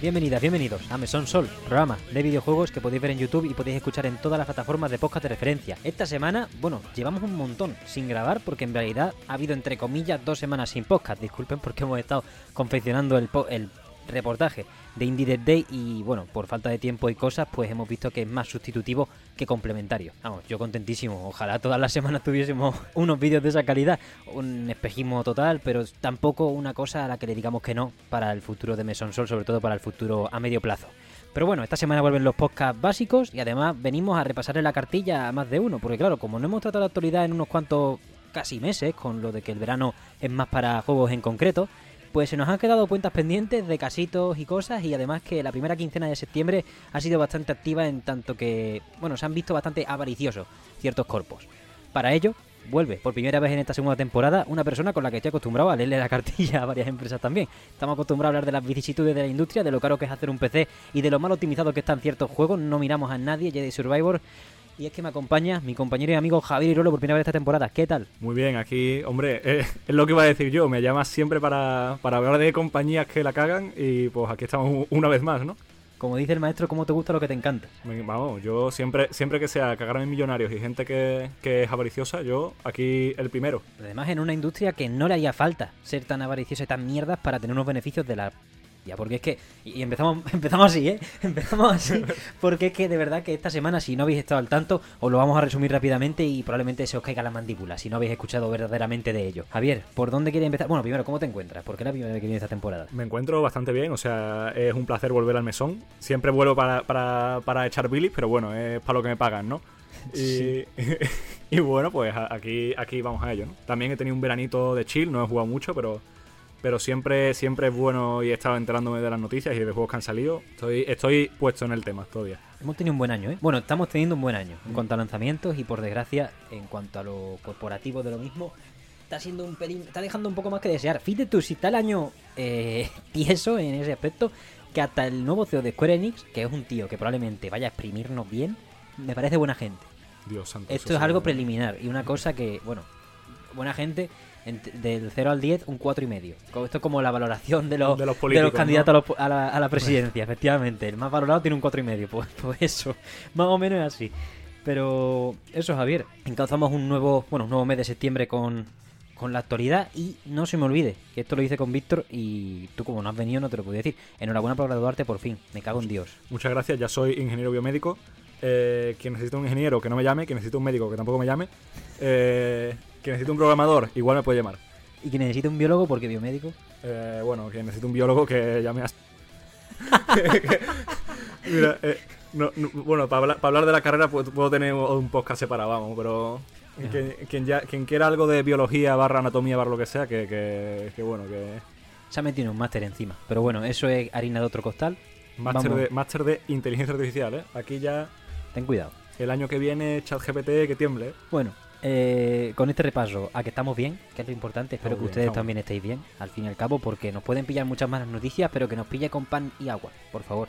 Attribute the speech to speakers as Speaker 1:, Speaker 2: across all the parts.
Speaker 1: Bienvenidas, bienvenidos a Mesón Sol, programa de videojuegos que podéis ver en YouTube y podéis escuchar en todas las plataformas de podcast de referencia. Esta semana, bueno, llevamos un montón sin grabar porque en realidad ha habido entre comillas dos semanas sin podcast. Disculpen porque hemos estado confeccionando el, el reportaje de Indie Dead Day y bueno, por falta de tiempo y cosas, pues hemos visto que es más sustitutivo que complementario. Vamos, yo contentísimo. Ojalá todas las semanas tuviésemos unos vídeos de esa calidad, un espejismo total, pero tampoco una cosa a la que le digamos que no para el futuro de Mesón Sol, sobre todo para el futuro a medio plazo. Pero bueno, esta semana vuelven los podcasts básicos y además venimos a repasarle la cartilla a más de uno, porque claro, como no hemos tratado la actualidad en unos cuantos casi meses, con lo de que el verano es más para juegos en concreto, pues se nos han quedado cuentas pendientes de casitos y cosas y además que la primera quincena de septiembre ha sido bastante activa en tanto que, bueno, se han visto bastante avariciosos ciertos corpos. Para ello, vuelve por primera vez en esta segunda temporada una persona con la que estoy acostumbrado a leerle la cartilla a varias empresas también. Estamos acostumbrados a hablar de las vicisitudes de la industria, de lo caro que es hacer un PC y de lo mal optimizado que están ciertos juegos. No miramos a nadie, Jedi Survivor. Y es que me acompaña mi compañero y amigo Javier Irolo por primera vez esta temporada. ¿Qué tal?
Speaker 2: Muy bien, aquí, hombre, eh, es lo que iba a decir yo. Me llamas siempre para, para hablar de compañías que la cagan y pues aquí estamos una vez más, ¿no?
Speaker 1: Como dice el maestro, ¿cómo te gusta lo que te encanta?
Speaker 2: Vamos, yo siempre siempre que sea cagarme en millonarios y gente que, que es avariciosa, yo aquí el primero.
Speaker 1: Además, en una industria que no le haría falta ser tan avariciosa y tan mierdas para tener unos beneficios de la. Ya, porque es que. Y empezamos, empezamos así, ¿eh? Empezamos así. Porque es que de verdad que esta semana, si no habéis estado al tanto, os lo vamos a resumir rápidamente y probablemente se os caiga la mandíbula si no habéis escuchado verdaderamente de ello. Javier, ¿por dónde quieres empezar? Bueno, primero, ¿cómo te encuentras? Porque es la primera vez que viene esta temporada.
Speaker 2: Me encuentro bastante bien, o sea, es un placer volver al mesón. Siempre vuelvo para, para, para echar bilis, pero bueno, es para lo que me pagan, ¿no? Y, y bueno, pues aquí, aquí vamos a ello, ¿no? También he tenido un veranito de chill, no he jugado mucho, pero, pero siempre, siempre es bueno y he estado enterándome de las noticias y de juegos que han salido. Estoy, estoy puesto en el tema todavía.
Speaker 1: Hemos tenido un buen año, ¿eh? Bueno, estamos teniendo un buen año en cuanto a lanzamientos y por desgracia, en cuanto a lo corporativo de lo mismo, está siendo un pelín, está dejando un poco más que desear. Fíjate tú, si está el año eh, tieso en ese aspecto, que hasta el nuevo CEO de Square Enix, que es un tío que probablemente vaya a exprimirnos bien, me parece buena gente.
Speaker 2: Dios santo.
Speaker 1: Esto es algo preliminar y una cosa que, bueno, buena gente. Del 0 al 10, un 4,5. y medio. Co- Esto es como la valoración de los,
Speaker 2: De los políticos,
Speaker 1: candidatos a, la, a la presidencia, efectivamente. El más valorado tiene un 4,5. y medio. Pues, pues eso, más o menos es así. Pero eso, Javier. Encauzamos un nuevo, bueno, un nuevo mes de septiembre con, con la actualidad. Y no se me olvide que esto lo hice con Víctor. Y tú, como no has venido, no te lo puedo decir. Enhorabuena por graduarte por fin. Me cago en Dios.
Speaker 2: Muchas gracias, ya soy ingeniero biomédico. Eh, quien necesita un ingeniero que no me llame, quien necesita un médico que tampoco me llame, eh, quien necesita un programador igual me puede llamar.
Speaker 1: Y que necesita un biólogo porque biomédico.
Speaker 2: Eh, bueno, quien necesita un biólogo que llame a... Mira, eh, no- no- bueno, para hablar, para hablar de la carrera puedo, puedo tener un podcast separado, vamos, pero quien, quien ya, quien quiera algo de biología barra anatomía barra lo que sea, que, que, que bueno, que...
Speaker 1: Se ha metido un máster encima. Pero bueno, eso es harina de otro costal.
Speaker 2: Máster de, máster de inteligencia artificial, ¿eh? Aquí ya
Speaker 1: Ten cuidado.
Speaker 2: el año que viene ChatGPT que tiemble.
Speaker 1: Bueno, eh, con este repaso, a que estamos bien, que es lo importante. Espero que
Speaker 2: bien,
Speaker 1: ustedes también estéis bien, al fin y al cabo, porque nos pueden pillar muchas malas noticias, pero que nos pille con pan y agua, por favor.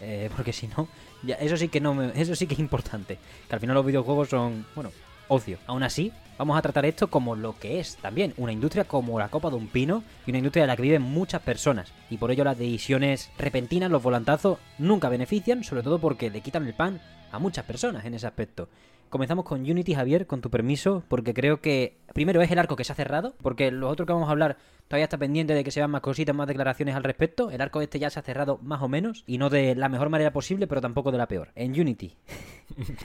Speaker 1: Eh, porque si no, ya, eso sí que no me- eso sí que es importante. Que al final los videojuegos son, bueno, ocio. Aún así, vamos a tratar esto como lo que es también, una industria como la copa de un pino y una industria en la que viven muchas personas. Y por ello las decisiones repentinas, los volantazos, nunca benefician, sobre todo porque le quitan el pan a muchas personas en ese aspecto. Comenzamos con Unity, Javier, con tu permiso, porque creo que primero es el arco que se ha cerrado, porque lo otro que vamos a hablar todavía está pendiente de que se vean más cositas, más declaraciones al respecto. El arco este ya se ha cerrado más o menos, y no de la mejor manera posible, pero tampoco de la peor. En Unity.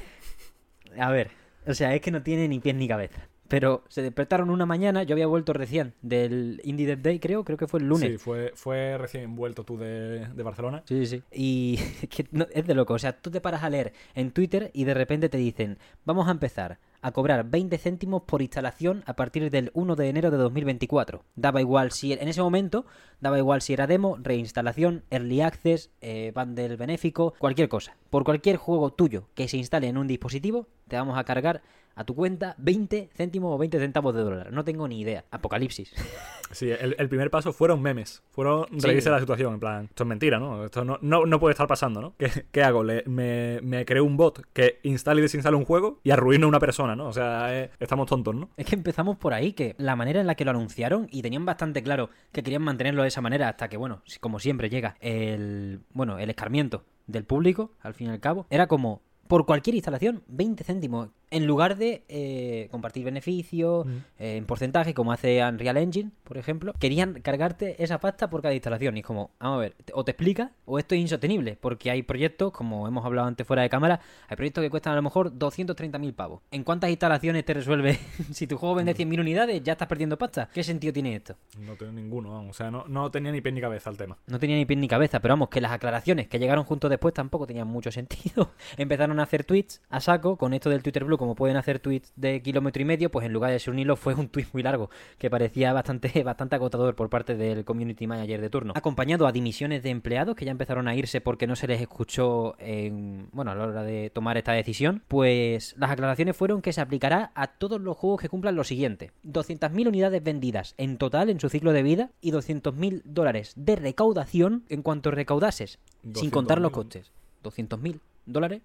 Speaker 1: a ver, o sea, es que no tiene ni pies ni cabeza. Pero se despertaron una mañana, yo había vuelto recién del Indie Dev Day, creo, creo que fue el lunes.
Speaker 2: Sí, fue, fue recién vuelto tú de, de Barcelona.
Speaker 1: Sí, sí. Y es que no- es de loco. O sea, tú te paras a leer en Twitter y de repente te dicen, vamos a empezar a cobrar 20 céntimos por instalación a partir del 1 de enero de 2024. Daba igual si en ese momento, daba igual si era demo, reinstalación, early access, eh, bundle benéfico, cualquier cosa. Por cualquier juego tuyo que se instale en un dispositivo, te vamos a cargar a tu cuenta 20 céntimos o 20 centavos de dólar. No tengo ni idea. Apocalipsis.
Speaker 2: Sí, el, primer paso fueron memes. Fueron reírse la situación. En plan, esto es mentira, ¿no? Esto no, no, puede estar pasando, ¿no? ¿Qué, hago? Le, me, me creo un bot que instale y desinstale un juego y arruine a una persona, ¿no? O sea, eh, estamos tontos, ¿no?
Speaker 1: Es que empezamos por ahí, que la manera en la que lo anunciaron y tenían bastante claro que querían mantenerlo de esa manera hasta que, bueno, como siempre llega el, bueno, el escarmiento del público, al fin y al cabo, era como por cualquier instalación, 20 céntimos en lugar de eh, compartir beneficios eh, en porcentaje, como hace Unreal Engine, por ejemplo, querían cargarte esa pasta por cada instalación. Y es como, vamos a ver, o te explica o esto es insostenible, porque hay proyectos, como hemos hablado antes fuera de cámara, hay proyectos que cuestan a lo mejor 230.000 pavos. ¿En cuántas instalaciones te resuelve? si tu juego vende 100.000 unidades, ya estás perdiendo pasta. ¿Qué sentido tiene esto?
Speaker 2: No tengo ninguno, vamos. O sea, no, no tenía ni pie ni cabeza el tema.
Speaker 1: No tenía ni pie ni cabeza, pero vamos, que las aclaraciones que llegaron juntos después tampoco tenían mucho sentido. Empezaron a hacer tweets a saco con esto del Twitter Blue, como pueden hacer tweets de kilómetro y medio, pues en lugar de ser un hilo fue un tweet muy largo, que parecía bastante, bastante agotador por parte del community manager de turno. Acompañado a dimisiones de empleados que ya empezaron a irse porque no se les escuchó en, bueno, a la hora de tomar esta decisión, pues las aclaraciones fueron que se aplicará a todos los juegos que cumplan lo siguiente: 200.000 unidades vendidas en total en su ciclo de vida y 200.000 dólares de recaudación en cuanto recaudases, sin contar los costes. 200.000 dólares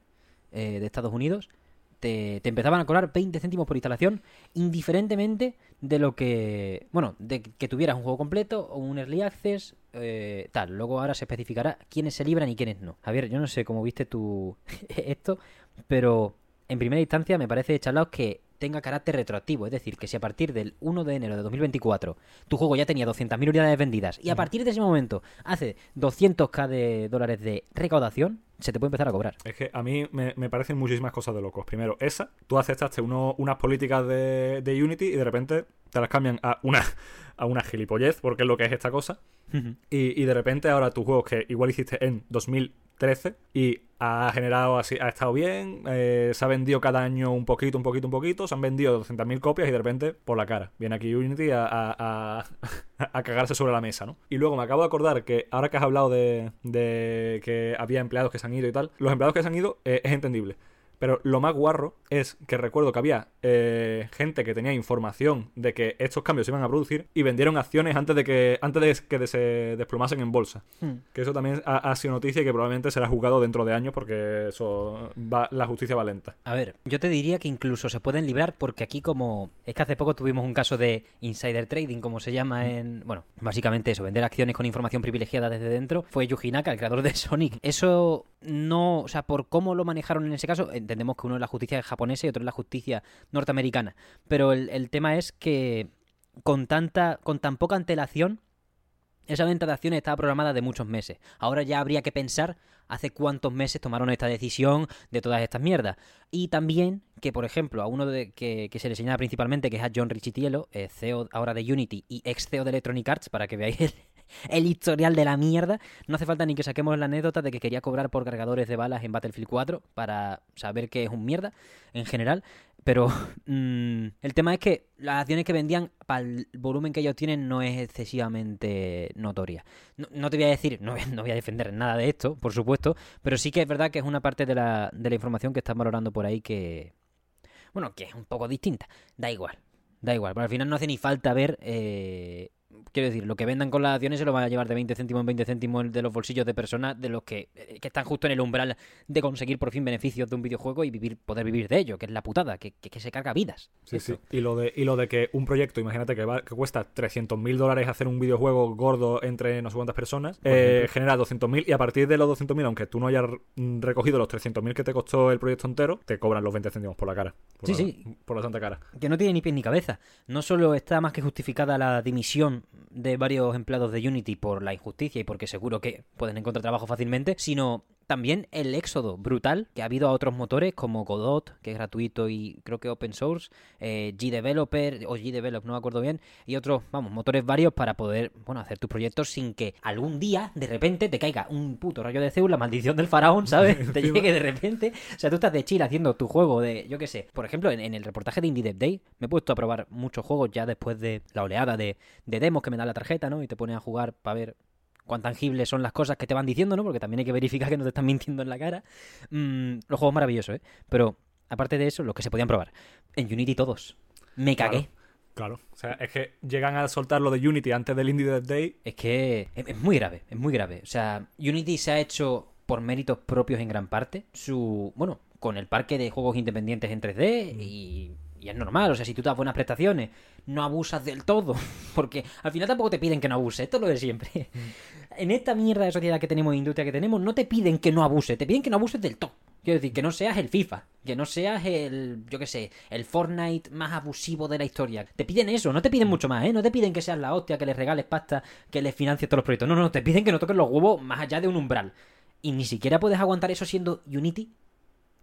Speaker 1: eh, de Estados Unidos, te, empezaban a cobrar 20 céntimos por instalación, indiferentemente de lo que. Bueno, de que tuvieras un juego completo o un early access, eh, tal. Luego ahora se especificará quiénes se libran y quiénes no. Javier, yo no sé cómo viste tú esto, pero en primera instancia me parece, charlaos, que tenga carácter retroactivo. Es decir, que si a partir del 1 de enero de 2024 tu juego ya tenía 200.000 unidades vendidas y a partir de ese momento hace 200k de dólares de recaudación, se te puede empezar a cobrar.
Speaker 2: Es que a mí me, parecen muchísimas cosas de locos. Primero, esa, tú aceptaste uno, unas políticas de, de, Unity y de repente te las cambian a una, a una gilipollez, porque es lo que es esta cosa. y, y, de repente ahora tus juegos que igual hiciste en 2013 y ha generado así, ha estado bien, eh, se ha vendido cada año un poquito, un poquito, un poquito, se han vendido 200.000 copias y de repente por la cara. Viene aquí Unity a, a, a, cagarse sobre la mesa, ¿no? Y luego me acabo de acordar que ahora que has hablado de, de que había empleados que se han ido y tal, los empleados que se han ido eh, es entendible. Pero lo más guarro es que recuerdo que había eh, gente que tenía información de que estos cambios se iban a producir y vendieron acciones antes de que antes de que se desplomasen en bolsa. Hmm. Que eso también ha, sido noticia y que probablemente será juzgado dentro de años porque eso va, la justicia va lenta.
Speaker 1: A ver, yo te diría que incluso se pueden librar porque aquí como... Es que hace poco tuvimos un caso de insider trading, como se llama hmm. en... Bueno, básicamente eso, vender acciones con información privilegiada desde dentro. Fue Yuji Naka, el creador de Sonic. Eso no... O sea, por cómo lo manejaron en ese caso entendemos que uno es la justicia japonesa y otro es la justicia norteamericana. Pero el, tema es que con tanta, con tan poca antelación, esa venta de acciones estaba programada de muchos meses. Ahora ya habría que pensar hace cuántos meses tomaron esta decisión de todas estas mierdas. Y también que, por ejemplo, a uno de, que, se le señala principalmente, que es a John Richitielo, eh, CEO ahora de Unity y ex CEO de Electronic Arts, para que veáis el historial de la mierda. No hace falta ni que saquemos la anécdota de que quería cobrar por cargadores de balas en Battlefield 4 para saber que es un mierda en general. Pero mm, el tema es que las acciones que vendían para el volumen que ellos tienen no es excesivamente notoria. No, te voy a decir, no, no, voy a defender nada de esto, por supuesto, pero sí que es verdad que es una parte de la, de la información que están valorando por ahí que, bueno, que es un poco distinta. Da igual, da igual. Pero al final no hace ni falta ver eh, quiero decir, lo que vendan con las acciones se lo van a llevar de 20 céntimos en 20 céntimos de los bolsillos de personas de los que, eh, que están justo en el umbral de conseguir por fin beneficios de un videojuego y vivir poder vivir de ello, que es la putada, que, que, se carga vidas.
Speaker 2: Sí, sí. Y lo, de, y lo de que un proyecto, imagínate que, va, que cuesta 300 mil dólares hacer un videojuego gordo entre no sé cuántas personas, eh, genera 200 mil y a partir de los 200 mil, aunque tú no hayas recogido los 300 mil que te costó el proyecto entero, te cobran los 20 céntimos por la cara.
Speaker 1: sí, sí.
Speaker 2: Por la santa cara.
Speaker 1: Que no tiene ni pie ni cabeza. No solo está más que justificada la dimisión de varios empleados de Unity por la injusticia y porque seguro que pueden encontrar trabajo fácilmente, sino también el éxodo brutal que ha habido a otros motores como Godot, que es gratuito y creo que open source, eh, G-Developer o G-Develop, no me acuerdo bien, y otros, vamos, motores varios para poder, bueno, hacer tus proyectos sin que algún día, de repente, te caiga un puto rayo de Zeus, la maldición del faraón, ¿sabes? te llegue de repente. O sea, tú estás de chill haciendo tu juego de, yo qué sé, por ejemplo, en, el reportaje de Indie Dev Day me he puesto a probar muchos juegos ya después de la oleada de, de demos que me da la tarjeta, ¿no? Y te pone a jugar para ver cuán tangibles son las cosas que te van diciendo, ¿no? Porque también hay que verificar que no te están mintiendo en la cara. Mm, los juegos maravillosos, ¿eh? Pero aparte de eso, los que se podían probar. En Unity todos. Me cagué.
Speaker 2: Claro. O sea, es que llegan a soltar lo de Unity antes del Indie Dev Day.
Speaker 1: Es que es, es muy grave, es muy grave. O sea, Unity se ha hecho por méritos propios en gran parte. Su. Bueno, con el parque de juegos independientes en 3D y, y es normal. O sea, si tú te das buenas prestaciones, no abusas del todo. Porque al final tampoco te piden que no abuses. Esto es lo de siempre. En esta mierda de sociedad que tenemos, industria que tenemos, no te piden que no abuses. Te piden que no abuses del todo. Quiero decir, que no seas el FIFA, que no seas el, yo qué sé, el Fortnite más abusivo de la historia. Te piden eso, no te piden mucho más, ¿eh? No te piden que seas la hostia, que les regales pasta, que les financies todos los proyectos. No, no, te piden que no toques los huevos más allá de un umbral. Y ni siquiera puedes aguantar eso siendo Unity.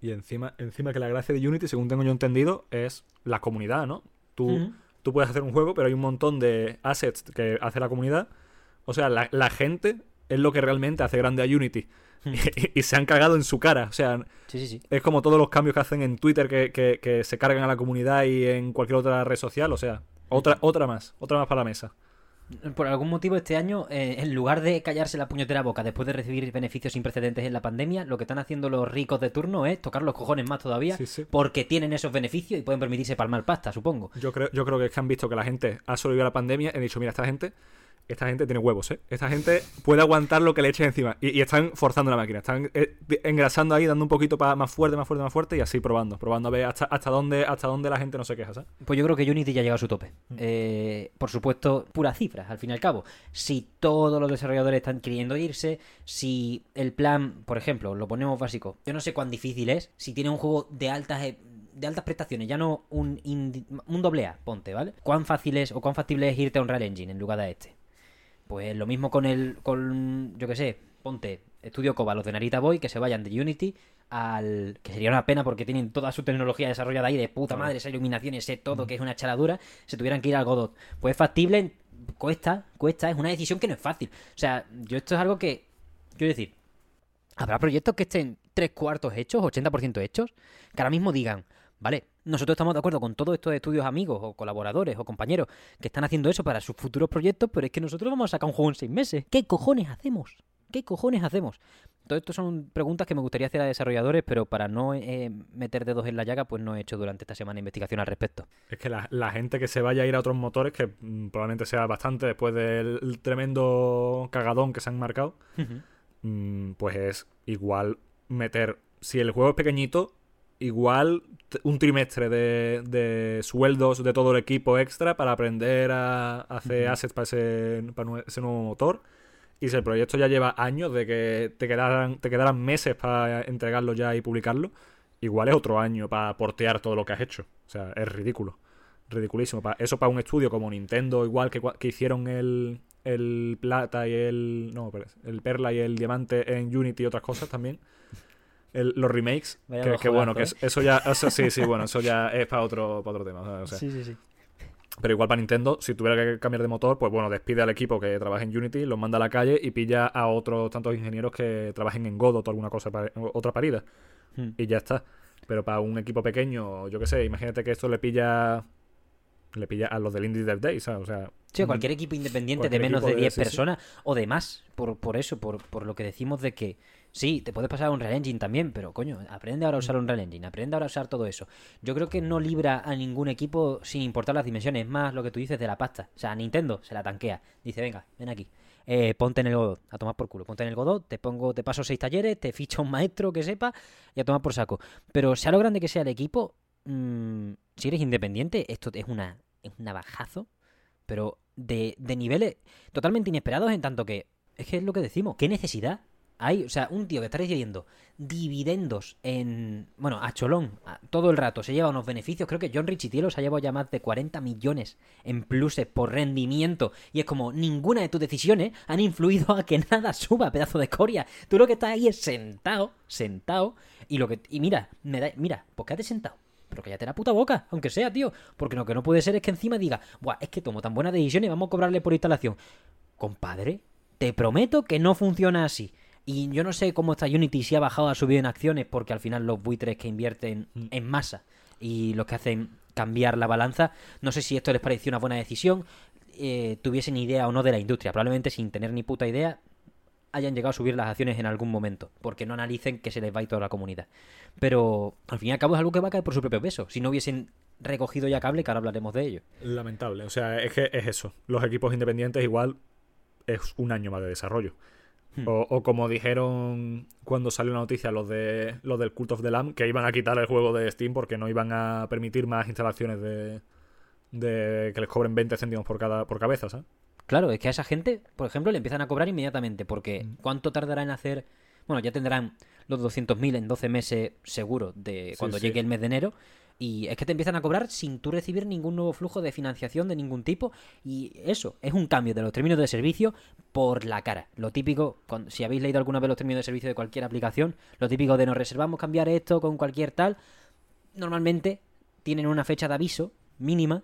Speaker 2: Y encima, encima que la gracia de Unity, según tengo yo entendido, es la comunidad, ¿no? Tú,
Speaker 1: Ujú.
Speaker 2: tú puedes hacer un juego, pero hay un montón de assets que hace la comunidad. O sea, la, la gente es lo que realmente hace grande a Unity. y, y se han cagado en su cara. O sea,
Speaker 1: Sí, sí, sí.
Speaker 2: es como todos los cambios que hacen en Twitter que, que- que se cargan a la comunidad y en cualquier otra red social. O sea, otra, otra más. Otra más para la mesa.
Speaker 1: Por algún motivo este año, eh, en lugar de callarse la puñetera boca después de recibir beneficios sin precedentes en la pandemia, lo que están haciendo los ricos de turno es tocar los cojones más todavía
Speaker 2: Sí, sí.
Speaker 1: porque tienen esos beneficios y pueden permitirse palmar pasta, supongo.
Speaker 2: Yo creo, yo creo que es que han visto que la gente ha sobrevivido a la pandemia y han dicho, mira, esta gente, esta gente tiene huevos, ¿eh? Esta gente puede aguantar lo que le echen encima. Y, y están forzando la máquina, están eh, engrasando ahí, dando un poquito más fuerte, más fuerte, más fuerte y así probando, probando a ver hasta, hasta dónde, hasta dónde la gente no se queja, ¿sabes?
Speaker 1: Pues yo creo que Unity ya llega a su tope. Eh, por supuesto, puras cifras, al fin y al cabo. Si todos los desarrolladores están queriendo irse, si el plan, por ejemplo, lo ponemos básico, yo no sé cuán difícil es, si tiene un juego de altas... eh, de altas prestaciones, ya no un, un doble A, ponte, ¿vale? ¿Cuán fácil es o cuán factible es irte a un Real Engine en lugar de a este? Pues lo mismo con el, con, yo qué sé, ponte, Estudio Coba, los de Narita Boy, que se vayan de Unity al... que sería una pena porque tienen toda su tecnología desarrollada ahí de puta madre, esa iluminación ese todo, que es una charadura, se tuvieran que ir al Godot. Pues es factible, cuesta, cuesta, es una decisión que no es fácil. O sea, yo esto es algo que, quiero decir, habrá proyectos que estén tres cuartos hechos, 80% hechos, que ahora mismo digan, vale, nosotros estamos de acuerdo con todos estos estudios amigos o colaboradores o compañeros que están haciendo eso para sus futuros proyectos, pero es que nosotros vamos a sacar un juego en seis meses. ¿Qué cojones hacemos? ¿Qué cojones hacemos? Todo esto son preguntas que me gustaría hacer a desarrolladores, pero para no eh, meter dedos en la llaga, pues no he hecho durante esta semana investigación al respecto.
Speaker 2: Es que la, la gente que se vaya a ir a otros motores, que mm, probablemente sea bastante después del el tremendo cagadón que se han marcado, mm, pues es igual meter, si el juego es pequeñito, igual un trimestre de, de sueldos de todo el equipo extra para aprender a hacer assets para ese, para ese nuevo motor. Y si el proyecto ya lleva años de que te quedaran, te quedaran meses para entregarlo ya y publicarlo, igual es otro año para portear todo lo que has hecho. O sea, es ridículo. Ridiculísimo. Eso para un estudio como Nintendo, igual que, que hicieron el, el plata y el. No, el perla y el diamante en Unity y otras cosas también. El- los remakes.
Speaker 1: Vaya
Speaker 2: Que, que bueno, que eso ya. Eso, sí, sí, bueno, eso ya es para otro, para otro tema. sea,
Speaker 1: sí, sí.
Speaker 2: Pero igual para Nintendo, si tuviera que cambiar de motor, pues bueno, despide al equipo que trabaja en Unity, los manda a la calle y pilla a otros tantos ingenieros que trabajen en Godot o alguna cosa, otra parida.
Speaker 1: Hmm.
Speaker 2: Y ya está. Pero para un equipo pequeño, yo qué sé, imagínate que esto le pilla le pilla a los del Indie Dev Day, ¿sabes? O sea,
Speaker 1: Sí, a
Speaker 2: mm,
Speaker 1: cualquier equipo independiente de
Speaker 2: cualquier
Speaker 1: menos de
Speaker 2: de-
Speaker 1: 10
Speaker 2: sí, sí.
Speaker 1: personas o de más, por, por eso, por, por lo que decimos de que sí, te puedes pasar a un Real Engine también, pero coño, aprende ahora a usar un Real Engine, aprende ahora a usar todo eso. Yo creo que no libra a ningún equipo sin importar las dimensiones, es más lo que tú dices de la pasta. O sea, Nintendo se la tanquea, dice, venga, ven aquí. eh, ponte en el Godot, a tomar por culo. Ponte en el Godot, te pongo, te paso seis talleres, te ficho un maestro que sepa y a tomar por saco. Pero sea lo grande que sea el equipo, mm, si eres independiente, esto es una es un navajazo, pero de, de niveles totalmente inesperados en tanto que es que es lo que decimos, ¿qué necesidad hay? O sea, un tío que está recibiendo dividendos en, bueno, a cholón, todo el rato, se lleva unos beneficios, creo que John Richitielo se ha llevado ya más de 40 millones en pluses por rendimiento y es como ninguna de tus decisiones han influido a que nada suba, pedazo de escoria. Tú lo que estás ahí es sentado, sentado y lo que y mira, me da, mira, pues quédate sentado. Pero cállate la puta boca, aunque sea, tío. Porque lo que no puede ser es que encima diga, Buah, es que tomo tan buenas decisiones vamos a cobrarle por instalación. Compadre, te prometo que no funciona así. Y yo no sé cómo está Unity si ha bajado a subir en acciones, porque al final los buitres que invierten
Speaker 2: Mm.
Speaker 1: en masa y los que hacen cambiar la balanza, no sé si esto les pareció una buena decisión, eh, tuviesen idea o no de la industria. Probablemente sin tener ni puta idea, hayan llegado a subir las acciones en algún momento, porque no analicen que se les va a ir toda la comunidad. Pero al fin y al cabo es algo que va a caer por su propio peso. Si no hubiesen recogido ya cable, que ahora hablaremos de ello.
Speaker 2: Lamentable. O sea, es que es eso. Los equipos independientes igual es un año más de desarrollo.
Speaker 1: Hmm.
Speaker 2: O, o como dijeron cuando salió la noticia los de los del Cult of the Lamb, que iban a quitar el juego de Steam porque no iban a permitir más instalaciones de, de que les cobren 20 céntimos por cada por cabeza, ¿sabes?
Speaker 1: Claro, es que a esa gente, por ejemplo, le empiezan a cobrar inmediatamente, porque ¿cuánto tardará en hacer? Bueno, ya tendrán los 200.000 en 12 meses seguro de cuando
Speaker 2: sí.
Speaker 1: llegue el mes de enero. Y es que te empiezan a cobrar sin tú recibir ningún nuevo flujo de financiación de ningún tipo. Y eso, es un cambio de los términos de servicio por la cara. Lo típico, cuando- si habéis leído alguna vez los términos de servicio de cualquier aplicación, lo típico de nos reservamos cambiar esto con cualquier tal, normalmente tienen una fecha de aviso mínima,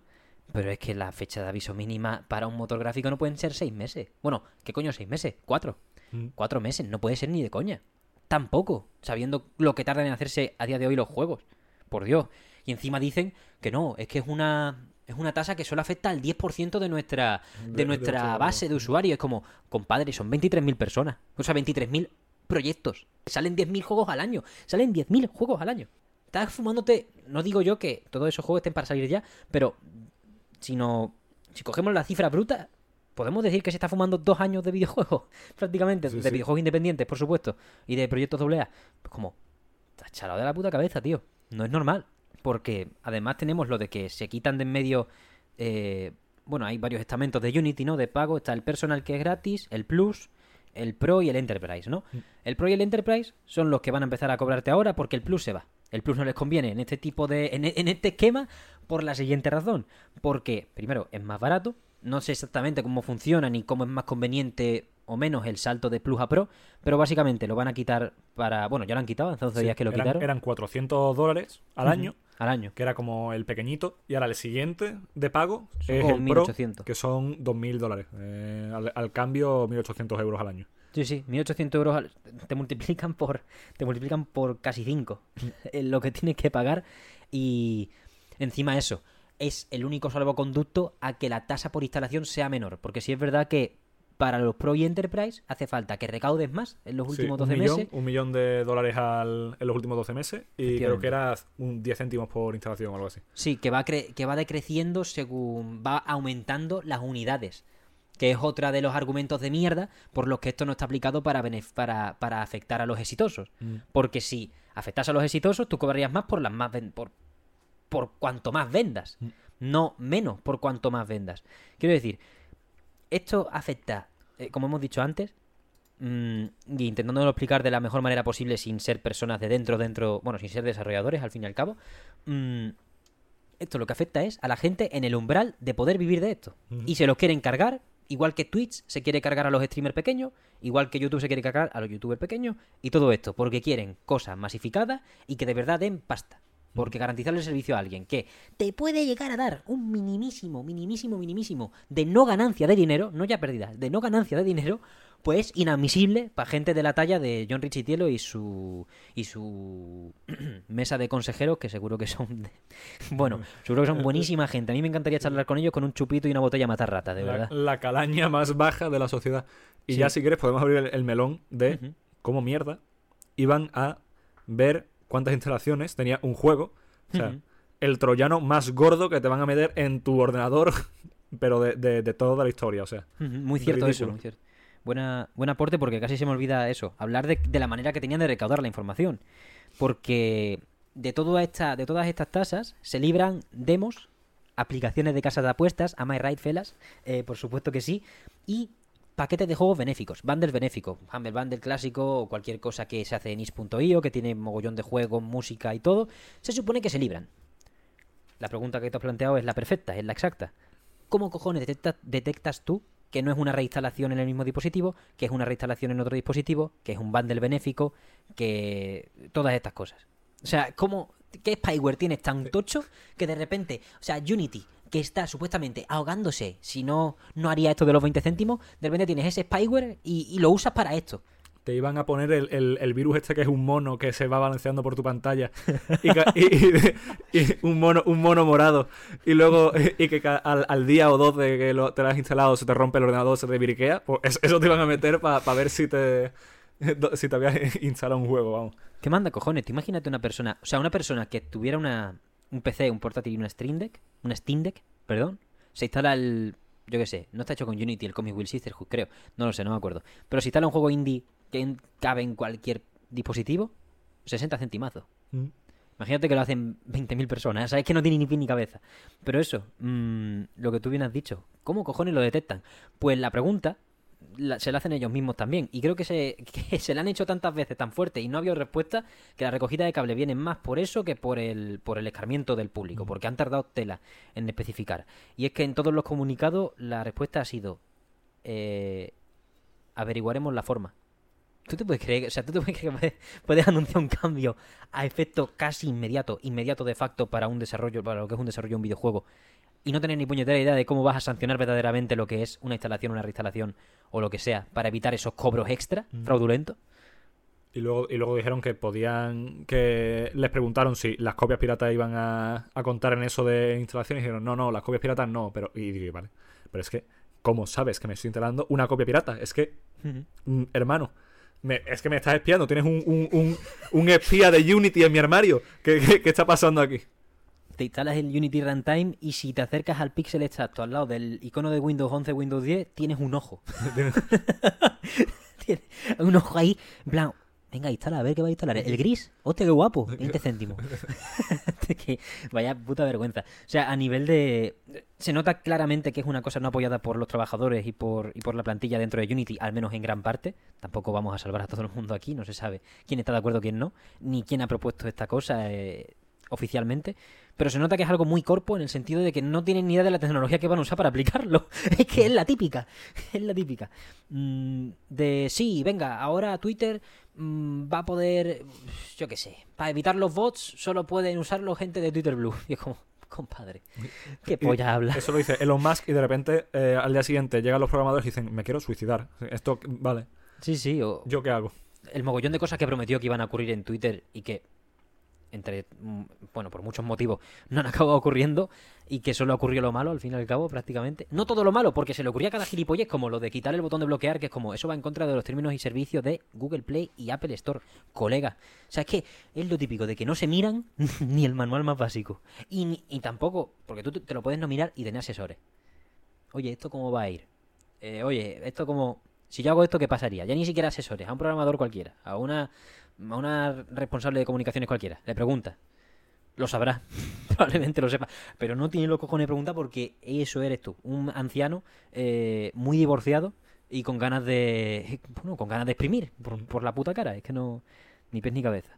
Speaker 1: pero es que la fecha de aviso mínima para un motor gráfico no pueden ser seis meses. Bueno, ¿qué coño seis meses? Cuatro.
Speaker 2: Mm.
Speaker 1: Cuatro meses, no puede ser ni de coña. Tampoco, sabiendo lo que tardan en hacerse a día de hoy los juegos. Por Dios. Y encima dicen que no, es que es una es una tasa que solo afecta al 10% de nuestra de, nuestra base de usuarios. Es como, compadre, son 23.000 personas. O sea, 23.000 proyectos. Salen 10.000 juegos al año. Salen 10.000 juegos al año. Estás fumándote, no digo yo que todos esos juegos estén para salir ya, pero si no, si cogemos la cifra bruta, podemos decir que se está fumando dos años de videojuegos, prácticamente,
Speaker 2: Sí,
Speaker 1: de
Speaker 2: sí.
Speaker 1: videojuegos independientes, por supuesto, y de proyectos AA. Pues como, estás chalado de la puta cabeza, tío. No es normal, porque además tenemos lo de que se quitan de en medio, eh, bueno, hay varios estamentos de Unity, ¿no? De pago, está el personal que es gratis, el Plus, el Pro y el Enterprise, ¿no? El Pro y el Enterprise son los que van a empezar a cobrarte ahora porque el Plus se va. El Plus no les conviene en este tipo de. en, en este esquema por la siguiente razón. Porque, primero, es más barato. No sé exactamente cómo funciona ni cómo es más conveniente o menos el salto de Plus a Pro. Pero básicamente lo van a quitar para. Bueno, ya lo han quitado, 11
Speaker 2: Sí,
Speaker 1: días que lo
Speaker 2: eran,
Speaker 1: quitaron.
Speaker 2: eran 400 dólares al año,
Speaker 1: Al año.
Speaker 2: que era como el pequeñito, y ahora el siguiente de pago
Speaker 1: Son
Speaker 2: es el Pro,
Speaker 1: 1.800.
Speaker 2: que son 2.000 dólares. Eh, al, al cambio, 1.800 euros al año.
Speaker 1: Sí, sí, 1800 euros al- te multiplican por te multiplican por casi 5 lo que tienes que pagar y encima eso es el único salvoconducto a que la tasa por instalación sea menor, porque si es verdad que para los Pro y Enterprise hace falta que recaudes más en los
Speaker 2: Sí,
Speaker 1: últimos
Speaker 2: un
Speaker 1: 12
Speaker 2: millón,
Speaker 1: meses.
Speaker 2: Un millón de dólares al- en los últimos 12 meses, y creo que era un 10 céntimos por instalación o algo así.
Speaker 1: Sí, que va, cre- que va decreciendo según va aumentando las unidades. Que es otra de los argumentos de mierda por los que esto no está aplicado para, para, para afectar a los exitosos.
Speaker 2: Mm.
Speaker 1: Porque si afectas a los exitosos, tú cobrarías más por las más por, por cuanto más vendas.
Speaker 2: Mm.
Speaker 1: No menos por cuanto más vendas. Quiero decir, esto afecta, eh, como hemos dicho antes, mm, y intentándolo explicar de la mejor manera posible sin ser personas de dentro, dentro, bueno, sin ser desarrolladores al fin y al cabo. mm, esto lo que afecta es a la gente en el umbral de poder vivir de esto. Y se los quieren cargar, igual que Twitch se quiere cargar a los streamers pequeños, igual que YouTube se quiere cargar a los youtubers pequeños, y todo esto porque quieren cosas masificadas y que de verdad den pasta. Porque garantizarle el servicio a alguien que te puede llegar a dar un minimísimo, minimísimo, minimísimo de no ganancia de dinero, no ya pérdida, de no ganancia de dinero, pues es inadmisible para gente de la talla de John Richitielo y su y su mesa de consejeros que seguro que son de- bueno, seguro que son buenísima gente. A mí me encantaría charlar con ellos con un chupito y una botella a matar ratas, de
Speaker 2: la,
Speaker 1: verdad.
Speaker 2: la calaña más baja de la sociedad. Y
Speaker 1: Sí.
Speaker 2: ya si quieres podemos abrir el, el melón de
Speaker 1: Ujú.
Speaker 2: cómo mierda iban a ver cuántas instalaciones tenía un juego. O sea, el troyano más gordo que te van a meter en tu ordenador, pero de, de- de toda la historia. O sea,
Speaker 1: Muy cierto eso, muy cierto. Buena, buen aporte porque casi se me olvida eso, hablar de, de la manera que tenían de recaudar la información. Porque de, toda esta, de todas estas tasas se libran demos, aplicaciones de casas de apuestas, am I right, fellas? Eh, por supuesto que sí. Y paquetes de juegos benéficos, bundles benéficos, Humble Bundle clásico o cualquier cosa que se hace en is.io, que tiene mogollón de juegos, música y todo, se supone que se libran. La pregunta que te has planteado es la perfecta, es la exacta. ¿Cómo cojones detecta- detectas tú que no es una reinstalación en el mismo dispositivo, que es una reinstalación en otro dispositivo, que es un bundle benéfico, que todas estas cosas? O sea, ¿cómo, ¿qué spyware tienes tan tocho que de repente, o sea, Unity, que está supuestamente ahogándose, si no, no haría esto de los 20 céntimos, de repente tienes ese spyware y, y lo usas para esto?
Speaker 2: te iban a poner el, el- el virus este que es un mono que se va balanceando por tu pantalla y, un mono un mono morado y luego y que al, al día o dos de que lo- te lo has instalado se te rompe el ordenador se te viriquea pues es- eso te iban a meter para ver si te si te habías instalado un juego vamos
Speaker 1: ¿Qué manda cojones? Imagínate una persona, o sea, una persona que tuviera una, un PC, un portátil y una Stream Deck, una Steam Deck, perdón, se instala el, yo qué sé, no está hecho con Unity, el Comic Will Sisterhood, creo, no lo sé, no me acuerdo, pero se instala un juego indie que cabe en cualquier dispositivo, 60 centimazos. Imagínate que lo hacen 20.000 personas, sabes que no tiene ni pie ni cabeza. Pero eso, mm, lo que tú bien has dicho, ¿cómo cojones lo detectan? Pues la pregunta la- se la hacen ellos mismos también. Y creo que se, que se la han hecho tantas veces tan fuerte y no ha habido respuesta que la recogida de cable viene más por eso que por el, por el escarmiento del público, porque han tardado tela en especificar. Y es que en todos los comunicados la respuesta ha sido eh, averiguaremos la forma. ¿Tú te puedes creer, o sea, tú te puedes creer que puedes, puedes anunciar un cambio a efecto casi inmediato, inmediato de facto para un desarrollo, para lo que es un desarrollo de un videojuego, y no tener ni puñetera idea de cómo vas a sancionar verdaderamente lo que es una instalación, una reinstalación o lo que sea, para evitar esos cobros extra
Speaker 2: Mm.
Speaker 1: fraudulentos?
Speaker 2: Y luego, y luego dijeron que podían. que les preguntaron si las copias piratas iban a, a contar en eso de instalaciones. Y dijeron, no, no, las copias piratas no. Pero, y digo, vale. Pero es que, ¿cómo sabes que me estoy instalando una copia pirata? Es que, mm, hermano, me- es que me estás espiando. Tienes un, un, un, un espía de Unity en mi armario. ¿Qué, qué, qué está pasando aquí?
Speaker 1: Te instalas el Unity Runtime y si te acercas al píxel exacto al lado del icono de Windows 11, Windows 10, tienes un ojo. Tienes un ojo ahí, en plan, venga, instala, a ver qué va a instalar. El gris, hostia, qué guapo, 20 céntimos. Que Vaya puta vergüenza. O sea, a nivel de... Se nota claramente que es una cosa no apoyada por los trabajadores y por, y por la plantilla dentro de Unity, al menos en gran parte. Tampoco vamos a salvar a todo el mundo aquí, no se sabe quién está de acuerdo, quién no, ni quién ha propuesto esta cosa eh, oficialmente. Pero se nota que es algo muy corpo en el sentido de que no tienen ni idea de la tecnología que van a usar para aplicarlo. es que es la típica. Es la típica. Mm, de sí, venga, ahora Twitter mm, va a poder, yo qué sé, para evitar los bots solo pueden usarlo gente de Twitter Blue. Y es como, compadre, qué polla habla.
Speaker 2: Eso lo dice Elon Musk y de repente eh, al día siguiente llegan los programadores y dicen, me quiero suicidar. Esto, vale,
Speaker 1: Sí, sí, o
Speaker 2: ¿yo qué hago?
Speaker 1: el mogollón de cosas que prometió que iban a ocurrir en Twitter y que, entre, mm, bueno, por muchos motivos, no han acabado ocurriendo y que solo ocurrió lo malo al fin y al cabo, prácticamente. No todo lo malo, porque se le ocurría a cada gilipollez, como lo de quitar el botón de bloquear, que es como, eso va en contra de los términos y servicios de Google Play y Apple Store, colega. O sea, es que es lo típico de que no se miran ni el manual más básico. Y, y tampoco, porque tú te- lo puedes no mirar y tener asesores. Oye, ¿esto cómo va a ir? Eh, oye, esto como... Si yo hago esto, ¿qué pasaría? Ya ni siquiera asesores, a un programador cualquiera, a una, a una responsable de comunicaciones cualquiera. Le pregunta. Lo sabrá. Probablemente lo sepa. Pero no tiene los cojones de preguntar porque eso eres tú. Un anciano eh, muy divorciado y con ganas de... Bueno, con ganas de exprimir por, por la puta cara. Es que no... Ni pez ni cabeza.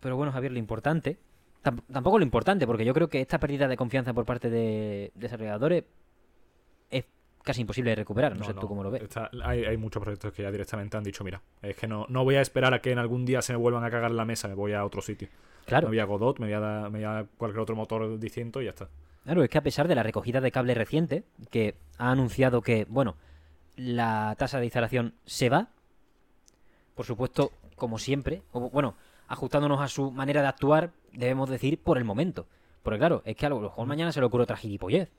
Speaker 1: Pero bueno, Javier, lo importante... tam- Tampoco lo importante, porque yo creo que esta pérdida de confianza por parte de desarrolladores es casi imposible de recuperar. No, sé tú cómo lo ves.
Speaker 2: Está- hay, hay muchos proyectos que ya directamente han dicho, mira, es que no, no voy a esperar a que en algún día se me vuelvan a cagar en la mesa, me voy a otro sitio.
Speaker 1: Claro.
Speaker 2: Me voy a Godot, me voy a, da- me voy a cualquier otro motor distinto y ya está.
Speaker 1: Claro, es que a pesar de la recogida de cable reciente, que ha anunciado que, bueno, la tasa de instalación se va, por supuesto, como siempre, o, bueno, ajustándonos a su manera de actuar, debemos decir por el momento. Porque claro, es que a lo mejor mañana se le ocurre otra gilipollez.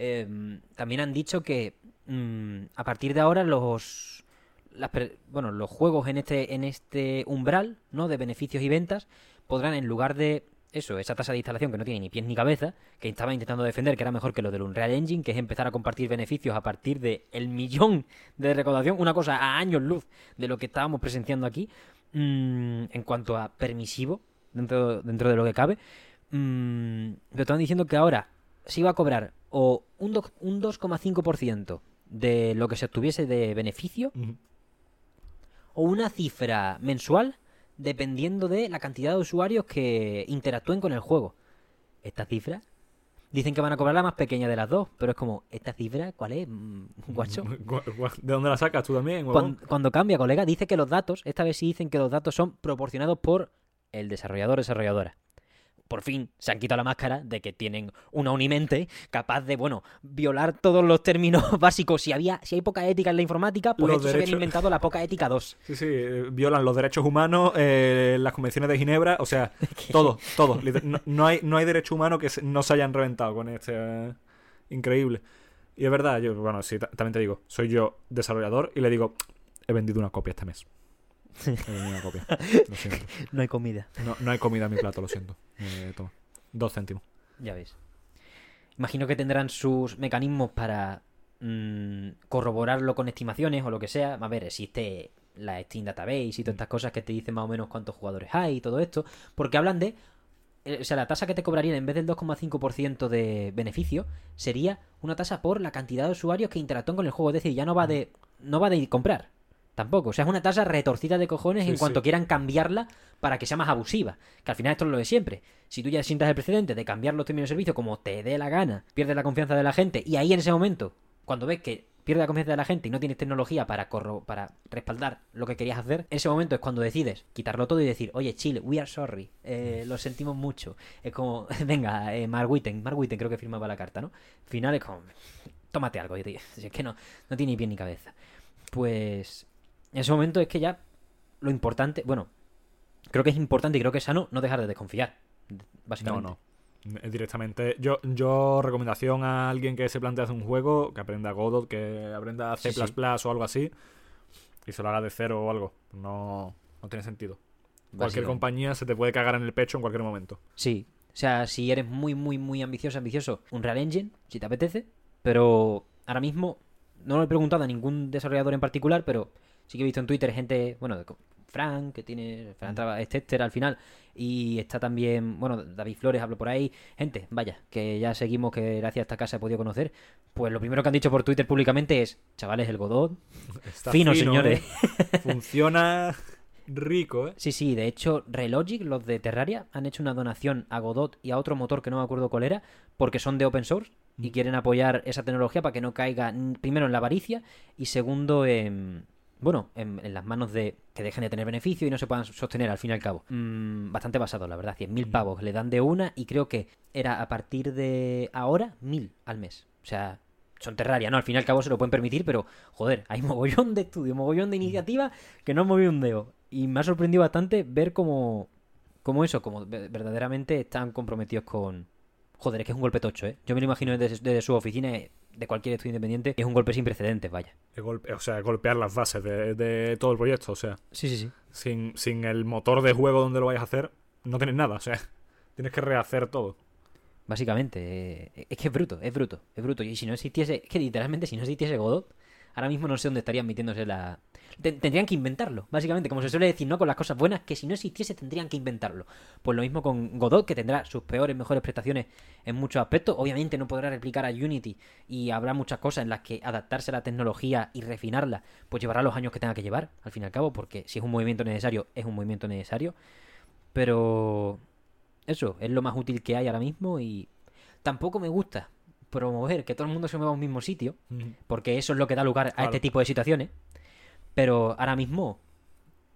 Speaker 1: Eh, también han dicho que mm, a partir de ahora los bueno, los juegos en este en este umbral, ¿no? de beneficios y ventas podrán en lugar de eso, esa tasa de instalación que no tiene ni pies ni cabeza, que estaba intentando defender que era mejor que lo del Unreal Engine, que es empezar a compartir beneficios a partir de el millón de recaudación, una cosa a años luz de lo que estábamos presenciando aquí, mm, en cuanto a permisivo dentro, dentro de lo que cabe. Mm, pero estaban diciendo que ahora se iba a cobrar o un, do- un 2,5% de lo que se obtuviese de beneficio o una cifra mensual dependiendo de la cantidad de usuarios que interactúen con el juego. Esta cifra dicen que van a cobrar la más pequeña de las dos, pero es como, ¿esta cifra cuál es, mm, guacho?
Speaker 2: Gu- gu- ¿De dónde la sacas tú también?
Speaker 1: Cuando, cuando cambia, colega, dice que los datos, esta vez sí dicen que los datos son proporcionados por el desarrollador desarrolladora. Por fin se han quitado la máscara de que tienen una unimente capaz de, bueno, violar todos los términos básicos. Si había, si hay poca ética en la informática, pues estos se habían inventado la poca ética 2.
Speaker 2: Sí, sí, eh, violan los derechos humanos, eh, las convenciones de Ginebra, o sea, todo, todo. No, no hay, no hay derecho humano que no se hayan reventado con este. eh, increíble. Y es verdad, yo, bueno, sí, ta- también te digo, soy yo desarrollador y le digo, he vendido una copia este mes. He vendido una copia. Lo siento.
Speaker 1: No hay comida.
Speaker 2: No, no hay comida en mi plato, lo siento. Eh, toma. Dos céntimos.
Speaker 1: Ya ves. Imagino que tendrán sus mecanismos para mm, corroborarlo con estimaciones o lo que sea. A ver, existe la Steam Database y todas estas cosas que te dicen más o menos cuántos jugadores hay y todo esto. Porque hablan de. eh, O sea, la tasa que te cobrarían en vez del 2,5% de beneficio sería una tasa por la cantidad de usuarios que interactúan con el juego. Es decir, ya no va de. No va de comprar. Tampoco. O sea, es una tasa retorcida de cojones
Speaker 2: Sí,
Speaker 1: en cuanto
Speaker 2: sí.
Speaker 1: quieran cambiarla para que sea más abusiva. Que al final esto es lo de siempre. Si tú ya sientas el precedente de cambiar los términos de servicio como te dé la gana, pierdes la confianza de la gente y ahí en ese momento, cuando ves que pierdes la confianza de la gente y no tienes tecnología para, corro para respaldar lo que querías hacer, en ese momento es cuando decides quitarlo todo y decir, oye, Chile, we are sorry, eh, lo sentimos mucho. Es como, venga, eh, Mark Witten, Mark Witten creo que firmaba la carta, ¿no? Al final es como, tómate algo. Si es que no, no tiene ni pie ni cabeza. Pues en ese momento es que ya lo importante, bueno, creo que es importante y creo que es sano no dejar de desconfiar.
Speaker 2: No,
Speaker 1: Básicamente.
Speaker 2: no. Eh, Directamente. Yo, yo recomendación a alguien que se plantea hacer un juego, que aprenda Godot, que aprenda C
Speaker 1: Sí, sí.
Speaker 2: o algo así, y se lo haga de cero o algo. No, no tiene sentido. Cualquier compañía se te puede cagar en el pecho en cualquier momento.
Speaker 1: Sí. O sea, si eres muy, muy, muy ambicioso, ambicioso, un Real Engine, si te apetece. Pero ahora mismo, no lo he preguntado a ningún desarrollador en particular, pero sí que he visto en Twitter gente, bueno, de Frank, que tiene, Frank traba- es tester al final, y está también, bueno, David Flores habló por ahí, gente, vaya, que ya seguimos, que gracias a esta casa he podido conocer, pues lo primero que han dicho por Twitter públicamente es, chavales, el Godot,
Speaker 2: Está
Speaker 1: Fino, señores.
Speaker 2: ¿eh? Funciona rico, ¿eh?
Speaker 1: Sí, sí, de hecho, Relogic, los de Terraria, han hecho una donación a Godot y a otro motor que no me acuerdo cuál era, porque son de open source y
Speaker 2: Mm.
Speaker 1: quieren apoyar esa tecnología para que no caiga mm, primero en la avaricia y segundo en. Bueno, en, en las manos de que dejen de tener beneficio y no se puedan sostener al fin y al cabo. Mm, bastante basado, la verdad. 100.000
Speaker 2: Mm.
Speaker 1: pavos le dan de una y creo que era a partir de ahora 1.000 al mes. O sea, son Terraria, ¿no? Al fin y al cabo se lo pueden permitir, pero joder, hay mogollón de estudio, mogollón de
Speaker 2: Mm.
Speaker 1: iniciativa que no han movido un dedo. Y me ha sorprendido bastante ver cómo, cómo eso, como ve- verdaderamente están comprometidos con... Joder, es que es un golpe tocho, ¿eh? Yo me lo imagino desde, desde su oficina, eh, de cualquier estudio independiente, es un golpe sin precedentes, vaya.
Speaker 2: Golpe- o sea, golpear las bases de, de todo el proyecto. O sea,
Speaker 1: Sí, sí, sí.
Speaker 2: sin, sin el motor de juego donde lo vayas a hacer, no tienes nada. O sea, tienes que rehacer todo.
Speaker 1: Básicamente, eh, es que es bruto, es bruto, es bruto. Y si no existiese, es que literalmente si no existiese Godot, ahora mismo no sé dónde estarían metiéndose la... Ten- tendrían que inventarlo, básicamente, como se suele decir, ¿no? Con las cosas buenas, que si no existiese tendrían que inventarlo. Pues lo mismo con Godot, que tendrá sus peores, mejores prestaciones en muchos aspectos. Obviamente no podrá replicar a Unity y habrá muchas cosas en las que adaptarse a la tecnología y refinarla, pues llevará los años que tenga que llevar, al fin y al cabo, porque si es un movimiento necesario, es un movimiento necesario. Pero eso es lo más útil que hay ahora mismo y tampoco me gusta promover que todo el mundo se mueva a un mismo sitio, porque eso es lo que da lugar a
Speaker 2: Claro.
Speaker 1: este tipo de situaciones. Pero ahora mismo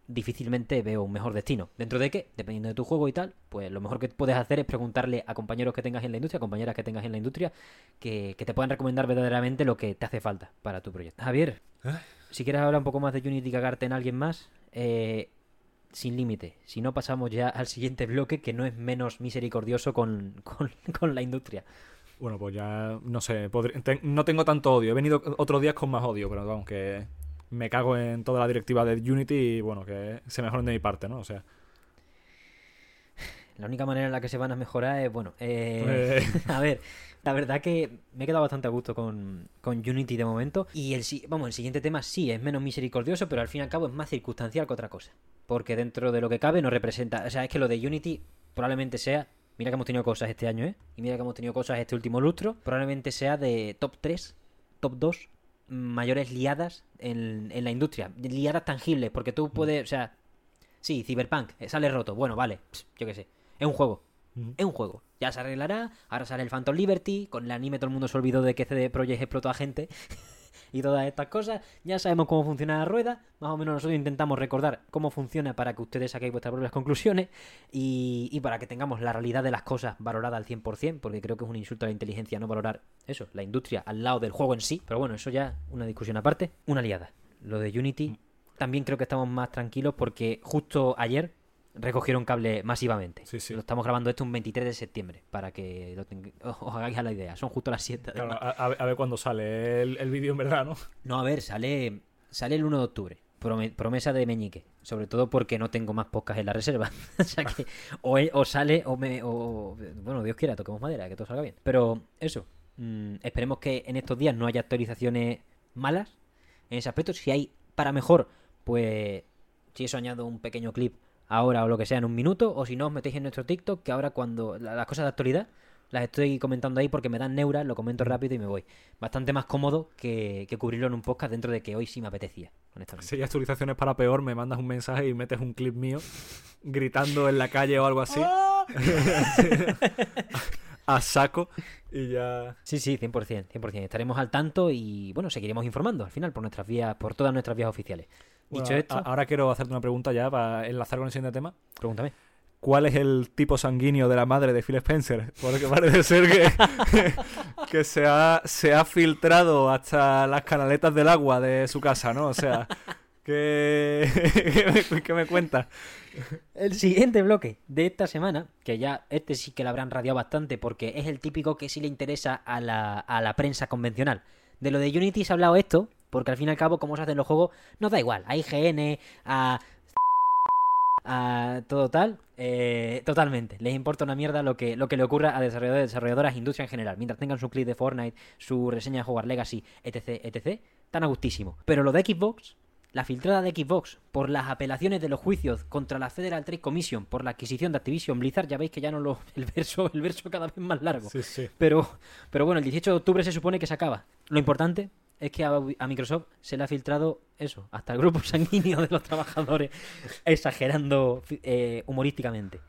Speaker 1: difícilmente veo un mejor destino. Dentro de que, dependiendo de tu juego y tal, pues lo mejor que puedes hacer es preguntarle a compañeros que tengas en la industria, compañeras que tengas en la industria, que, que te puedan recomendar verdaderamente lo que te hace falta para tu proyecto. Javier,
Speaker 2: Ay.
Speaker 1: si quieres hablar un poco más de Unity y cagarte en alguien más, eh, sin límite. Si no, pasamos ya al siguiente bloque que no es menos misericordioso con, con, con la industria.
Speaker 2: Bueno, pues ya no sé, podré- no tengo tanto odio. He venido otros días con más odio, pero vamos, que me cago en toda la directiva de Unity y bueno, que se mejoren de mi parte, ¿no? O sea,
Speaker 1: La única manera en la que se van a mejorar es, bueno, eh,
Speaker 2: eh,
Speaker 1: a ver, la verdad que me he quedado bastante a gusto con, con Unity de momento. Y el, si- vamos, el siguiente tema sí es menos misericordioso, pero al fin y al cabo es más circunstancial que otra cosa. Porque dentro de lo que cabe no representa. O sea, es que lo de Unity probablemente sea. Mira que hemos tenido cosas este año, ¿eh? Y mira que hemos tenido cosas este último lustro. Probablemente sea de top 3, top 2 mayores liadas en, en la industria. Liadas tangibles, porque tú puedes. O sea, sí, Cyberpunk, eh, sale roto. Bueno, vale, pss, yo qué sé. Es un juego.
Speaker 2: Ujú.
Speaker 1: Es un juego. Ya se arreglará. Ahora sale el Phantom Liberty. Con el anime todo el mundo se olvidó de que CD Projekt explotó a gente. y todas estas cosas. Ya sabemos cómo funciona la rueda. Más o menos nosotros intentamos recordar cómo funciona para que ustedes saquéis vuestras propias conclusiones y, y para que tengamos la realidad de las cosas valorada al 100%, porque creo que es un insulto a la inteligencia no valorar eso, la industria al lado del juego en sí. Pero bueno, eso ya una discusión aparte. Una liada. Lo de Unity también creo que estamos más tranquilos porque justo ayer recogieron cable masivamente.
Speaker 2: Sí, sí.
Speaker 1: Lo estamos grabando esto un 23 de septiembre, para que lo teng- os hagáis a la idea. Son justo las 7.
Speaker 2: Claro, a, a ver- cuándo sale el, el vídeo en verdad, ¿no?
Speaker 1: No, a ver, sale, sale el 1 de octubre. Prome- promesa de Meñique. Sobre todo porque no tengo más podcast en la reserva. o sea que o, e- o sale o me... O, bueno, Dios quiera, toquemos madera, que todo salga bien. Pero eso, mm, esperemos que en estos días no haya actualizaciones malas en ese aspecto. Si hay para mejor, pues si eso añado un pequeño clip ahora o lo que sea en un minuto. O si no, os metéis en nuestro TikTok, que ahora cuando la- las cosas de actualidad las estoy comentando ahí porque me dan neuras, lo comento rápido y me voy. Bastante más cómodo que, que cubrirlo en un podcast dentro de que hoy sí me apetecía, honestamente.
Speaker 2: Si hay actualizaciones para peor, me mandas un mensaje y metes un clip mío gritando en la calle o algo así. a saco y ya.
Speaker 1: Sí, sí, 100%, 100%. Estaremos al tanto y, bueno, seguiremos informando al final por nuestras vías, por todas nuestras vías oficiales.
Speaker 2: Bueno,
Speaker 1: Dicho esto,
Speaker 2: ahora quiero hacerte una pregunta ya para enlazar con el siguiente tema.
Speaker 1: pregúntame.
Speaker 2: ¿Cuál es el tipo sanguíneo de la madre de Phil Spencer? Porque parece ser que, que se, ha, se ha filtrado hasta las canaletas del agua de su casa, ¿no? O sea, ¿qué, me, qué me cuentas?
Speaker 1: El siguiente bloque de esta semana, que ya este sí que lo habrán radiado bastante porque es el típico que sí le interesa a la, a la prensa convencional. De lo de Unity se ha hablado esto, porque al fin y al cabo, como se hacen los juegos, nos da igual. A IGN, a. a todo tal. eh, totalmente. Les importa una mierda lo que, lo que le ocurra a desarrolladores, desarrolladoras, industria en general. Mientras tengan su clip de Fortnite, su reseña de jugar Legacy, etc, etc, tan a gustísimo. Pero lo de Xbox, la filtrada de Xbox por las apelaciones de los juicios contra la Federal Trade Commission por la adquisición de Activision Blizzard, ya veis que ya no lo el verso el verso cada vez más largo.
Speaker 2: Sí, sí.
Speaker 1: Pero pero bueno, el 18 de octubre se supone que se acaba. Lo importante es que a, Microsoft se le ha filtrado eso, hasta el grupo sanguíneo de los trabajadores, exagerando eh, humorísticamente.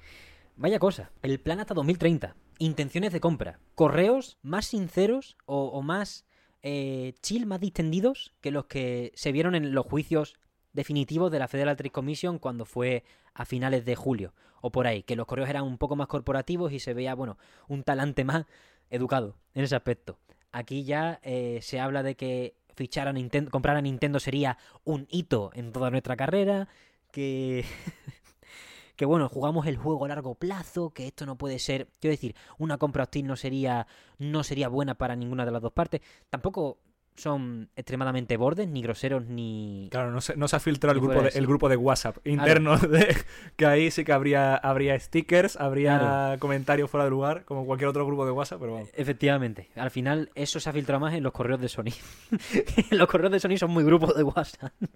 Speaker 1: Vaya cosa, el plan hasta 2030, intenciones de compra, correos más sinceros o, o más eh, chill, más distendidos que los que se vieron en los juicios definitivos de la Federal Trade Commission cuando fue a finales de julio o por ahí, que los correos eran un poco más corporativos y se veía, bueno, un talante más educado en ese aspecto. Aquí ya eh, se habla de que fichar a Nintendo, comprar a Nintendo sería un hito en toda nuestra carrera, que que bueno, jugamos el juego a largo plazo, que esto no puede ser, quiero decir, una compra hostil no sería no sería buena para ninguna de las dos partes. Tampoco son extremadamente bordes, ni groseros, ni...
Speaker 2: Claro, no se, no se ha filtrado el grupo, de, el grupo de WhatsApp interno, de, que ahí sí que habría, habría stickers, habría
Speaker 1: Claro.
Speaker 2: comentarios fuera de lugar, como cualquier otro grupo de WhatsApp, pero vamos.
Speaker 1: Efectivamente, al final eso se ha filtrado más en los correos de Sony. los correos de Sony son muy grupos de WhatsApp.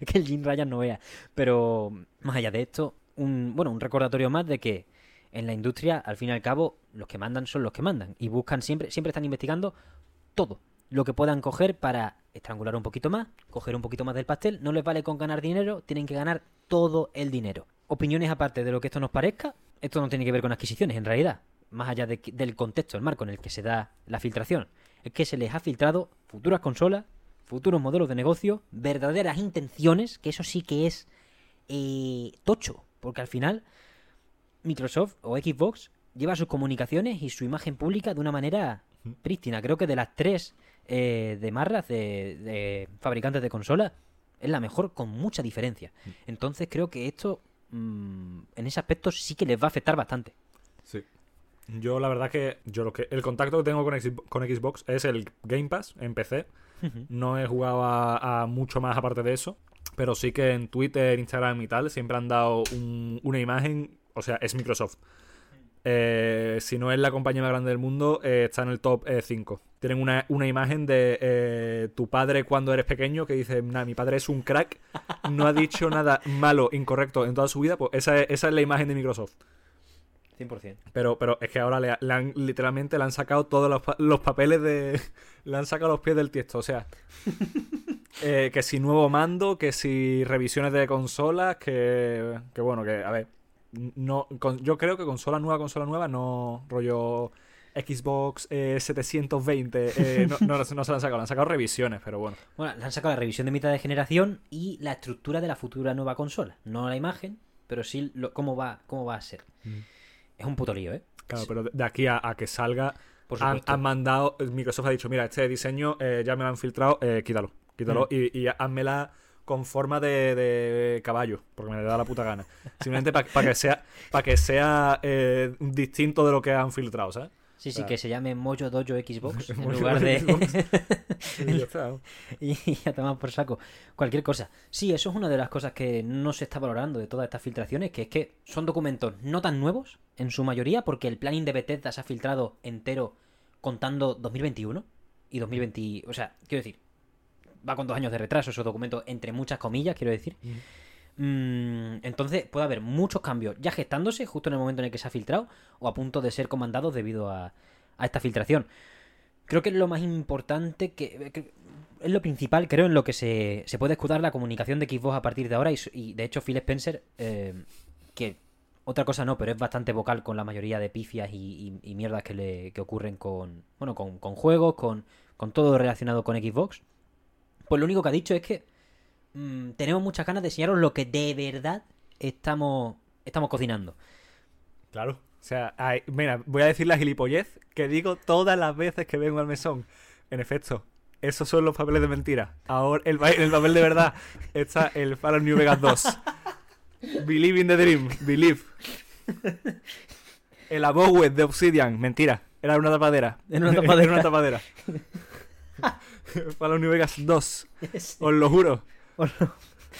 Speaker 1: es que el Jim Ryan no vea. Pero más allá de esto, un, bueno, un recordatorio más de que en la industria, al fin y al cabo, los que mandan son los que mandan. Y buscan siempre, siempre están investigando todo lo que puedan coger para estrangular un poquito más, coger un poquito más del pastel. No les vale con ganar dinero, tienen que ganar todo el dinero. Opiniones aparte de lo que esto nos parezca, esto no tiene que ver con adquisiciones en realidad, más allá de del contexto, el marco en el que se da la filtración. Es que se les ha filtrado futuras consolas, futuros modelos de negocio, verdaderas intenciones, que eso sí que es eh, tocho, porque al final Microsoft o Xbox lleva sus comunicaciones y su imagen pública de una manera prístina. Creo que de las tres eh, de marras de, de fabricantes de consolas es la mejor con mucha diferencia. Entonces creo que esto mm, en ese aspecto sí que les va a afectar bastante.
Speaker 2: Sí. Yo la verdad que yo lo que el contacto que tengo con, Xbox- con Xbox es el Game Pass en PC. No he jugado a, a mucho más aparte de eso, pero sí que en Twitter, Instagram y tal siempre han dado un- una imagen, o sea, es Microsoft. Eh, si no es la compañía más grande del mundo, eh, está en el top 5. Tienen una, una imagen de eh, tu padre cuando eres pequeño que dice, nah, mi padre es un crack, no ha dicho nada malo, incorrecto en toda su vida, pues esa es, esa es la imagen de Microsoft.
Speaker 1: 100%.
Speaker 2: Pero, pero es que ahora le, le han, literalmente le han sacado todos los, los papeles de. Le han sacado los pies del tiesto. O sea. eh, que si nuevo mando, que si revisiones de consolas, que. Que bueno, que a ver. No, con- yo creo que consola nueva, consola nueva, no rollo. Xbox eh, 720. eh, no, no, no se lo han sacado, le han sacado revisiones, pero bueno.
Speaker 1: Bueno, le han sacado la revisión de mitad de generación y la estructura de la futura nueva consola. No la imagen, pero sí lo- cómo, va, cómo va a ser.
Speaker 2: Mm.
Speaker 1: Es un puto lío, ¿eh?
Speaker 2: Claro, pero de- aquí a, a que salga, han, mandado. Microsoft ha dicho: Mira, este diseño eh, ya me lo han filtrado, eh, quítalo. Quítalo
Speaker 1: Mm.
Speaker 2: y, y házmela con forma de, de caballo, porque me da la puta gana. Simplemente para que sea, para que sea eh, distinto de lo que han filtrado, ¿sabes?
Speaker 1: Sí, sí,
Speaker 2: Claro.
Speaker 1: que se llame Mojo Dojo Xbox en lugar de...
Speaker 2: Y
Speaker 1: y a tomar por saco cualquier cosa. Sí, eso es una de las cosas que no se está valorando de todas estas filtraciones, que es que son documentos no tan nuevos, en su mayoría, porque el planning de Bethesda se ha filtrado entero contando 2021 y 2020... O sea, quiero decir, va con dos años de retraso esos documentos, entre muchas comillas, quiero decir. Mm, entonces puede haber muchos cambios ya gestándose justo en el momento en el que se ha filtrado o a punto de ser comandados debido a, a esta filtración. Creo que es lo más importante, que, que- es lo principal, creo, en lo que se, se puede escudar la comunicación de Xbox a partir de ahora. Y, de hecho, Phil Spencer, eh, que otra cosa no, pero es bastante vocal con la mayoría de pifias y, y- y mierdas que, le, que ocurren con, bueno, con, con juegos, con, con todo relacionado con Xbox. Pues lo único que ha dicho es que mm, tenemos muchas ganas de enseñaros lo que de verdad estamos, estamos cocinando.
Speaker 2: Claro. O sea, hay- mira, voy a decir la gilipollez que digo todas las veces que vengo al mesón. En efecto, esos son los papeles de mentira. Ahora, el, el papel de verdad está el Fallout New Vegas 2. Believe in the Dream. Believe. El Abowed de Obsidian. Mentira. Era una tapadera.
Speaker 1: Era una tapadera.
Speaker 2: Era una tapadera. Fallout New Vegas 2. Os lo juro.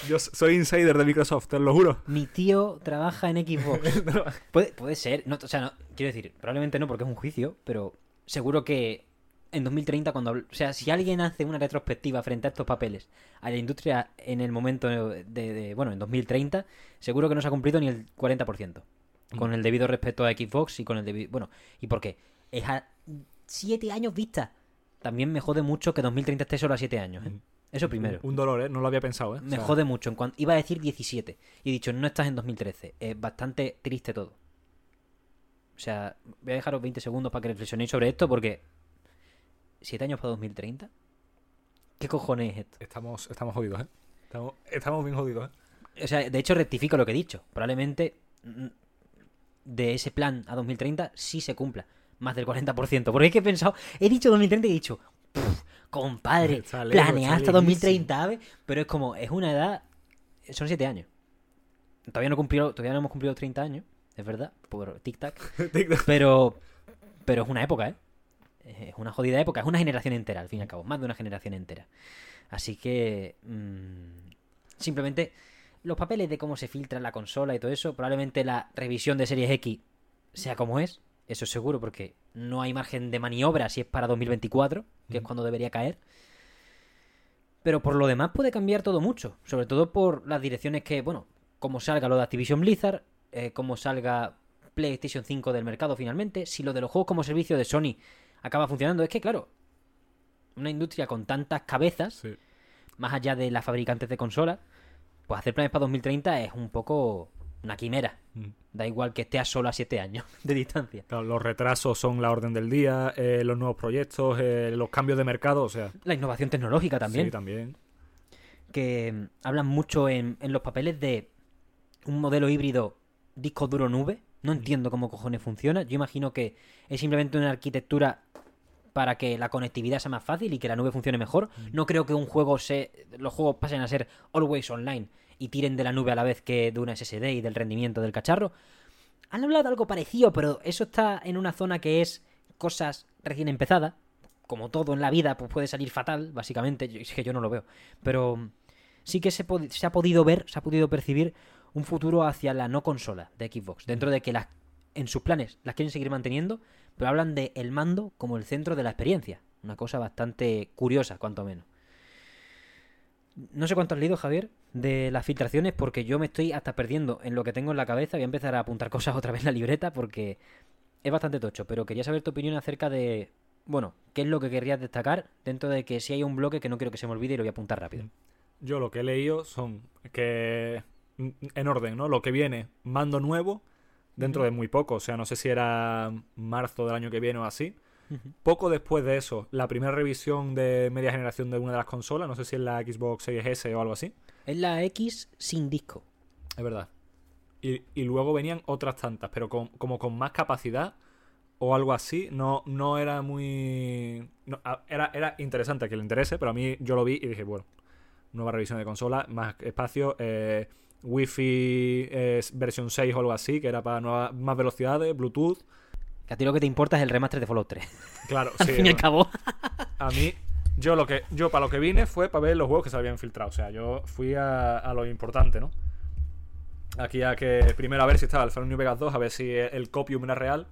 Speaker 2: Yo soy insider de Microsoft, os lo juro.
Speaker 1: Mi tío trabaja en Xbox. puede, puede ser. No, o sea, no, quiero decir, probablemente no porque es un juicio, pero seguro que en 2030, cuando. O sea, si alguien hace una retrospectiva frente a estos papeles a la industria en el momento de. de- bueno, en 2030, seguro que no se ha cumplido ni el 40%. Con el debido respeto a Xbox y con el debido. Bueno, ¿y por qué? Es a 7 años vista. También me jode mucho que 2030 esté solo a 7 años. ¿eh? Eso primero.
Speaker 2: Un dolor, ¿eh? No lo había pensado, ¿eh? O
Speaker 1: Me
Speaker 2: sea,
Speaker 1: jode mucho. En cuanto, iba a decir 17. Y he dicho, no estás en 2013. Es bastante triste todo. O sea, voy a dejaros 20 segundos para que reflexionéis sobre esto porque... ¿7 años para 2030? ¿Qué cojones es esto?
Speaker 2: Estamos, estamos jodidos, ¿eh? Estamos, estamos bien jodidos, ¿eh?
Speaker 1: O sea, de hecho rectifico lo que he dicho. Probablemente mm, de ese plan a 2030 sí se cumpla. Más del 40%. Porque es que he pensado... He dicho 2030 y he dicho... "Puf, compadre, planea hasta 2030, ¿sabes? Pero es como... Es una edad... Son 7 años. Todavía no, cumplió, todavía no hemos cumplido 30 años. Es verdad. Por tic-tac. Pero... Pero es una época, ¿eh? Es una jodida época. Es una generación entera, al fin y al cabo. Más de una generación entera. Así que... mm, simplemente los papeles de cómo se filtra la consola y todo eso, probablemente la revisión de Series X sea como es, eso es seguro, porque no hay margen de maniobra si es para 2024, que es cuando debería caer. Pero por lo demás puede cambiar todo mucho, sobre todo por las direcciones que, bueno, como salga lo de Activision Blizzard, eh, como salga PlayStation 5 del mercado finalmente, si lo de los juegos como servicio de Sony acaba funcionando, es que claro, una industria con tantas cabezas,
Speaker 2: Sí.
Speaker 1: más allá de las fabricantes de consolas, pues hacer planes para 2030 es un poco una quimera.
Speaker 2: Mm.
Speaker 1: Da igual que esté a solo a 7 años de distancia.
Speaker 2: Claro, los retrasos son la orden del día, eh, los nuevos proyectos, eh, los cambios de mercado, o sea.
Speaker 1: La innovación tecnológica también,
Speaker 2: Sí, también.
Speaker 1: que mm, hablan mucho en, en los papeles de un modelo híbrido disco duro nube. No entiendo cómo cojones funciona. Yo imagino que es simplemente una arquitectura para que la conectividad sea más fácil y que la nube funcione mejor. No creo que un juego se los juegos pasen a ser always online y tiren de la nube a la vez que de una SSD y del rendimiento del cacharro. Han hablado de algo parecido, pero eso está en una zona que es cosas recién empezadas. Como todo en la vida, pues puede salir fatal, básicamente. Es que yo no lo veo. Pero sí que se, se ha podido ver, se ha podido percibir un futuro hacia la no consola de Xbox. Dentro de que en sus planes las quieren seguir manteniendo, pero hablan de el mando como el centro de la experiencia. Una cosa bastante curiosa, cuanto menos. No sé cuánto has leído, Javier, de las filtraciones, porque yo me estoy hasta perdiendo en lo que tengo en la cabeza. Voy a empezar a apuntar cosas otra vez en la libreta porque es bastante tocho. Pero quería saber tu opinión acerca de, bueno, qué es lo que querrías destacar dentro de que si hay un bloque que no quiero que se me olvide y lo voy a apuntar rápido.
Speaker 2: Yo lo que he leído son que. En orden, ¿no? Lo que viene, mando nuevo, dentro de muy poco. O sea, no sé si era marzo del año que viene o así. Poco después de eso, la primera revisión de media generación de una de las consolas, no sé si es la Xbox Series S o algo así.
Speaker 1: Es la X sin disco.
Speaker 2: Es verdad. Y, y luego venían otras tantas, pero con, como con más capacidad o algo así. No, no era muy. no, era, era interesante que le interese, pero a mí yo lo vi y dije, bueno, nueva revisión de consola, más espacio, eh, Wi-Fi eh, versión 6 o algo así, que era para nueva- más velocidades, Bluetooth.
Speaker 1: Que a ti lo que te importa es el remaster de Fallout 3.
Speaker 2: Claro,
Speaker 1: Al
Speaker 2: sí.
Speaker 1: fin y al cabo.
Speaker 2: A mí, yo lo que yo para lo que vine fue para ver los juegos que se habían filtrado. O sea, yo fui a, a lo importante, ¿no? Aquí a que primero a ver si estaba el Fallout New Vegas 2, a ver si el copium era real.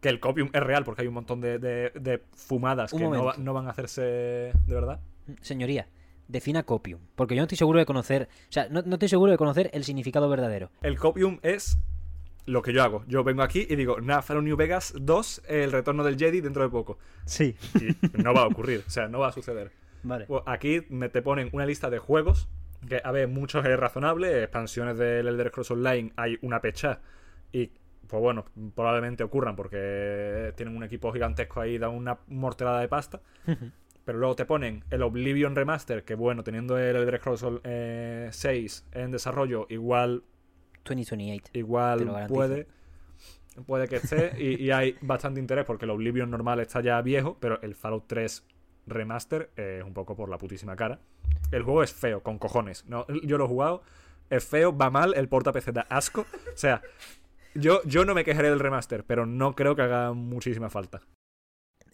Speaker 2: Que el copium es real, porque hay un montón de, de- de fumadas
Speaker 1: Un
Speaker 2: que no, van a hacerse de verdad.
Speaker 1: Señoría, defina copium. Porque yo no estoy seguro de conocer. O sea, no, no estoy seguro de conocer el significado verdadero.
Speaker 2: El copium es lo que yo hago. Yo vengo aquí y digo, Fallout New Vegas 2, el retorno del Jedi dentro de poco.
Speaker 1: Sí.
Speaker 2: Y no va a ocurrir, o sea, no va a suceder.
Speaker 1: Vale.
Speaker 2: Pues aquí me te ponen una lista de juegos, que a ver, muchos es razonable, expansiones del Elder Scrolls Online hay una pecha y pues bueno, probablemente ocurran porque tienen un equipo gigantesco ahí, da una morterada de pasta. Pero luego te ponen el Oblivion Remaster, que bueno, teniendo el Elder Scrolls eh, 6 en desarrollo, igual,
Speaker 1: 2028. Te
Speaker 2: igual puede, puede que esté. y, y hay bastante interés porque el Oblivion normal está ya viejo, pero el Fallout 3 Remaster es un poco por la putísima cara. El juego es feo, con cojones. No, yo lo he jugado, es feo, va mal, el porta PC da asco. O sea, yo, yo no me quejaré del remaster, pero no creo que haga muchísima falta.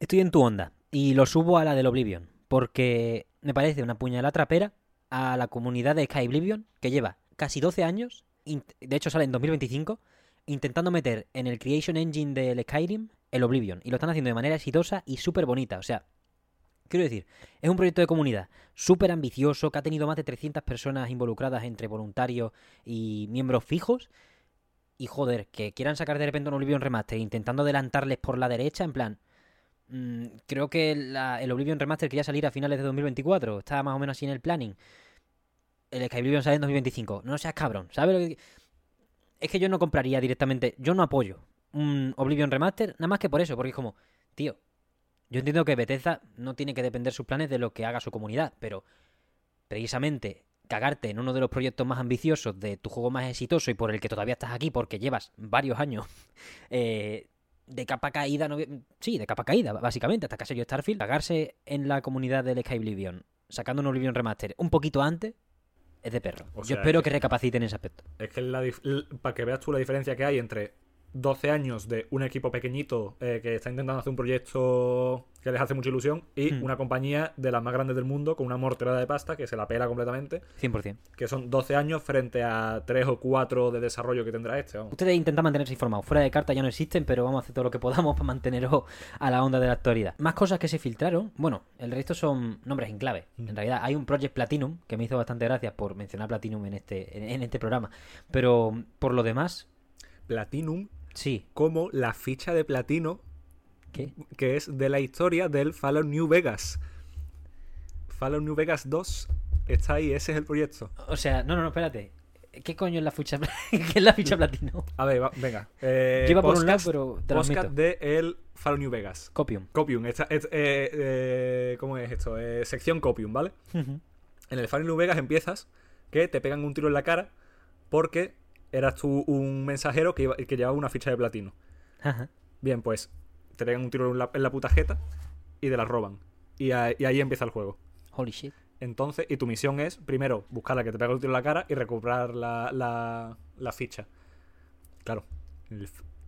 Speaker 1: Estoy en tu onda y lo subo a la del Oblivion. Porque me parece una puñalada trapera a la comunidad de Sky Oblivion que lleva casi 12 años, de hecho sale en 2025, intentando meter en el Creation Engine del Skyrim el Oblivion. Y lo están haciendo de manera exitosa y súper bonita. O sea, quiero decir, es un proyecto de comunidad súper ambicioso que ha tenido más de 300 personas involucradas entre voluntarios y miembros fijos. Y joder, que quieran sacar de repente un Oblivion Remaster intentando adelantarles por la derecha, en plan. mm, creo que la- el Oblivion Remaster quería salir a finales de 2024. Estaba más o menos así en el planning. El Sky Oblivion sale en 2025. No seas cabrón, ¿sabes lo que.? Es que yo no compraría directamente. Yo no apoyo un Oblivion Remaster, nada más que por eso, porque es como, tío, yo entiendo que Bethesda no tiene que depender sus planes de lo que haga su comunidad, pero precisamente cagarte en uno de los proyectos más ambiciosos de tu juego más exitoso y por el que todavía estás aquí porque llevas varios años eh, de capa caída, no, sí, de capa caída, básicamente, hasta que ha salido Starfield, cagarse en la comunidad del Sky Oblivion, sacando un Oblivion Remaster un poquito antes, es de perro.
Speaker 2: O
Speaker 1: Yo espero
Speaker 2: que-
Speaker 1: que recapaciten en ese aspecto.
Speaker 2: Es que la para que veas tú la diferencia que hay entre 12 años de un equipo pequeñito eh, que está intentando hacer un proyecto que les hace mucha ilusión y
Speaker 1: Hmm.
Speaker 2: una compañía de las más grandes del mundo con una morterada de pasta que se la pela completamente,
Speaker 1: 100%.
Speaker 2: que son 12 años frente a 3 o 4 de desarrollo que tendrá este. vamos.
Speaker 1: Ustedes intentan mantenerse informados. Fuera de carta ya no existen, pero vamos a hacer todo lo que podamos para manteneros a la onda de la actualidad. Más cosas que se filtraron. Bueno, el resto son nombres en clave. En realidad hay un Project Platinum, que me hizo bastante gracias por mencionar Platinum en este, en, en este programa. Pero por lo demás,
Speaker 2: Platinum
Speaker 1: sí.
Speaker 2: como la ficha de platino
Speaker 1: ¿Qué?
Speaker 2: que es de la historia del Fallout New Vegas. Fallout New Vegas 2 está ahí, ese es el proyecto.
Speaker 1: O sea, no, no, no, espérate. ¿Qué coño es la ficha, ¿Qué es la ficha Platinum?
Speaker 2: A ver, va- venga. eh,
Speaker 1: Lleva por un lado, pero te lo
Speaker 2: podcast de el Fallout New Vegas.
Speaker 1: Copium.
Speaker 2: Copium, esta, eh, eh, ¿cómo es esto? Eh, sección Copium, ¿vale? En el Fallout New Vegas empiezas que te pegan un tiro en la cara porque eras tú un mensajero que, iba- que llevaba una ficha de platino.
Speaker 1: Ajá.
Speaker 2: Bien, pues te pegan un tiro en la, en la puta jeta y te la roban. Y, ahí- y ahí empieza el juego.
Speaker 1: Holy shit.
Speaker 2: Entonces, y tu misión es, primero, buscar la que te pega el tiro en la cara y recuperar la, la, la ficha. Claro.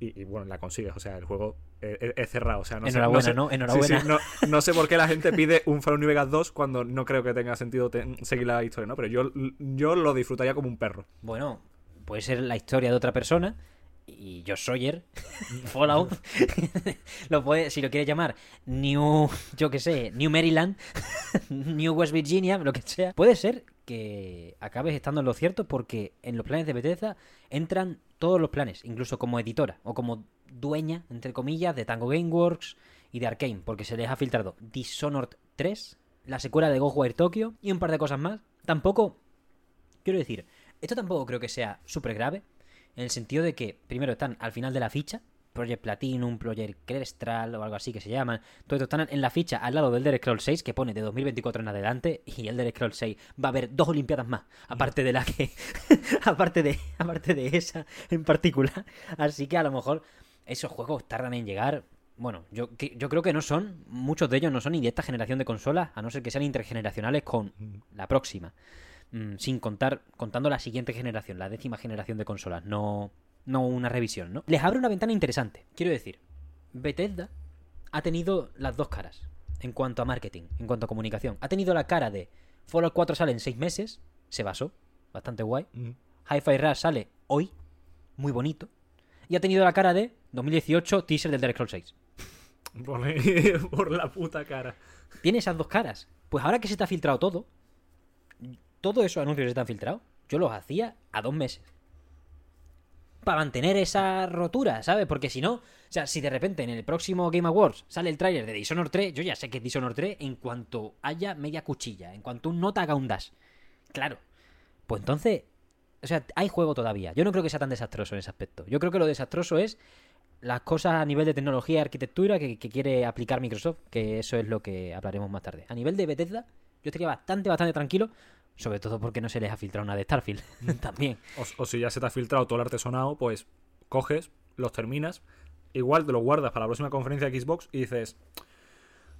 Speaker 2: Y, y, bueno, la consigues. O sea, el juego es, es- es cerrado. O sea, no sé-
Speaker 1: Enhorabuena,
Speaker 2: sé-
Speaker 1: ¿no?
Speaker 2: Sí,
Speaker 1: Enhorabuena.
Speaker 2: sí, no, no sé por qué la gente pide un Fallout New Vegas 2 cuando no creo que tenga sentido seguir la historia, ¿no? Pero yo, yo lo disfrutaría como un perro.
Speaker 1: Bueno, puede ser la historia de otra persona. Y yo Sawyer, Fallout, lo puede, si lo quieres llamar New, yo qué sé, New Maryland, New West Virginia, lo que sea. Puede ser que acabes estando en lo cierto porque en los planes de Bethesda entran todos los planes, incluso como editora o como dueña, entre comillas, de Tango Gameworks y de Arkane, porque se les ha filtrado Dishonored 3, la secuela de Ghostwire Tokyo y un par de cosas más. Tampoco, quiero decir, esto tampoco creo que sea súper grave. en el sentido de que, primero, están al final de la ficha, Project Platinum, Project Crestral o algo así que se llaman. Todo esto están en la ficha al lado del Elder Scrolls 6 que pone de 2024 en adelante y Elder Scrolls 6 va a haber dos Olimpiadas más, aparte de la que aparte de aparte de esa en particular. Así que a lo mejor esos juegos tardan en llegar. Bueno, yo, yo creo que no son, muchos de ellos no son ni de esta generación de consolas, a no ser que sean intergeneracionales con la próxima. Mm, sin contar, contando la siguiente generación, la décima generación de consolas, no, no una revisión, ¿no? Les abre una ventana interesante. Quiero decir, Bethesda ha tenido las dos caras en cuanto a marketing, en cuanto a comunicación. Ha tenido la cara de Fallout 4 sale en seis meses, se basó, bastante guay. Hi-Fi Rush sale hoy, muy bonito. Y ha tenido la cara de 2018 teaser del Dark Scrolls 6.
Speaker 2: Por, la puta cara.
Speaker 1: Tiene esas dos caras. Pues ahora que se te ha filtrado todo, todos esos anuncios están filtrados, yo los hacía a dos meses para mantener esa rotura, ¿sabes? Porque si no, o sea, si de repente en el próximo Game Awards sale el tráiler de Dishonored 3, yo ya sé que es Dishonored 3 en cuanto haya media cuchilla, en cuanto un nota haga un dash. Claro. Pues entonces, o sea, hay juego todavía. Yo no creo que sea tan desastroso en ese aspecto. Yo creo que lo desastroso es las cosas a nivel de tecnología y arquitectura que, que quiere aplicar Microsoft, que eso es lo que hablaremos más tarde. A nivel de Bethesda, yo estaría bastante, bastante tranquilo sobre todo porque no se les ha filtrado una de Starfield también.
Speaker 2: O, si ya se te ha filtrado todo el artesonado, pues coges, los terminas, igual te lo guardas para la próxima conferencia de Xbox y dices,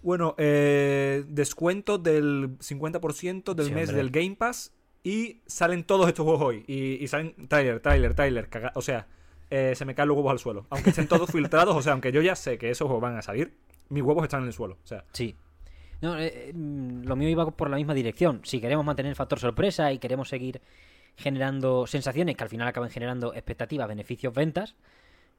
Speaker 2: bueno, eh, descuento del 50% del mes del Game Pass y salen todos estos juegos hoy. Y, salen trailer, trailer, trailer, o sea, eh, se me caen los huevos al suelo. Aunque estén todos filtrados, o sea, aunque yo ya sé que esos juegos van a salir, mis huevos están en el suelo. O sea,
Speaker 1: sí, no, eh, mm, lo mío iba por la misma dirección. Si queremos mantener el factor sorpresa y queremos seguir generando sensaciones que al final acaben generando expectativas, beneficios, ventas,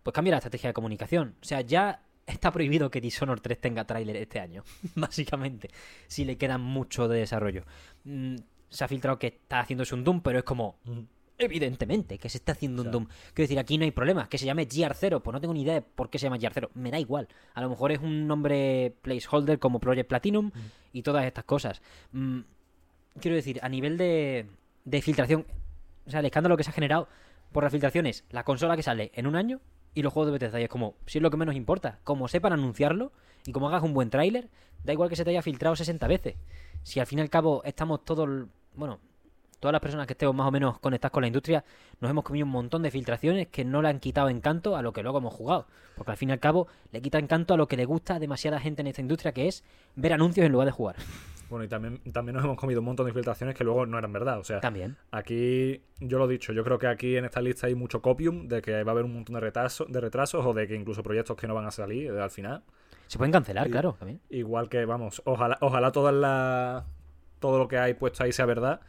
Speaker 1: pues cambia la estrategia de comunicación. O sea, ya está prohibido que Dishonored 3 tenga tráiler este año, básicamente, si le queda mucho de desarrollo. Mm, se ha filtrado que está haciéndose un Doom, pero es como... Evidentemente que se está haciendo un Doom. Quiero decir, aquí no hay problema. Que se llame GR0. Pues no tengo ni idea de por qué se llama GR0. Me da igual. A lo mejor es un nombre placeholder como Project Platinum y todas estas cosas. Mm, quiero decir, a nivel de, de filtración, o sea, el escándalo que se ha generado por las filtraciones, la consola que sale en un año y los juegos de Bethesda. Y es como, si es lo que menos importa. Como sepan anunciarlo y como hagas un buen tráiler, da igual que se te haya filtrado 60 veces. Si al fin y al cabo estamos todos, bueno, todas las personas que estemos más o menos conectadas con la industria, nos hemos comido un montón de filtraciones que no le han quitado encanto a lo que luego hemos jugado. Porque al fin y al cabo le quita encanto a lo que le gusta a demasiada gente en esta industria, que es ver anuncios en lugar de jugar.
Speaker 2: Bueno, y también, también nos hemos comido un montón de filtraciones que luego no eran verdad. O sea,
Speaker 1: también.
Speaker 2: aquí, yo lo he dicho, yo creo que aquí en esta lista hay mucho copium de que va a haber un montón de, retrasos, de retrasos o de que incluso proyectos que no van a salir eh, al final.
Speaker 1: Se pueden cancelar, claro, también.
Speaker 2: Igual que, vamos, ojalá, ojalá todas las todo lo que hay puesto ahí sea verdad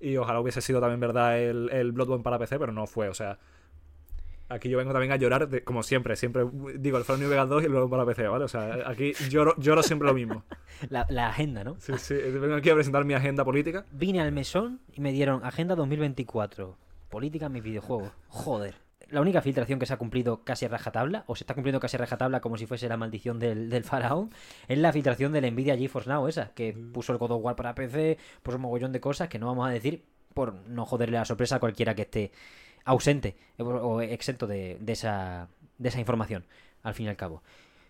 Speaker 2: y ojalá hubiese sido también verdad el, el Bloodborne para PC, pero no fue. O sea, aquí yo vengo también a llorar, como siempre. Siempre digo el Fallout New Vegas 2 y el Bloodborne para PC, ¿vale? O sea, aquí lloro, lloro siempre lo mismo.
Speaker 1: La, la, agenda, ¿no?
Speaker 2: Sí, sí. Vengo aquí a presentar mi agenda política.
Speaker 1: Vine al mesón y me dieron Agenda 2024. Política en mis videojuegos. Joder la única filtración que se ha cumplido casi a rajatabla, o se está cumpliendo casi a rajatabla como si fuese la maldición del, faraón, es la filtración de la Nvidia GeForce Now, esa, que mm. puso el God of War para PC, puso un mogollón de cosas que no vamos a decir por no joderle la sorpresa a cualquiera que esté ausente o exento de, esa, de esa información, al fin y al cabo.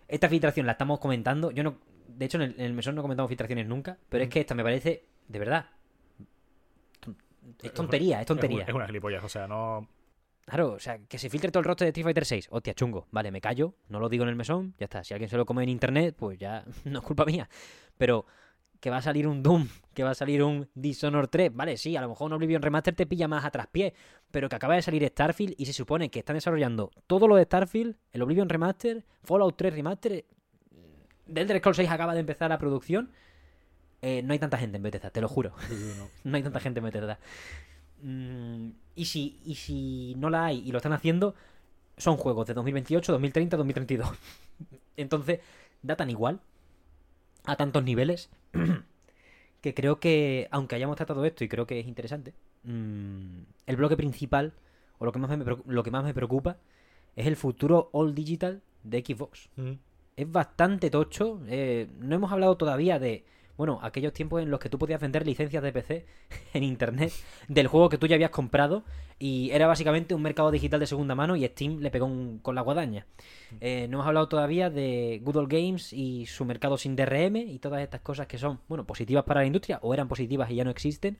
Speaker 1: Esta filtración la estamos comentando, yo no, de hecho en el, mesón no comentamos filtraciones nunca, pero es mm. que esta me parece, de verdad, es tontería, es tontería.
Speaker 2: Es una gilipollas, o sea, no
Speaker 1: Claro, o sea, que se filtre todo el rostro de Street Fighter 6. Hostia, chungo. Vale, me callo, no lo digo en el mesón, ya está. Si alguien se lo come en internet, pues ya no es culpa mía. Pero que va a salir un Doom, que va a salir un Dishonored 3, vale, sí, a lo mejor un Oblivion Remaster te pilla más a traspié, pero que acaba de salir Starfield y se supone que están desarrollando todo lo de Starfield, el Oblivion Remaster, Fallout 3 Remaster, The Elder Scrolls 6 acaba de empezar la producción. Eh, no hay tanta gente en Bethesda, te lo juro. no. no hay tanta gente en Bethesda. Mm, y, si, y si no la hay y lo están haciendo, son juegos de 2028, 2030, 2032. Entonces, da tan igual a tantos niveles que creo que, aunque hayamos tratado esto y creo que es interesante, mm, el bloque principal, o lo que más me, lo que más me preocupa, es el futuro all digital de Xbox. Es bastante tocho. Eh, no hemos hablado todavía de bueno, aquellos tiempos en los que tú podías vender licencias de PC en internet del juego que tú ya habías comprado y era básicamente un mercado digital de segunda mano y Steam le pegó un- con la guadaña. Eh, no hemos hablado todavía de Good Old Games y su mercado sin DRM y todas estas cosas que son, bueno, positivas para la industria o eran positivas y ya no existen.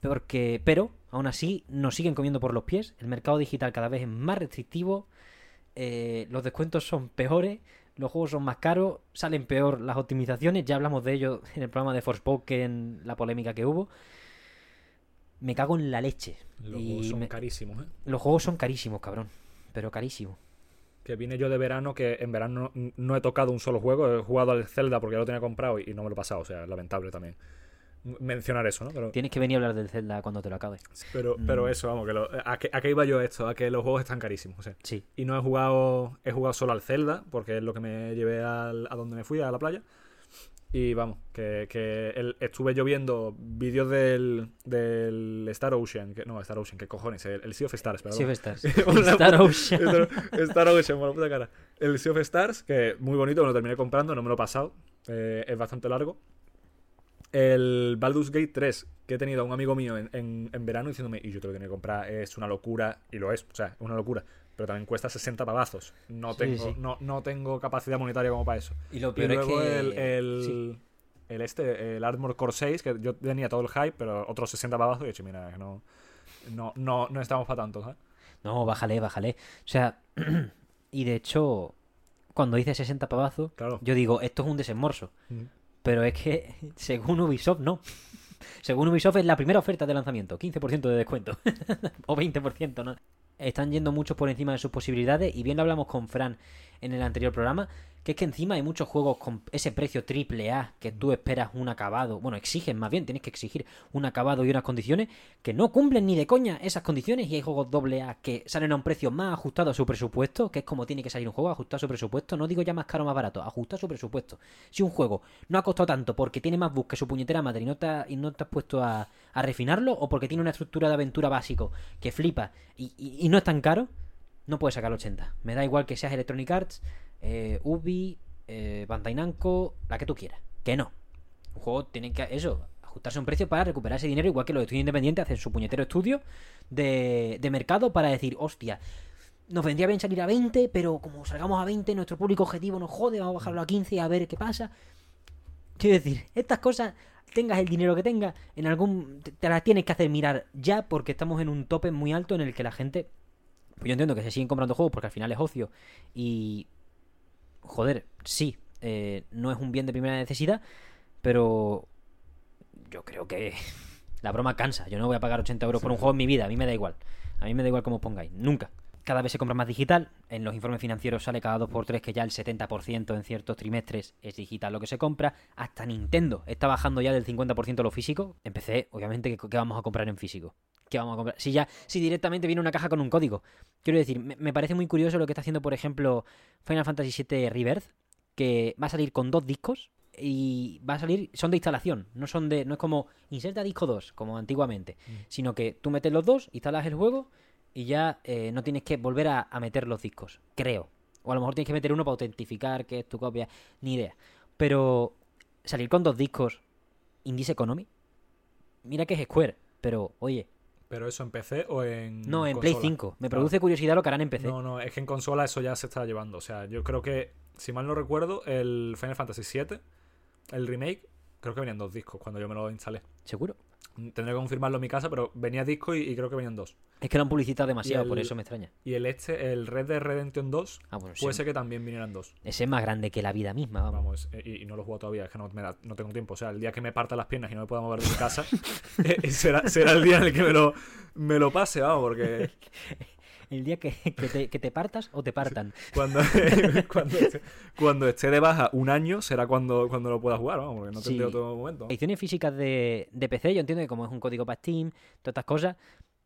Speaker 1: Porque, pero, aún así, nos siguen comiendo por los pies. El mercado digital cada vez es más restrictivo. eh, los descuentos son peores. Los juegos son más caros. Salen peor las optimizaciones. Ya hablamos de ello en el programa de Forspoken, la polémica que hubo. Me cago en la leche.
Speaker 2: Los
Speaker 1: Y
Speaker 2: juegos son
Speaker 1: me-
Speaker 2: carísimos, ¿eh?
Speaker 1: Los juegos son carísimos, cabrón. Pero carísimos.
Speaker 2: Que vine yo de verano, que en verano no, no he tocado un solo juego. He jugado al Zelda porque ya lo tenía comprado y no me lo he pasado. O sea, lamentable también. Mencionar eso, ¿no? Pero,
Speaker 1: Tienes que venir a hablar del Zelda cuando te lo acabes.
Speaker 2: pero, pero
Speaker 1: Mm.
Speaker 2: eso, vamos, que lo- a, que, a qué iba yo esto, a que los juegos están carísimos. O sea,
Speaker 1: Sí.
Speaker 2: y no he jugado he jugado solo al Zelda porque es lo que me llevé al- a donde me fui a la playa y vamos que, que el- estuve yo viendo vídeos del, del Star Ocean que, no Star Ocean qué cojones el, el Sea of Stars perdón
Speaker 1: Sea of Stars.
Speaker 2: Una
Speaker 1: Star Ocean.
Speaker 2: Star, Star Ocean por la puta cara el Sea of Stars que muy bonito me lo terminé comprando no me lo he pasado eh, es bastante largo el Baldur's Gate 3 que he tenido a un amigo mío en, en- en verano diciéndome y yo te lo tenía que comprar es una locura y lo es o sea es una locura pero también cuesta 60 pavazos no
Speaker 1: Sí,
Speaker 2: tengo
Speaker 1: sí.
Speaker 2: No, no tengo capacidad monetaria como para eso
Speaker 1: Y lo
Speaker 2: y
Speaker 1: peor es
Speaker 2: luego
Speaker 1: que.
Speaker 2: el, el,
Speaker 1: sí.
Speaker 2: el este, el Armor Core 6, que yo tenía todo el hype, pero otros 60 pavazos, y he dicho, mira, no, no, no, no estamos para tanto, ¿sabes?
Speaker 1: No, bájale, bájale. O sea, y de hecho, cuando dice 60 pavazos,
Speaker 2: Claro.
Speaker 1: yo digo, esto es un desembolso.
Speaker 2: Mm.
Speaker 1: Pero es que, según Ubisoft, no. Según Ubisoft, es la primera oferta de lanzamiento. 15% de descuento. o 20%, ¿no? Están yendo muchos por encima de sus posibilidades. Y bien lo hablamos con Fran en el anterior programa. Que es que encima hay muchos juegos con ese precio triple A que tú esperas un acabado. Bueno, exigen más bien, tienes que exigir un acabado y unas condiciones que no cumplen ni de coña esas condiciones. Y hay juegos doble A que salen a un precio más ajustado a su presupuesto, que es como tiene que salir un juego, ajustado a su presupuesto. No digo ya más caro o más barato, ajustado a su presupuesto. Si un juego no ha costado tanto porque tiene más bugs que su puñetera madre y no te, ha- has puesto a, a refinarlo, o porque tiene una estructura de aventura básico que flipa y, y- y no es tan caro, no puedes sacar 80. Me da igual que seas Electronic Arts, eh, Ubi, eh, Bandai Namco, la que tú quieras. Que no. Un juego tiene que, eso, ajustarse a un precio para recuperar ese dinero, igual que los estudios independientes hacen su puñetero estudio de, de mercado para decir, hostia, nos vendría bien salir a 20, pero como salgamos a 20, nuestro público objetivo nos jode, vamos a bajarlo a 15 a ver qué pasa. Quiero decir, estas cosas, tengas el dinero que tengas, en algún. te- las tienes que hacer mirar ya, porque estamos en un tope muy alto en el que la gente. Pues yo entiendo que se siguen comprando juegos porque al final es ocio. Y. Joder, sí, eh, no es un bien de primera necesidad, pero. Yo creo que. La broma cansa. Yo no voy a pagar 80 euros por un juego en mi vida. A mí me da igual. A mí me da igual cómo os pongáis. Nunca. Cada vez se compra más digital. En los informes financieros sale cada 2x3 que ya el 70% en ciertos trimestres es digital lo que se compra. Hasta Nintendo está bajando ya del 50% lo físico. Empecé, obviamente, ¿qué, qué vamos a comprar en físico? ¿Qué vamos a comprar? Si ya, si directamente viene una caja con un código. Quiero decir, me, me parece muy curioso lo que está haciendo, por ejemplo, Final Fantasy VII Rebirth, que va a salir con dos discos y va a salir, son de instalación, no son de, no es como inserta disco 2, como antiguamente, sino que tú metes los dos, instalas el juego y ya eh, no tienes que volver a, a meter los discos, creo. O a lo mejor tienes que meter uno para autentificar que es tu copia, ni idea. Pero salir con dos discos, Indies Economy, mira que es Square, pero oye,
Speaker 2: ¿Pero eso en PC o en
Speaker 1: no, en Play
Speaker 2: consola?
Speaker 1: 5. Me
Speaker 2: Claro.
Speaker 1: produce curiosidad lo que harán en PC.
Speaker 2: No, no, es que en consola eso ya se está llevando. O sea, yo creo que, si mal no recuerdo, el Final Fantasy VII, el remake, creo que venían dos discos cuando yo me lo instalé.
Speaker 1: Seguro.
Speaker 2: Tendré que confirmarlo en mi casa, pero venía disco y, y creo que venían dos.
Speaker 1: Es que lo han publicitado demasiado, por eso me extraña.
Speaker 2: Y el este, el Red Dead Redemption 2,
Speaker 1: Ah, bueno, sí.
Speaker 2: puede ser que también vinieran dos.
Speaker 1: Ese es más grande que la vida misma, vamos.
Speaker 2: Vamos, y, y no lo he jugado todavía, es que no, me da- no tengo tiempo. O sea, el día que me parta las piernas y no me pueda mover de mi casa, eh, será, será el día en el que me lo, me lo pase, vamos, porque
Speaker 1: El día que, que te, que te partas o te partan.
Speaker 2: cuando, cuando, esté, cuando esté de baja un año será cuando, cuando lo pueda jugar, vamos, porque no tendré
Speaker 1: Sí.
Speaker 2: otro momento.
Speaker 1: Ediciones físicas de, de PC, yo entiendo que como es un código para Steam, todas estas cosas,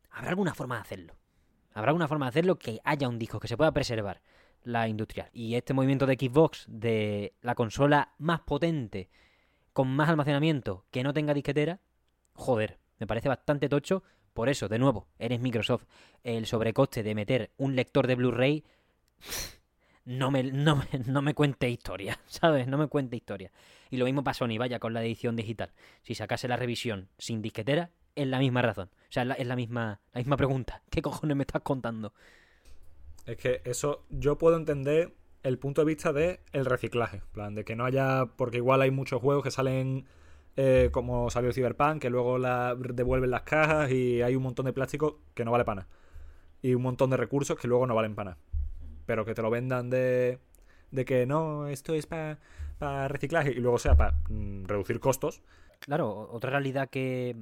Speaker 1: habrá alguna forma de hacerlo. Habrá alguna forma de hacerlo que haya un disco, que se pueda preservar la industrial. Y este movimiento de Xbox, de la consola más potente, con más almacenamiento, que no tenga disquetera, joder, me parece bastante tocho. Por eso, de nuevo, eres Microsoft. El sobrecoste de meter un lector de Blu-ray no me, no, no me cuente historia, ¿sabes? No me cuente historia. Y lo mismo pasó ni vaya, con la edición digital. Si sacase la revisión sin disquetera, es la misma razón. O sea, es la misma, la misma pregunta. ¿Qué cojones me estás contando?
Speaker 2: Es que eso yo puedo entender el punto de vista de el reciclaje. plan, de que no haya. Porque igual hay muchos juegos que salen. Eh, como salió Cyberpunk, que luego la, devuelven las cajas y hay un montón de plástico que no vale para nada. Y un montón de recursos que luego no valen para nada. Pero que te lo vendan de. de que no, esto es para reciclaje y luego sea para mm, reducir costos.
Speaker 1: Claro, otra realidad que,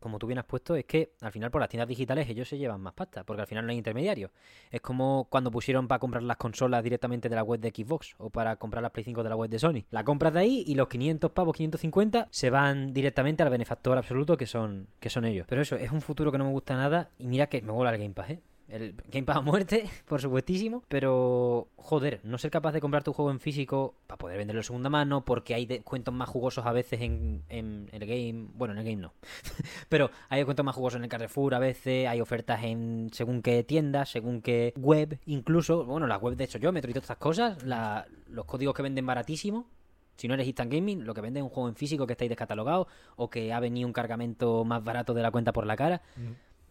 Speaker 1: como tú bien has puesto, es que al final por las tiendas digitales ellos se llevan más pasta, porque al final no hay intermediarios. Es como cuando pusieron para comprar las consolas directamente de la web de Xbox o para comprar las Play 5 de la web de Sony. La compras de ahí y los 500 pavos, 550 se van directamente al benefactor absoluto que son, que son ellos. Pero eso, es un futuro que no me gusta nada y mira que me mola el Game Pass, ¿eh? El Game Pass a muerte, por supuestísimo. Pero, joder, no ser capaz de comprar tu juego en físico para poder venderlo en segunda mano, porque hay descuentos más jugosos a veces en, en, el game. Bueno, en el game no. pero hay descuentos más jugosos en el Carrefour a veces. Hay ofertas en según qué tiendas, según qué web, incluso. Bueno, la web de hecho yo, Metro y todas estas cosas. La, los códigos que venden baratísimo. Si no eres Instant Gaming, lo que vende es un juego en físico que estáis descatalogado o que ha venido un cargamento más barato de la cuenta por la cara.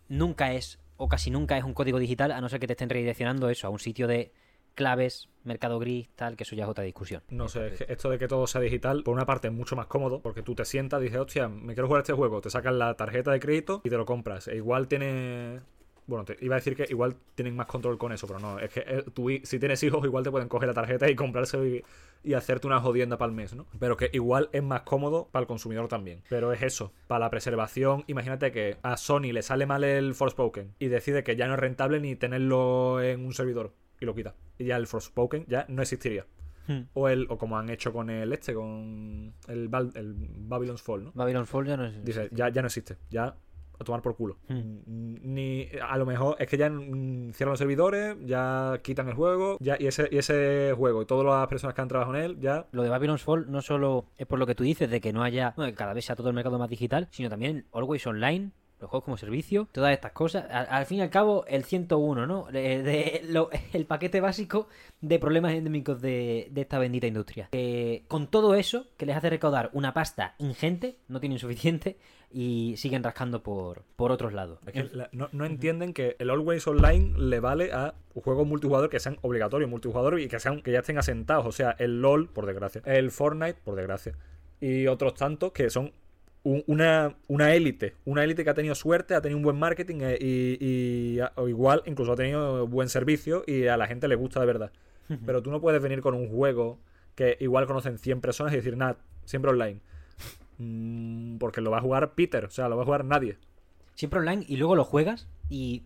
Speaker 1: Nunca es o casi nunca es un código digital, a no ser que te estén redireccionando eso a un sitio de claves, mercado gris, tal, que eso ya es otra discusión.
Speaker 2: No sé, esto de que todo sea digital, por una parte es mucho más cómodo, porque tú te sientas dices, hostia, me quiero jugar este juego, te sacas la tarjeta de crédito y te lo compras. E igual tiene bueno, te iba a decir que igual tienen más control con eso, pero no. Es que eh, tú, si tienes hijos, igual te pueden coger la tarjeta y comprarse y, hacerte una jodienda para el mes, ¿no? Pero que igual es más cómodo para el consumidor también. Pero es eso, para la preservación. Imagínate que a Sony le sale mal el Forspoken y decide que ya no es rentable ni tenerlo en un servidor y lo quita. Y ya el Forspoken ya no existiría. Hmm. O, el, o como han hecho con el este, con el, el Babylon's Fall, ¿no?
Speaker 1: Babylon's Fall ya no existe.
Speaker 2: Dice, ya, ya no existe. Ya a tomar por culo. Hmm. Ni a lo mejor es que ya cierran los servidores, ya quitan el juego, ya y ese y ese juego y todas las personas que han trabajado en él ya
Speaker 1: Lo de Babylon's Fall no solo es por lo que tú dices de que no haya, bueno, que cada vez sea todo el mercado más digital, sino también Always Online los juegos como servicio, todas estas cosas. Al, fin y al cabo, el 101, ¿no? De, el paquete básico de problemas endémicos de, de esta bendita industria. con todo eso, que les hace recaudar una pasta ingente, no tienen suficiente, y siguen rascando por, por otros lados.
Speaker 2: no, entienden que el Always Online le vale a juegos multijugador que sean obligatorios multijugador y que sean que ya estén asentados. O sea, el LOL, por desgracia, el Fortnite, por desgracia, y otros tantos que son una, una élite, una élite que ha tenido suerte, ha tenido un buen marketing eh, y, o igual incluso ha tenido buen servicio y a la gente le gusta de verdad. Pero tú no puedes venir con un juego que igual conocen 100 personas y decir, nada, siempre online. Mm, porque lo va a jugar Peter, o sea, lo va a jugar nadie.
Speaker 1: Siempre online y luego lo juegas y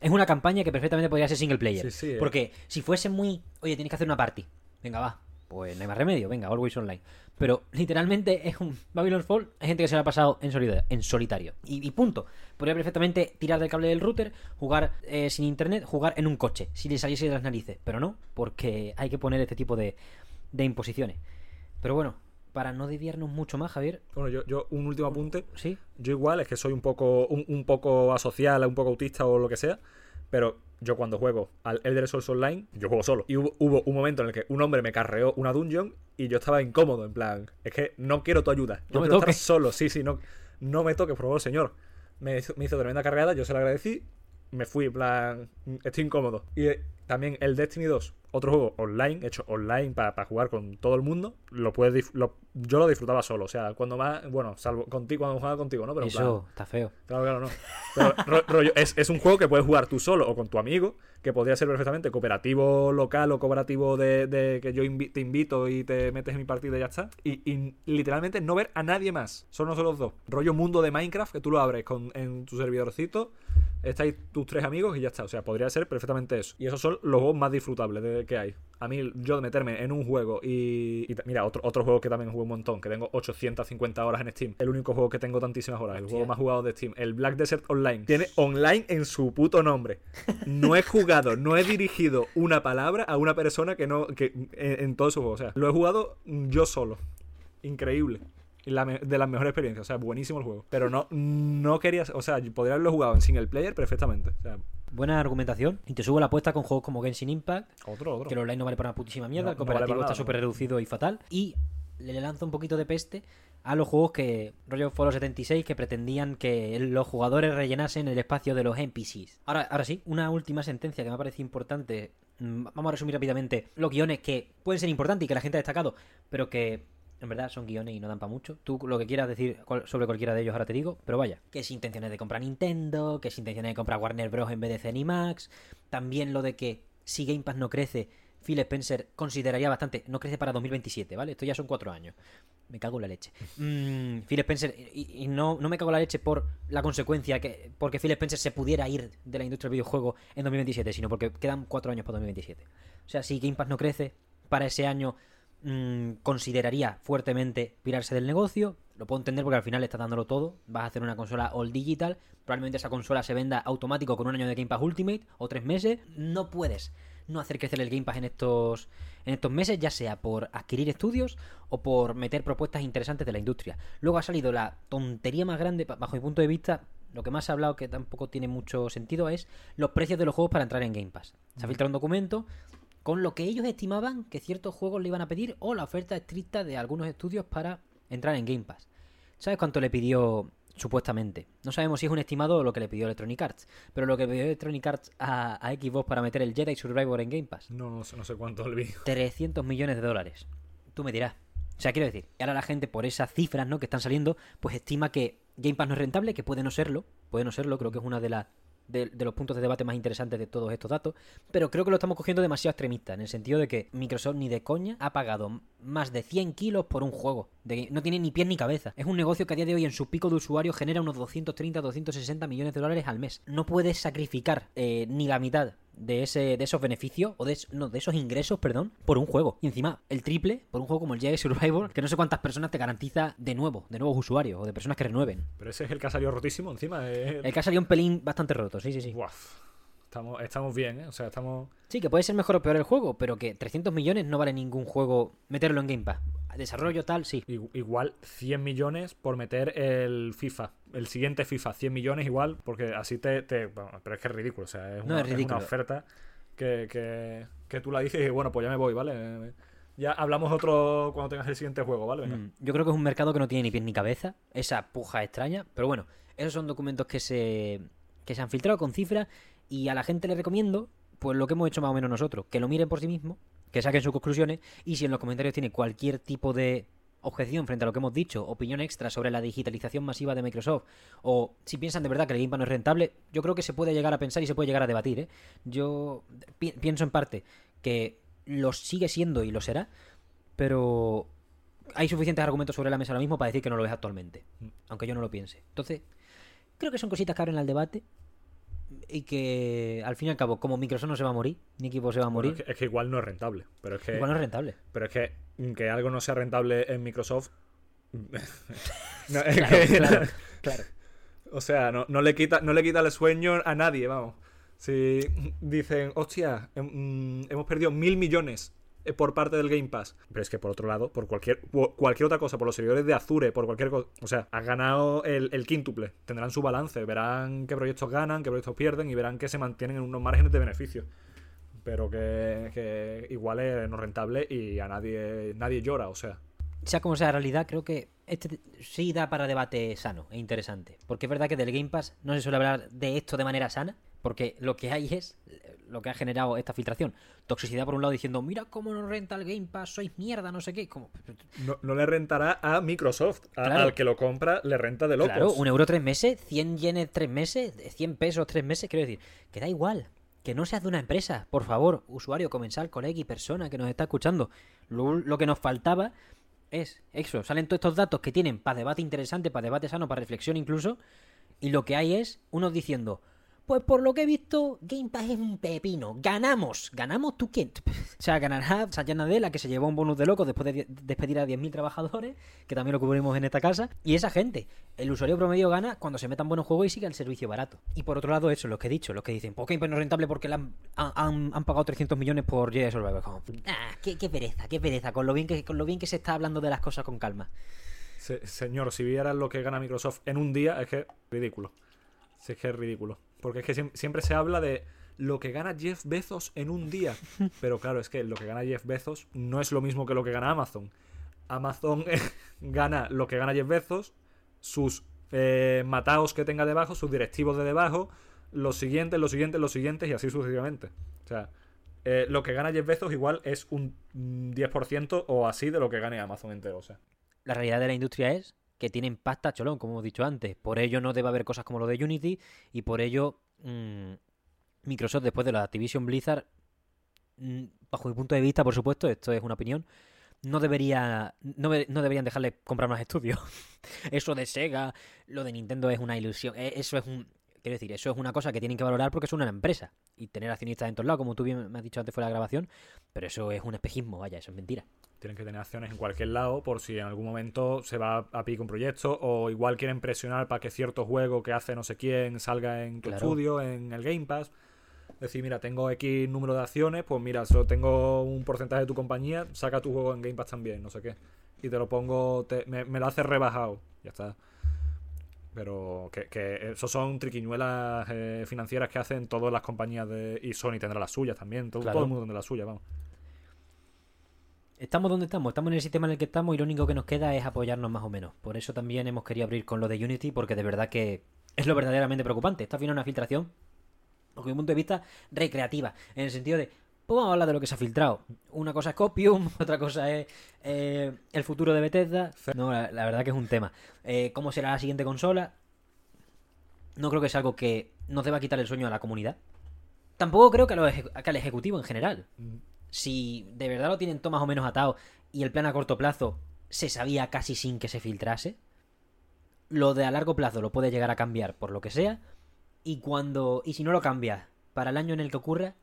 Speaker 1: es una campaña que perfectamente podría ser single player. Eh. Porque si fuese muy, oye, tienes que hacer una party, venga, va, pues no hay más remedio, venga, always online. Pero literalmente es un Babylon Fall, hay gente que se lo ha pasado en solitario. En solitario. Y, punto. Podría perfectamente tirar del cable del router, jugar eh, sin internet, jugar en un coche, si le saliese de las narices. Pero no, porque hay que poner este tipo de, de imposiciones. Pero bueno, para no desviarnos mucho más, Javier.
Speaker 2: Bueno, yo, yo un último apunte.
Speaker 1: Sí.
Speaker 2: Yo igual, es que soy un poco, un, poco asocial, un poco autista o lo que sea, pero yo cuando juego al Elder Scrolls Online, yo juego solo. Y hubo, un momento en el que un hombre me carreó una dungeon y yo estaba incómodo, en plan, es que no quiero tu ayuda. Yo no quiero estar solo, sí, sí, no, no me toques, por favor, señor. Me hizo, me hizo tremenda carreada, yo se la agradecí, me fui, en plan, estoy incómodo. Y también el Destiny 2, otro juego online, hecho online para, jugar con todo el mundo, lo puedes yo lo disfrutaba solo. O sea, cuando más, bueno, salvo contigo, cuando jugaba contigo, ¿no?
Speaker 1: Pero Eso, está feo.
Speaker 2: Claro, claro, no. Pero, es, es, un juego que puedes jugar tú solo o con tu amigo, que podría ser perfectamente cooperativo local o cooperativo de, que yo te invito y te metes en mi partida y ya está. Y, literalmente no ver a nadie más. Son nosotros dos. Rollo mundo de Minecraft que tú lo abres con, en tu servidorcito estáis tus tres amigos y ya está. O sea, podría ser perfectamente eso. Y esos son los juegos más disfrutables de, que hay. A mí, yo de meterme en un juego y. mira, otro, otro juego que también juego un montón, que tengo 850 horas en Steam. El único juego que tengo tantísimas horas, el juego más jugado de Steam. El Black Desert Online. Tiene online en su puto nombre. No he jugado, no he dirigido una palabra a una persona que no. que en, en todo su juego. O sea, lo he jugado yo solo. Increíble de las mejores experiencias. O sea, buenísimo el juego. Pero no, no quería. O sea, podría haberlo jugado en single player perfectamente.
Speaker 1: Buena argumentación. Y te subo la apuesta con juegos como Genshin Impact.
Speaker 2: Otro, otro.
Speaker 1: Que el online no vale para una putísima mierda. el cooperativo está súper reducido y fatal. Y le lanza un poquito de peste a los juegos que rollo Fallout 76 que pretendían que los jugadores rellenasen el espacio de los NPCs. Ahora, ahora sí, una última sentencia que me parece importante. Mm, vamos a resumir rápidamente los guiones que pueden ser importantes y que la gente ha destacado, pero que en verdad son guiones y no dan para mucho. Tú lo que quieras decir sobre cualquiera de ellos ahora te digo, pero vaya. Que es intenciones de comprar Nintendo, que es intenciones de comprar Warner Bros. en vez de Zenimax. También lo de que si Game Pass no crece, Phil Spencer consideraría bastante. No crece para 2027, ¿vale? Esto ya son cuatro años. Me cago en la leche. Mm, Phil Spencer. Y, no, no me cago en la leche por la consecuencia, que porque Phil Spencer se pudiera ir de la industria del videojuego en 2027, sino porque quedan cuatro años para 2027. O sea, si Game Pass no crece, para ese año mmm, consideraría fuertemente pirarse del negocio. Lo puedo entender porque al final le está dándolo todo. Vas a hacer una consola all digital. Probablemente esa consola se venda automático con un año de Game Pass Ultimate o tres meses. No puedes no hacer crecer el Game Pass en estos, en estos meses, ya sea por adquirir estudios o por meter propuestas interesantes de la industria. Luego ha salido la tontería más grande, bajo mi punto de vista, lo que más se ha hablado que tampoco tiene mucho sentido es los precios de los juegos para entrar en Game Pass. Se ha filtrado un documento con lo que ellos estimaban que ciertos juegos le iban a pedir o la oferta estricta de algunos estudios para entrar en Game Pass. ¿Sabes cuánto le pidió Supuestamente. No sabemos si es un estimado o lo que le pidió Electronic Arts. Pero lo que pidió Electronic Arts a, Xbox para meter el Jedi Survivor en Game Pass.
Speaker 2: No, no, sé, no sé cuánto el vídeo.
Speaker 1: 300 millones de dólares. Tú me dirás. O sea, quiero decir, ahora la gente por esas cifras ¿no? que están saliendo, pues estima que Game Pass no es rentable, que puede no serlo. Puede no serlo, creo que es una de las de, los puntos de debate más interesantes de todos estos datos, pero creo que lo estamos cogiendo demasiado extremista, en el sentido de que Microsoft ni de coña ha pagado más de 100 kilos por un juego. De, no tiene ni pies ni cabeza. Es un negocio que a día de hoy en su pico de usuarios genera unos 230, 260 millones de dólares al mes. No puedes sacrificar eh, ni la mitad de, ese, de esos beneficios, o de, no, de esos ingresos, perdón, por un juego. Y encima, el triple por un juego como el Jedi Survivor, que no sé cuántas personas te garantiza de nuevo, de nuevos usuarios, o de personas que renueven.
Speaker 2: Pero ese es el que ha salido rotísimo encima.
Speaker 1: de... El que ha salido un pelín bastante roto, sí, sí, sí.
Speaker 2: Estamos, estamos bien, ¿eh? O sea, estamos...
Speaker 1: Sí, que puede ser mejor o peor el juego, pero que 300 millones no vale ningún juego meterlo en Game Pass. Desarrollo tal, sí.
Speaker 2: Igual 100 millones por meter el FIFA. El siguiente FIFA, 100 millones igual, porque así te... pero es que es ridículo, o sea, es una, es una oferta que, que, que, tú la dices y bueno, pues ya me voy, ¿vale? Ya hablamos otro cuando tengas el siguiente juego, ¿vale? Mm,
Speaker 1: yo creo que es un mercado que no tiene ni pies ni cabeza, esa puja extraña, pero bueno, esos son documentos que se, que se han filtrado con cifras y a la gente le recomiendo, pues lo que hemos hecho más o menos nosotros, que lo miren por sí mismo, que saquen sus conclusiones y si en los comentarios tiene cualquier tipo de objeción frente a lo que hemos dicho, opinión extra sobre la digitalización masiva de Microsoft, o si piensan de verdad que el Game Pass no es rentable, yo creo que se puede llegar a pensar y se puede llegar a debatir. ¿eh? Yo pienso en parte que lo sigue siendo y lo será, pero hay suficientes argumentos sobre la mesa ahora mismo para decir que no lo es actualmente, mm. aunque yo no lo piense. Entonces, creo que son cositas que abren al debate y que al fin y al cabo, como Microsoft no se va a morir, ni equipo se va a morir.
Speaker 2: es, que, igual no es rentable. Pero es que,
Speaker 1: igual no es rentable.
Speaker 2: Pero es que que algo no sea rentable en Microsoft.
Speaker 1: claro,
Speaker 2: O sea, no, no, le quita, no le quita el sueño a nadie, vamos. Si dicen, hostia, mm, hemos perdido mil millones por parte del Game Pass. Pero es que por otro lado, por cualquier, cualquier otra cosa, por los servidores de Azure, por cualquier cosa. O sea, ha ganado el, el quíntuple. Tendrán su balance, verán qué proyectos ganan, qué proyectos pierden y verán que se mantienen en unos márgenes de beneficio. Pero que, igual es no rentable y a nadie, nadie llora, o sea.
Speaker 1: Sea como sea la realidad, creo que este sí da para debate sano e interesante. Porque es verdad que del Game Pass no se suele hablar de esto de manera sana, porque lo que hay es lo que ha generado esta filtración. Toxicidad por un lado diciendo, mira cómo no renta el Game Pass, sois mierda, no sé qué. Como...
Speaker 2: No, le rentará a Microsoft. Al que lo compra le renta de locos.
Speaker 1: Claro, un euro tres meses, 100 yenes tres meses, 100 pesos tres meses, quiero decir, que da igual. Que no seas de una empresa, por favor, usuario, comensal, colega y persona que nos está escuchando. Lo, que nos faltaba es eso. Salen todos estos datos que tienen para debate interesante, para debate sano, para reflexión incluso. Y lo que hay es unos diciendo, pues por lo que he visto, Game Pass es un pepino. ¡Ganamos! ¿Ganamos tú quién? O sea, ganará Satya Nadella, que se llevó un bonus de locos después de despedir a 10.000 trabajadores, que también lo cubrimos en esta casa. Y esa gente, el usuario promedio gana cuando se metan buenos juegos y siga el servicio barato. Y por otro lado, eso, lo que he dicho, los que dicen, pues Game Pass no es rentable porque le han, pagado 300 millones por Jedi Survivor. ah, qué, pereza, qué pereza, con lo, bien que, con lo bien que se está hablando de las cosas con calma.
Speaker 2: señor, si vieras lo que gana Microsoft en un día, es que ridículo. Si es que es ridículo. Porque es que siempre se habla de lo que gana Jeff Bezos en un día. Pero claro, es que lo que gana Jeff Bezos no es lo mismo que lo que gana Amazon. Amazon gana lo que gana Jeff Bezos, sus eh, mataos que tenga debajo, sus directivos de debajo, los siguientes, los siguientes, los siguientes y así sucesivamente. O sea, eh, lo que gana Jeff Bezos igual es un 10% o así de lo que gane Amazon entero. O sea.
Speaker 1: La realidad de la industria es que tienen pasta cholón, como hemos dicho antes. Por ello no debe haber cosas como lo de Unity y por ello mm, Microsoft después de la Activision Blizzard, mm, bajo mi punto de vista, por supuesto, esto es una opinión, no debería no, no deberían dejarle comprar más estudios. eso de Sega, lo de Nintendo es una ilusión. E, eso es un quiero decir, eso es una cosa que tienen que valorar porque es una empresa y tener accionistas en todos lados, como tú bien me has dicho antes fuera de la grabación, pero eso es un espejismo, vaya, eso es mentira.
Speaker 2: Tienen que tener acciones en cualquier lado por si en algún momento se va a pico un proyecto o igual quieren presionar para que cierto juego que hace no sé quién salga en tu estudio, en el Game Pass decir, mira, tengo X número de acciones, pues mira, solo tengo un porcentaje de tu compañía, saca tu juego en Game Pass también, no sé qué. Y te lo pongo, me, lo haces rebajado, ya está. Pero que, que eso son triquiñuelas eh, financieras que hacen todas las compañías de... Y Sony tendrá las suyas también, todo, todo el mundo tendrá las suyas, vamos.
Speaker 1: Estamos donde estamos, estamos en el sistema en el que estamos y lo único que nos queda es apoyarnos más o menos. Por eso también hemos querido abrir con lo de Unity, porque de verdad que es lo verdaderamente preocupante. Esta final una filtración desde mi punto de vista, recreativa. En el sentido de, pues vamos a hablar de lo que se ha filtrado. Una cosa es Copium, otra cosa es eh, el futuro de Bethesda. No, la, verdad que es un tema. Eh, ¿Cómo será la siguiente consola? No creo que sea algo que nos deba quitar el sueño a la comunidad. Tampoco creo que, al ejecutivo en general. Si de verdad lo tienen todo más o menos atado y el plan a corto plazo se sabía casi sin que se filtrase, lo de a largo plazo lo puede llegar a cambiar por lo que sea y cuando. Y si no lo cambias para el año en el que ocurra,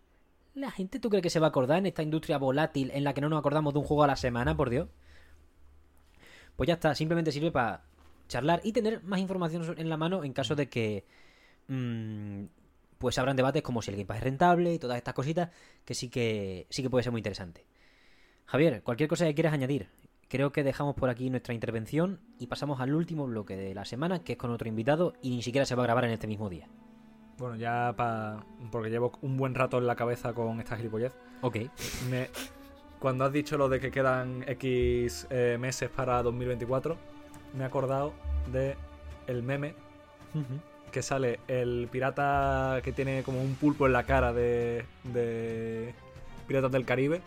Speaker 1: ¿la gente tú crees que se va a acordar en esta industria volátil en la que no nos acordamos de un juego a la semana, por Dios? Pues ya está, simplemente sirve para charlar y tener más información en la mano en caso de que. Mmm, pues habrán debates como si el Game Pass es rentable y todas estas cositas que sí que sí que puede ser muy interesante. Javier, cualquier cosa que quieras añadir. Creo que dejamos por aquí nuestra intervención y pasamos al último bloque de la semana, que es con otro invitado y ni siquiera se va a grabar en este mismo día.
Speaker 2: Bueno, ya para. Porque llevo un buen rato en la cabeza con esta gilipollez.
Speaker 1: Ok.
Speaker 2: Me... Cuando has dicho lo de que quedan X eh, meses para 2024, me he acordado de el meme que sale el pirata que tiene como un pulpo en la cara de, de Piratas del Caribe.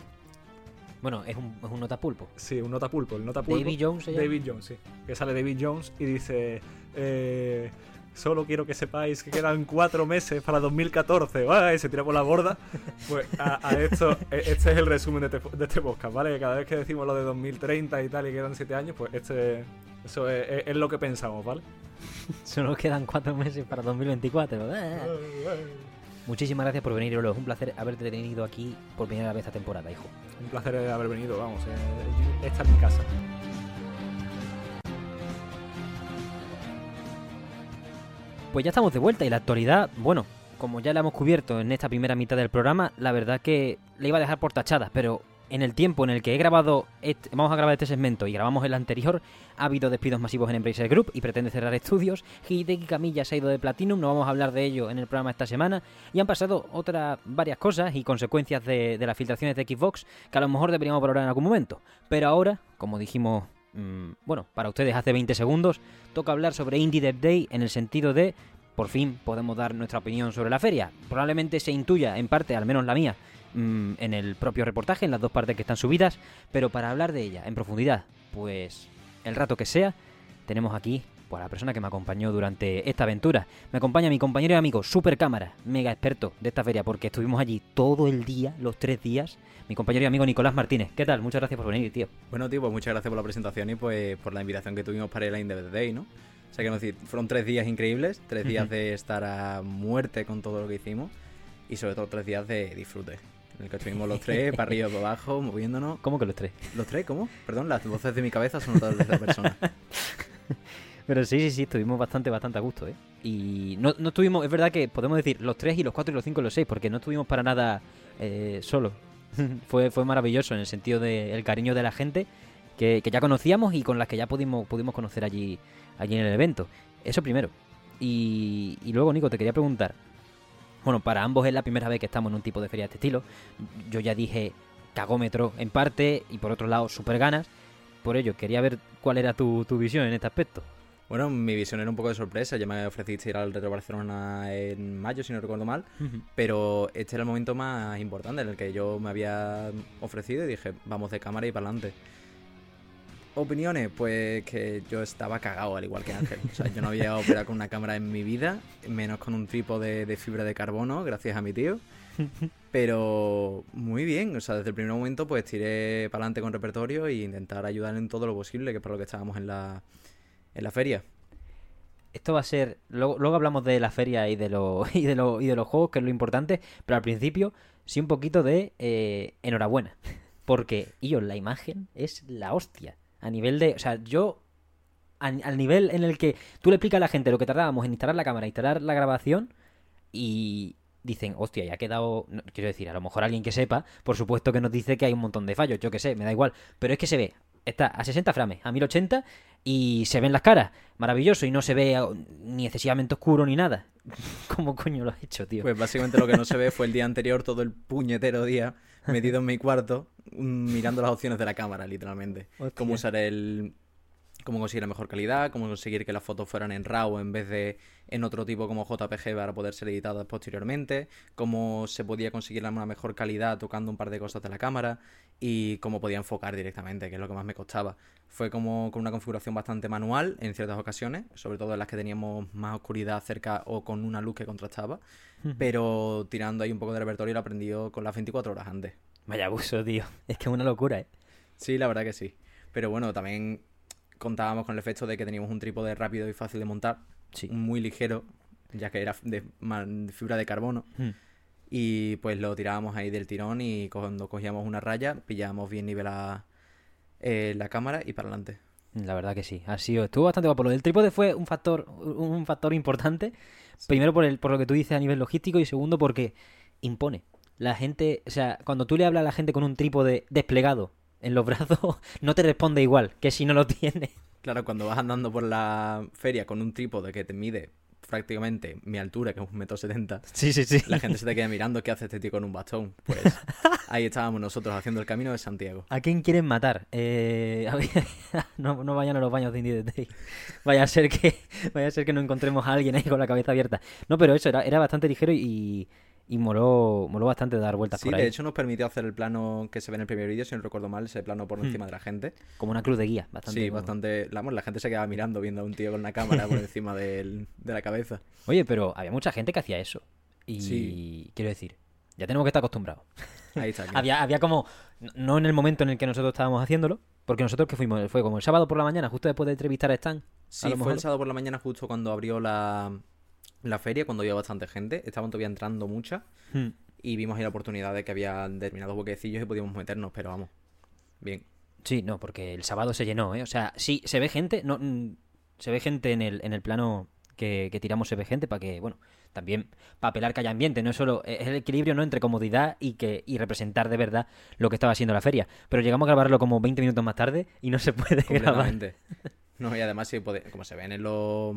Speaker 1: Bueno, es un, es un notapulpo.
Speaker 2: Sí, un notapulpo. El notapulpo.
Speaker 1: David Jones se
Speaker 2: David Jones, sí. Que sale David Jones y dice. Eh, solo quiero que sepáis que quedan cuatro meses para 2014. Y se tira por la borda. Pues a, esto, e, este es el resumen de este, de este, podcast, ¿vale? Cada vez que decimos lo de 2030 y tal y quedan siete años, pues este, eso es, lo que pensamos, ¿vale?
Speaker 1: solo quedan cuatro meses para 2024. Muchísimas gracias por venir, Olo. Es un placer haberte tenido aquí por primera vez esta temporada, hijo.
Speaker 2: Un placer haber venido, vamos. Eh, esta es mi casa.
Speaker 1: Pues ya estamos de vuelta y la actualidad, bueno, como ya la hemos cubierto en esta primera mitad del programa, la verdad que le iba a dejar por tachadas, pero en el tiempo en el que he grabado, este, vamos a grabar este segmento y grabamos el anterior, ha habido despidos masivos en Embracer Group y pretende cerrar estudios. Hideki Camilla se ha ido de Platinum, no vamos a hablar de ello en el programa esta semana. Y han pasado otras varias cosas y consecuencias de, las filtraciones de Xbox que a lo mejor deberíamos valorar en algún momento. Pero ahora, como dijimos Mm, bueno, para ustedes hace 20 segundos, toca hablar sobre Indie Dev Day en el sentido de, por fin podemos dar nuestra opinión sobre la feria. Probablemente se intuya, en parte, al menos la mía, mm, en el propio reportaje, en las dos partes que están subidas, pero para hablar de ella en profundidad, pues el rato que sea, tenemos aquí por la persona que me acompañó durante esta aventura. Me acompaña mi compañero y amigo, super cámara, mega experto de esta feria, porque estuvimos allí todo el día, los tres días. Mi compañero y amigo Nicolás Martínez. ¿Qué tal? Muchas gracias por venir, tío.
Speaker 3: Bueno, tío, pues muchas gracias por la presentación y pues por la invitación que tuvimos para el the Day, ¿no? O sea, que decir, fueron tres días increíbles, tres días de estar a muerte con todo lo que hicimos y sobre todo tres días de disfrute. En el que estuvimos los tres, para arriba y para abajo, moviéndonos.
Speaker 1: ¿Cómo que los tres?
Speaker 3: ¿Los tres? ¿Cómo? Perdón, las voces de mi cabeza son todas de esta persona.
Speaker 1: Pero sí, sí, sí, estuvimos bastante, bastante a gusto, ¿eh? Y no, no estuvimos, es verdad que podemos decir los tres y los cuatro y los cinco y los seis, porque no estuvimos para nada eh, solos. fue, fue maravilloso en el sentido del cariño de la gente que, ya conocíamos y con las que ya pudimos, pudimos conocer allí, allí en el evento. Eso primero. Y, y luego, Nico, te quería preguntar. Bueno, para ambos es la primera vez que estamos en un tipo de feria de este estilo. Yo ya dije cagómetro en parte y por otro lado super ganas. por ello quería ver cuál era tu, tu visión en este aspecto.
Speaker 3: Bueno, mi visión era un poco de sorpresa. Ya me ofreciste ir al Retro Barcelona en mayo, si no recuerdo mal. Pero este era el momento más importante en el que yo me había ofrecido y dije, vamos de cámara y para adelante. Opiniones, pues que yo estaba cagado, al igual que Ángel. O sea, yo no había operado con una cámara en mi vida, menos con un trípode de fibra de carbono, gracias a mi tío. Pero muy bien, o sea, desde el primer momento pues tiré para adelante con repertorio e intentar ayudar en todo lo posible, que es para lo que estábamos en la, en la feria.
Speaker 1: Esto va a ser. Luego, luego hablamos de la feria y de, lo, y, de lo, y de los juegos, que es lo importante. Pero al principio, sí un poquito de eh, enhorabuena. Porque, yo, la imagen es la hostia. A nivel de. O sea, yo. al nivel en el que tú le explicas a la gente lo que tardábamos en instalar la cámara, instalar la grabación. Y dicen, hostia, ya ha quedado. quiero decir, a lo mejor alguien que sepa, por supuesto que nos dice que hay un montón de fallos. Yo que sé, me da igual. Pero es que se ve está a 60 frames, a 1080 y se ven las caras. Maravilloso y no se ve ni excesivamente oscuro ni nada. ¿Cómo coño lo has hecho, tío?
Speaker 3: Pues básicamente lo que no se ve fue el día anterior, todo el puñetero día, metido en mi cuarto, mirando las opciones de la cámara, literalmente. Cómo usar el, cómo conseguir la mejor calidad, cómo conseguir que las fotos fueran en RAW en vez de en otro tipo como JPG para poder ser editadas posteriormente, cómo se podía conseguir una mejor calidad tocando un par de cosas de la cámara y cómo podía enfocar directamente, que es lo que más me costaba. Fue como con una configuración bastante manual en ciertas ocasiones, sobre todo en las que teníamos más oscuridad cerca o con una luz que contrastaba, pero tirando ahí un poco de repertorio lo aprendí con las 24 horas antes.
Speaker 1: Vaya abuso, tío. Es que es una locura, ¿eh?
Speaker 3: Sí, la verdad que sí. Pero bueno, también contábamos con el efecto de que teníamos un trípode rápido y fácil de montar, muy ligero, ya que era de, fibra de carbono. Hmm. Y pues lo tirábamos ahí del tirón y cuando cogíamos una raya, pillábamos bien nivelada eh, la cámara y para adelante.
Speaker 1: La verdad que sí, ha sido, estuvo bastante guapo. Lo del trípode fue un factor, un factor importante. Primero por, el, por lo que tú dices a nivel logístico y segundo porque impone. La gente, o sea, cuando tú le hablas a la gente con un trípode desplegado en los brazos no te responde igual que si no lo tiene.
Speaker 3: Claro, cuando vas andando por la feria con un trípode que te mide prácticamente mi altura, que es un metro setenta,
Speaker 1: sí, sí, sí.
Speaker 3: la gente se te queda mirando qué hace este tío con un bastón. Pues ahí estábamos nosotros haciendo el camino de Santiago.
Speaker 1: ¿A quién quieren matar? Eh, no, no, vayan a los baños de Indie Day. Vaya a ser que vaya a ser que no encontremos a alguien ahí con la cabeza abierta. No, pero eso era, era bastante ligero y, y moló, moló bastante dar vueltas por ahí.
Speaker 3: de hecho nos permitió hacer el plano que se ve en el primer vídeo, si no recuerdo mal, ese plano por hmm. encima de la gente.
Speaker 1: Como una cruz de guía, bastante.
Speaker 3: Sí, bastante. La, la gente se quedaba mirando, viendo a un tío con una cámara por encima de la cabeza.
Speaker 1: Oye, pero había mucha gente que hacía eso. Y quiero decir, ya tenemos que estar acostumbrados.
Speaker 3: Ahí está.
Speaker 1: había, había como, no en el momento en el que nosotros estábamos haciéndolo, porque nosotros que fuimos, fue como el sábado por la mañana, justo después de entrevistar a Stan.
Speaker 3: Sí, fue el sábado por la mañana justo cuando abrió la, la feria, cuando había bastante gente. Estaban todavía entrando muchas. Hmm y vimos ahí la oportunidad de que había determinados boquecillos y podíamos meternos, pero vamos, bien.
Speaker 1: Sí, no, porque el sábado se llenó, ¿eh? O sea, sí, se ve gente, no, mm, se ve gente en el, en el plano que, tiramos, se ve gente para que, bueno, también para apelar que haya ambiente, no es solo, es el equilibrio, ¿no? Entre comodidad y que y representar de verdad lo que estaba haciendo la feria. Pero llegamos a grabarlo como 20 minutos más tarde y no se puede grabar.
Speaker 3: No, y además, como se ven en los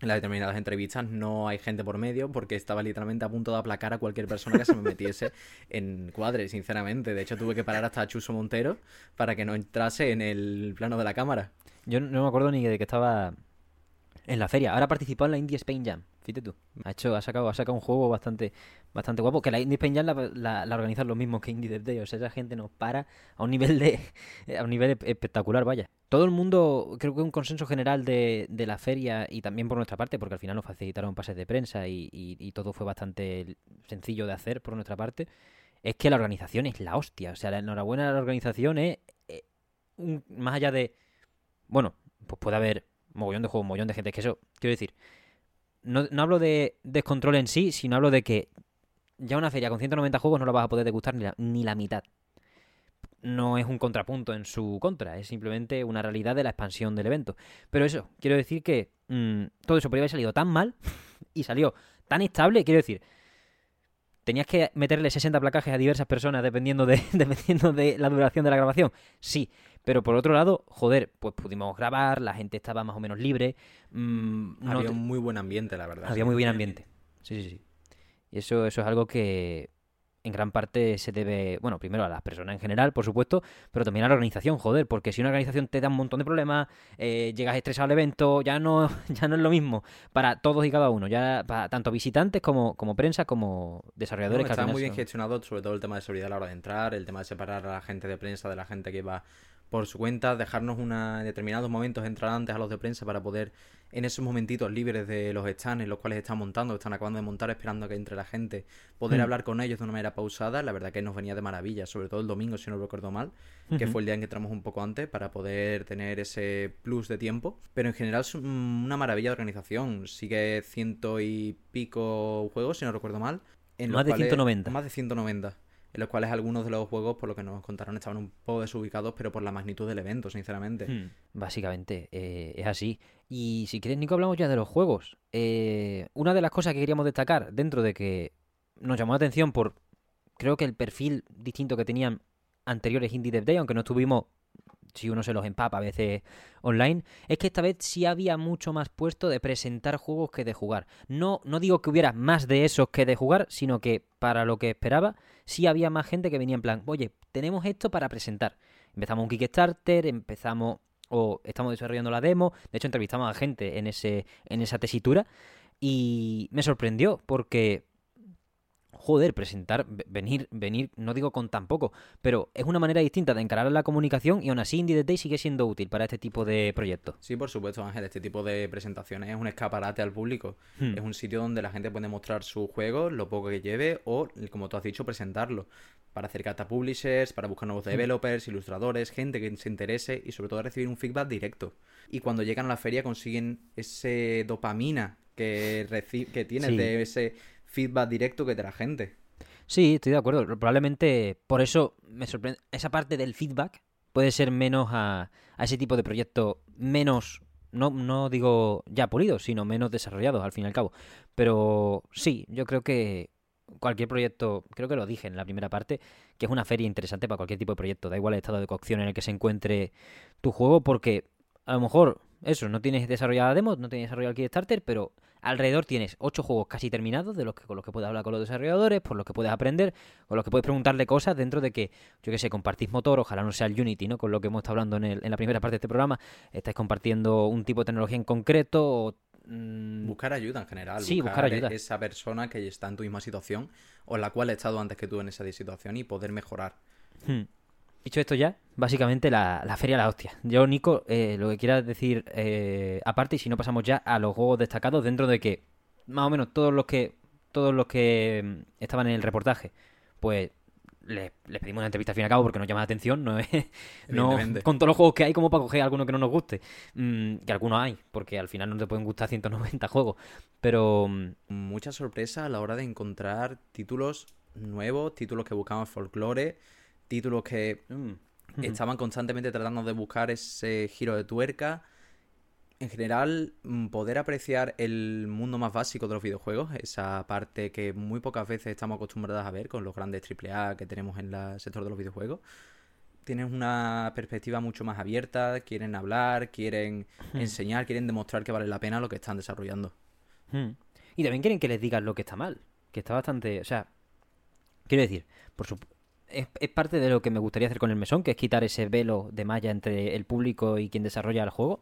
Speaker 3: en las determinadas entrevistas no hay gente por medio porque estaba literalmente a punto de aplacar a cualquier persona que se me metiese en cuadre, sinceramente. De hecho, tuve que parar hasta a Chuso Montero para que no entrase en el plano de la cámara.
Speaker 1: Yo no me acuerdo ni de que estaba en la feria. Ahora participó en la Indie Spain Jam. Fíjate tú. Ha hecho, ha sacado, ha sacado un juego bastante, bastante guapo. Que la Indie Spain Jam la, la, organizan los mismos que Indie Dev Day. O sea, esa gente nos para a un nivel de. a un nivel espectacular, vaya. Todo el mundo, creo que un consenso general de, de la feria y también por nuestra parte, porque al final nos facilitaron pases de prensa y, todo fue bastante sencillo de hacer por nuestra parte, es que la organización es la hostia. O sea, la enhorabuena de la organización es. Eh, más allá de. Bueno, pues puede haber mogollón de juegos, mogollón de gente. que eso, quiero decir, no, hablo de descontrol en sí, sino hablo de que ya una feria con 190 juegos no la vas a poder degustar ni la, ni la mitad. No es un contrapunto en su contra, es simplemente una realidad de la expansión del evento. Pero eso, quiero decir que mm, todo eso podría haber salido tan mal y salió tan estable, quiero decir, ¿Tenías que meterle 60 placajes a diversas personas dependiendo de, dependiendo de la duración de la grabación? Sí, pero por otro lado, joder, pues pudimos grabar, la gente estaba más o menos libre.
Speaker 3: Mm, había un muy buen ambiente, la verdad.
Speaker 1: Había muy buen ambiente. Sí, sí, sí. Y eso, eso es algo que en gran parte se debe, bueno, primero a las personas en general, por supuesto, pero también a la organización, joder, porque si una organización te da un montón de problemas, eh, llegas estresado al evento, ya no, ya no es lo mismo para todos y cada uno, ya para tanto visitantes como, como prensa, como desarrolladores.
Speaker 3: que
Speaker 1: está
Speaker 3: muy bien gestionado, sobre todo el tema de seguridad a la hora de entrar, el tema de separar a la gente de prensa de la gente que va por su cuenta, dejarnos una, en determinados momentos entrar antes a los de prensa para poder en esos momentitos libres de los stands en los cuales están montando, están acabando de montar, esperando a que entre la gente, poder hmm. hablar con ellos de una manera pausada, la verdad que nos venía de maravilla, sobre todo el domingo, si no recuerdo mal, que fue el día en que entramos un poco antes para poder tener ese plus de tiempo. Pero en general es una maravilla de organización, sigue ciento y pico juegos, si no recuerdo mal.
Speaker 1: En más de 190.
Speaker 3: Más de 190 en los cuales algunos de los juegos, por lo que nos contaron, estaban un poco desubicados, pero por la magnitud del evento, sinceramente. Hmm.
Speaker 1: básicamente, eh, es así. Y si quieres, Nico, hablamos ya de los juegos. Eh, una de las cosas que queríamos destacar, dentro de que nos llamó la atención por, creo que el perfil distinto que tenían anteriores Indie Dev Day, aunque no estuvimos si uno se los empapa a veces online, es que esta vez sí había mucho más puesto de presentar juegos que de jugar. No, no digo que hubiera más de esos que de jugar, sino que para lo que esperaba, sí había más gente que venía en plan, oye, tenemos esto para presentar. Empezamos un Kickstarter, empezamos o estamos desarrollando la demo, de hecho entrevistamos a gente en, ese, en esa tesitura y me sorprendió porque joder, presentar, venir, venir, no digo con tan poco, pero es una manera distinta de encarar la comunicación y aún así Indie Day sigue siendo útil para este tipo de proyectos.
Speaker 3: Sí, por supuesto, Ángel, este tipo de presentaciones es un escaparate al público. Hmm. Es un sitio donde la gente puede mostrar su juego, lo poco que lleve o, como tú has dicho, presentarlo. Para acercarte a publishers, para buscar nuevos hmm. developers, ilustradores, gente que se interese y sobre todo recibir un feedback directo. Y cuando llegan a la feria consiguen ese dopamina que, que tienes de ese feedback directo que de la gente.
Speaker 1: Sí, estoy de acuerdo. Probablemente por eso me sorprende. Esa parte del feedback puede ser menos a, a ese tipo de proyectos, menos, no, no digo ya pulidos, sino menos desarrollados al fin y al cabo. Pero sí, yo creo que cualquier proyecto, creo que lo dije en la primera parte, que es una feria interesante para cualquier tipo de proyecto. Da igual el estado de cocción en el que se encuentre tu juego, porque a lo mejor eso, no tienes desarrollada demos, no tienes desarrollado el Kickstarter, pero alrededor tienes ocho juegos casi terminados, de los que, con los que puedes hablar con los desarrolladores, por los que puedes aprender, con los que puedes preguntarle cosas dentro de que, yo que sé, compartís motor, ojalá no sea el Unity, ¿no? Con lo que hemos estado hablando en, el, en la primera parte de este programa, estáis compartiendo un tipo de tecnología en concreto o
Speaker 3: mm, Buscar ayuda en general.
Speaker 1: Sí, buscar, ayuda.
Speaker 3: Esa persona que está en tu misma situación o en la cual ha estado antes que tú en esa situación y poder mejorar.
Speaker 1: Hmm. Dicho esto ya, básicamente la, la feria la hostia. Yo, Nico, eh, lo que quieras decir eh, aparte, y si no pasamos ya a los juegos destacados, dentro de que más o menos todos los que todos los que mm, estaban en el reportaje, pues les, pedimos una entrevista al fin y al cabo porque nos llama la atención, no es no, con todos los juegos que hay como para coger alguno que no nos guste, mm, que algunos hay, porque al final no te pueden gustar 190 juegos, pero...
Speaker 3: Mm, Mucha sorpresa a la hora de encontrar títulos nuevos, títulos que buscaban folclore, títulos que mm, estaban constantemente tratando de buscar ese giro de tuerca. En general, mm, poder apreciar el mundo más básico de los videojuegos, esa parte que muy pocas veces estamos acostumbrados a ver con los grandes AAA que tenemos en el sector de los videojuegos. Tienen una perspectiva mucho más abierta, quieren hablar, quieren enseñar, quieren demostrar que vale la pena lo que están desarrollando.
Speaker 1: Y también quieren que les digan lo que está mal, que está bastante... O sea, quiero decir, por supuesto es, parte de lo que me gustaría hacer con el mesón, que es quitar ese velo de malla entre el público y quien desarrolla el juego.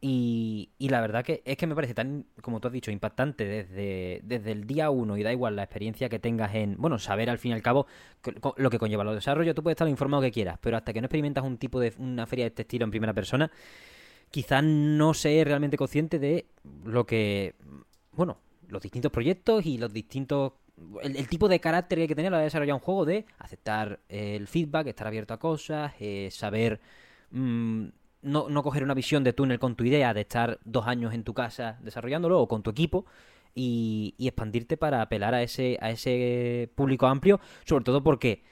Speaker 1: Y, y, la verdad que es que me parece tan, como tú has dicho, impactante desde, desde el día uno y da igual la experiencia que tengas en, bueno, saber al fin y al cabo lo que conlleva los desarrollos, tú puedes estar informado que quieras, pero hasta que no experimentas un tipo de una feria de este estilo en primera persona, quizás no sé realmente consciente de lo que, bueno, los distintos proyectos y los distintos el, tipo de carácter que hay que tener a la hora de desarrollar un juego de aceptar el feedback, estar abierto a cosas, eh, saber mm, no, no, coger una visión de túnel con tu idea, de estar dos años en tu casa desarrollándolo o con tu equipo y, expandirte para apelar a ese, a ese público amplio, sobre todo porque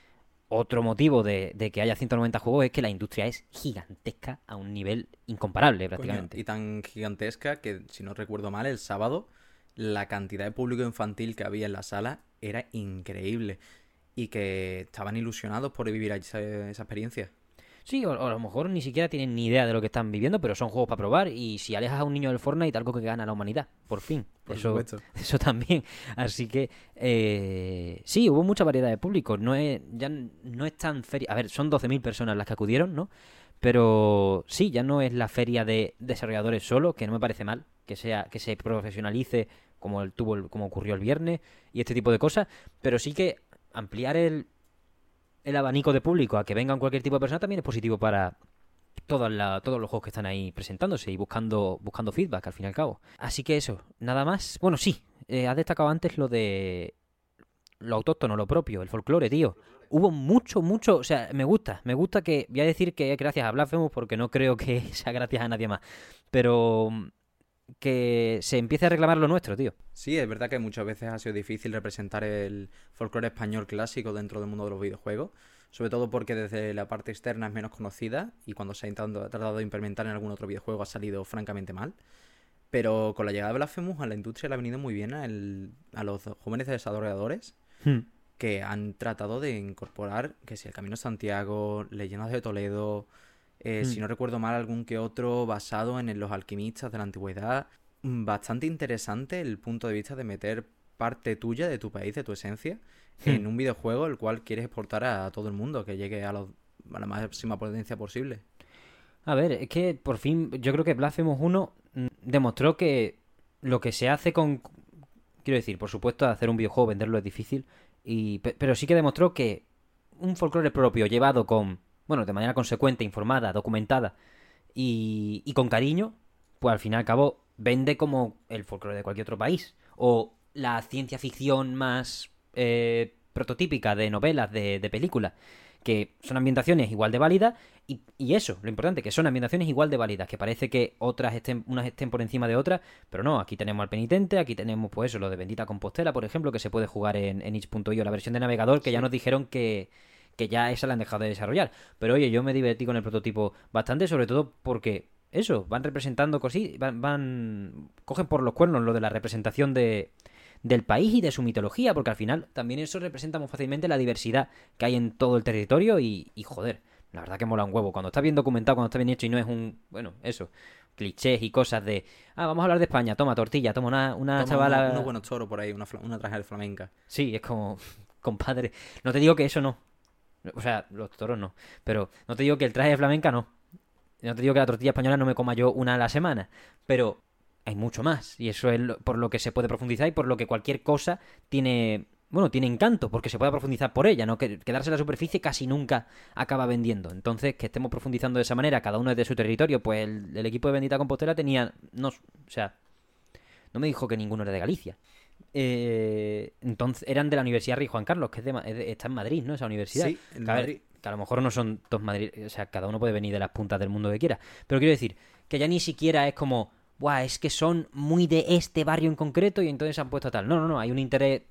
Speaker 1: otro motivo de, que haya 190 juegos es que la industria es gigantesca a un nivel incomparable prácticamente.
Speaker 3: y tan gigantesca que, si no recuerdo mal, el sábado la cantidad de público infantil que había en la sala era increíble y que estaban ilusionados por vivir esa, esa experiencia.
Speaker 1: Sí, o, o a lo mejor ni siquiera tienen ni idea de lo que están viviendo, pero son juegos para probar. Y si alejas a un niño del Fortnite, algo que gana la humanidad, por fin.
Speaker 3: Por
Speaker 1: eso,
Speaker 3: supuesto.
Speaker 1: eso también. Así que eh, sí, hubo mucha variedad de público. No es, ya no es tan feria. A ver, son 12.000 personas las que acudieron, ¿no? Pero sí, ya no es la feria de desarrolladores solo, que no me parece mal, que sea, que se profesionalice como el tuvo como ocurrió el viernes y este tipo de cosas. Pero sí que ampliar el, el abanico de público a que vengan cualquier tipo de persona también es positivo para todas la- todos los juegos que están ahí presentándose y buscando, buscando feedback al fin y al cabo. Así que eso, nada más. Bueno, sí, eh, has destacado antes lo de lo autóctono, lo propio, el folclore, tío. Hubo mucho, mucho, o sea, me gusta, me gusta que, voy a decir que gracias a Blasphemous porque no creo que sea gracias a nadie más, pero que se empiece a reclamar lo nuestro, tío.
Speaker 3: Sí, es verdad que muchas veces ha sido difícil representar el folclore español clásico dentro del mundo de los videojuegos, sobre todo porque desde la parte externa es menos conocida y cuando se ha intentado, tratado de implementar en algún otro videojuego ha salido francamente mal. Pero con la llegada de Blasphemous a la industria le ha venido muy bien a, el- a los jóvenes desarrolladores que han tratado de incorporar, que si el Camino de Santiago, Leyendas de Toledo, eh,
Speaker 1: Mm.
Speaker 3: si no recuerdo mal, algún que otro basado en los alquimistas de la antigüedad. Mm, Bastante interesante el punto de vista de meter parte tuya de tu país, de tu esencia,
Speaker 1: Hmm.
Speaker 3: en un videojuego el cual quieres exportar a todo el mundo, que llegue a, los- a la máxima potencia posible.
Speaker 1: A ver, es que por fin yo creo que Blasphemous 1 mm, demostró que lo que se hace con... Quiero decir, por supuesto, hacer un videojuego, venderlo es difícil, y, pe- pero sí que demostró que un folclore propio llevado con, bueno, de manera consecuente, informada, documentada y, y con cariño, pues al fin y al cabo vende como el folclore de cualquier otro país. O la ciencia ficción más eh, prototípica de novelas, de, de películas, que son ambientaciones igual de válidas y, y eso, lo importante, que son ambientaciones igual de válidas, que parece que otras estén, unas estén por encima de otras, pero no, aquí tenemos al penitente, aquí tenemos pues eso, lo de Bendita Compostela, por ejemplo, que se puede jugar en, en itch.io, la versión de navegador, que ya nos dijeron que, que ya esa la han dejado de desarrollar. Pero oye, yo me divertí con el prototipo bastante, sobre todo porque eso, van representando cositas, van, van, cogen por los cuernos lo de la representación de, del país y de su mitología, porque al final también eso representa muy fácilmente la diversidad que hay en todo el territorio y, y joder, la verdad que mola un huevo. Cuando está bien documentado, cuando está bien hecho y no es un, bueno, eso, clichés y cosas de, ah, vamos a hablar de España, toma tortilla, toma una, una
Speaker 3: Toma
Speaker 1: chavala...
Speaker 3: unos, buenos toros por ahí, una, una traje de flamenca.
Speaker 1: Sí, es como, compadre, no te digo que eso no. O sea, los toros no. Pero no te digo que el traje de flamenca no. No te digo que la tortilla española no me coma yo una a la semana. Pero hay mucho más. Y eso es por lo que se puede profundizar y por lo que cualquier cosa tiene. Bueno, tiene encanto, porque se puede profundizar por ella, ¿no? Que quedarse en la superficie casi nunca acaba vendiendo. Entonces, que estemos profundizando de esa manera, cada uno desde su territorio, pues el, el equipo de Bendita Compostela tenía. No, o sea, no me dijo que ninguno era de Galicia. Eh, entonces eran de la Universidad Rey Juan Carlos, que es de Ma- es de- está en Madrid, ¿no? Esa universidad.
Speaker 3: Sí, en
Speaker 1: Que a, ver,
Speaker 3: Madrid.
Speaker 1: que a lo mejor no son dos Madrid, o sea, cada uno puede venir de las puntas del mundo que quiera. Pero quiero decir, que ya ni siquiera es como, Buah, es que son muy de este barrio en concreto y entonces se han puesto tal. No, no, no, hay un interés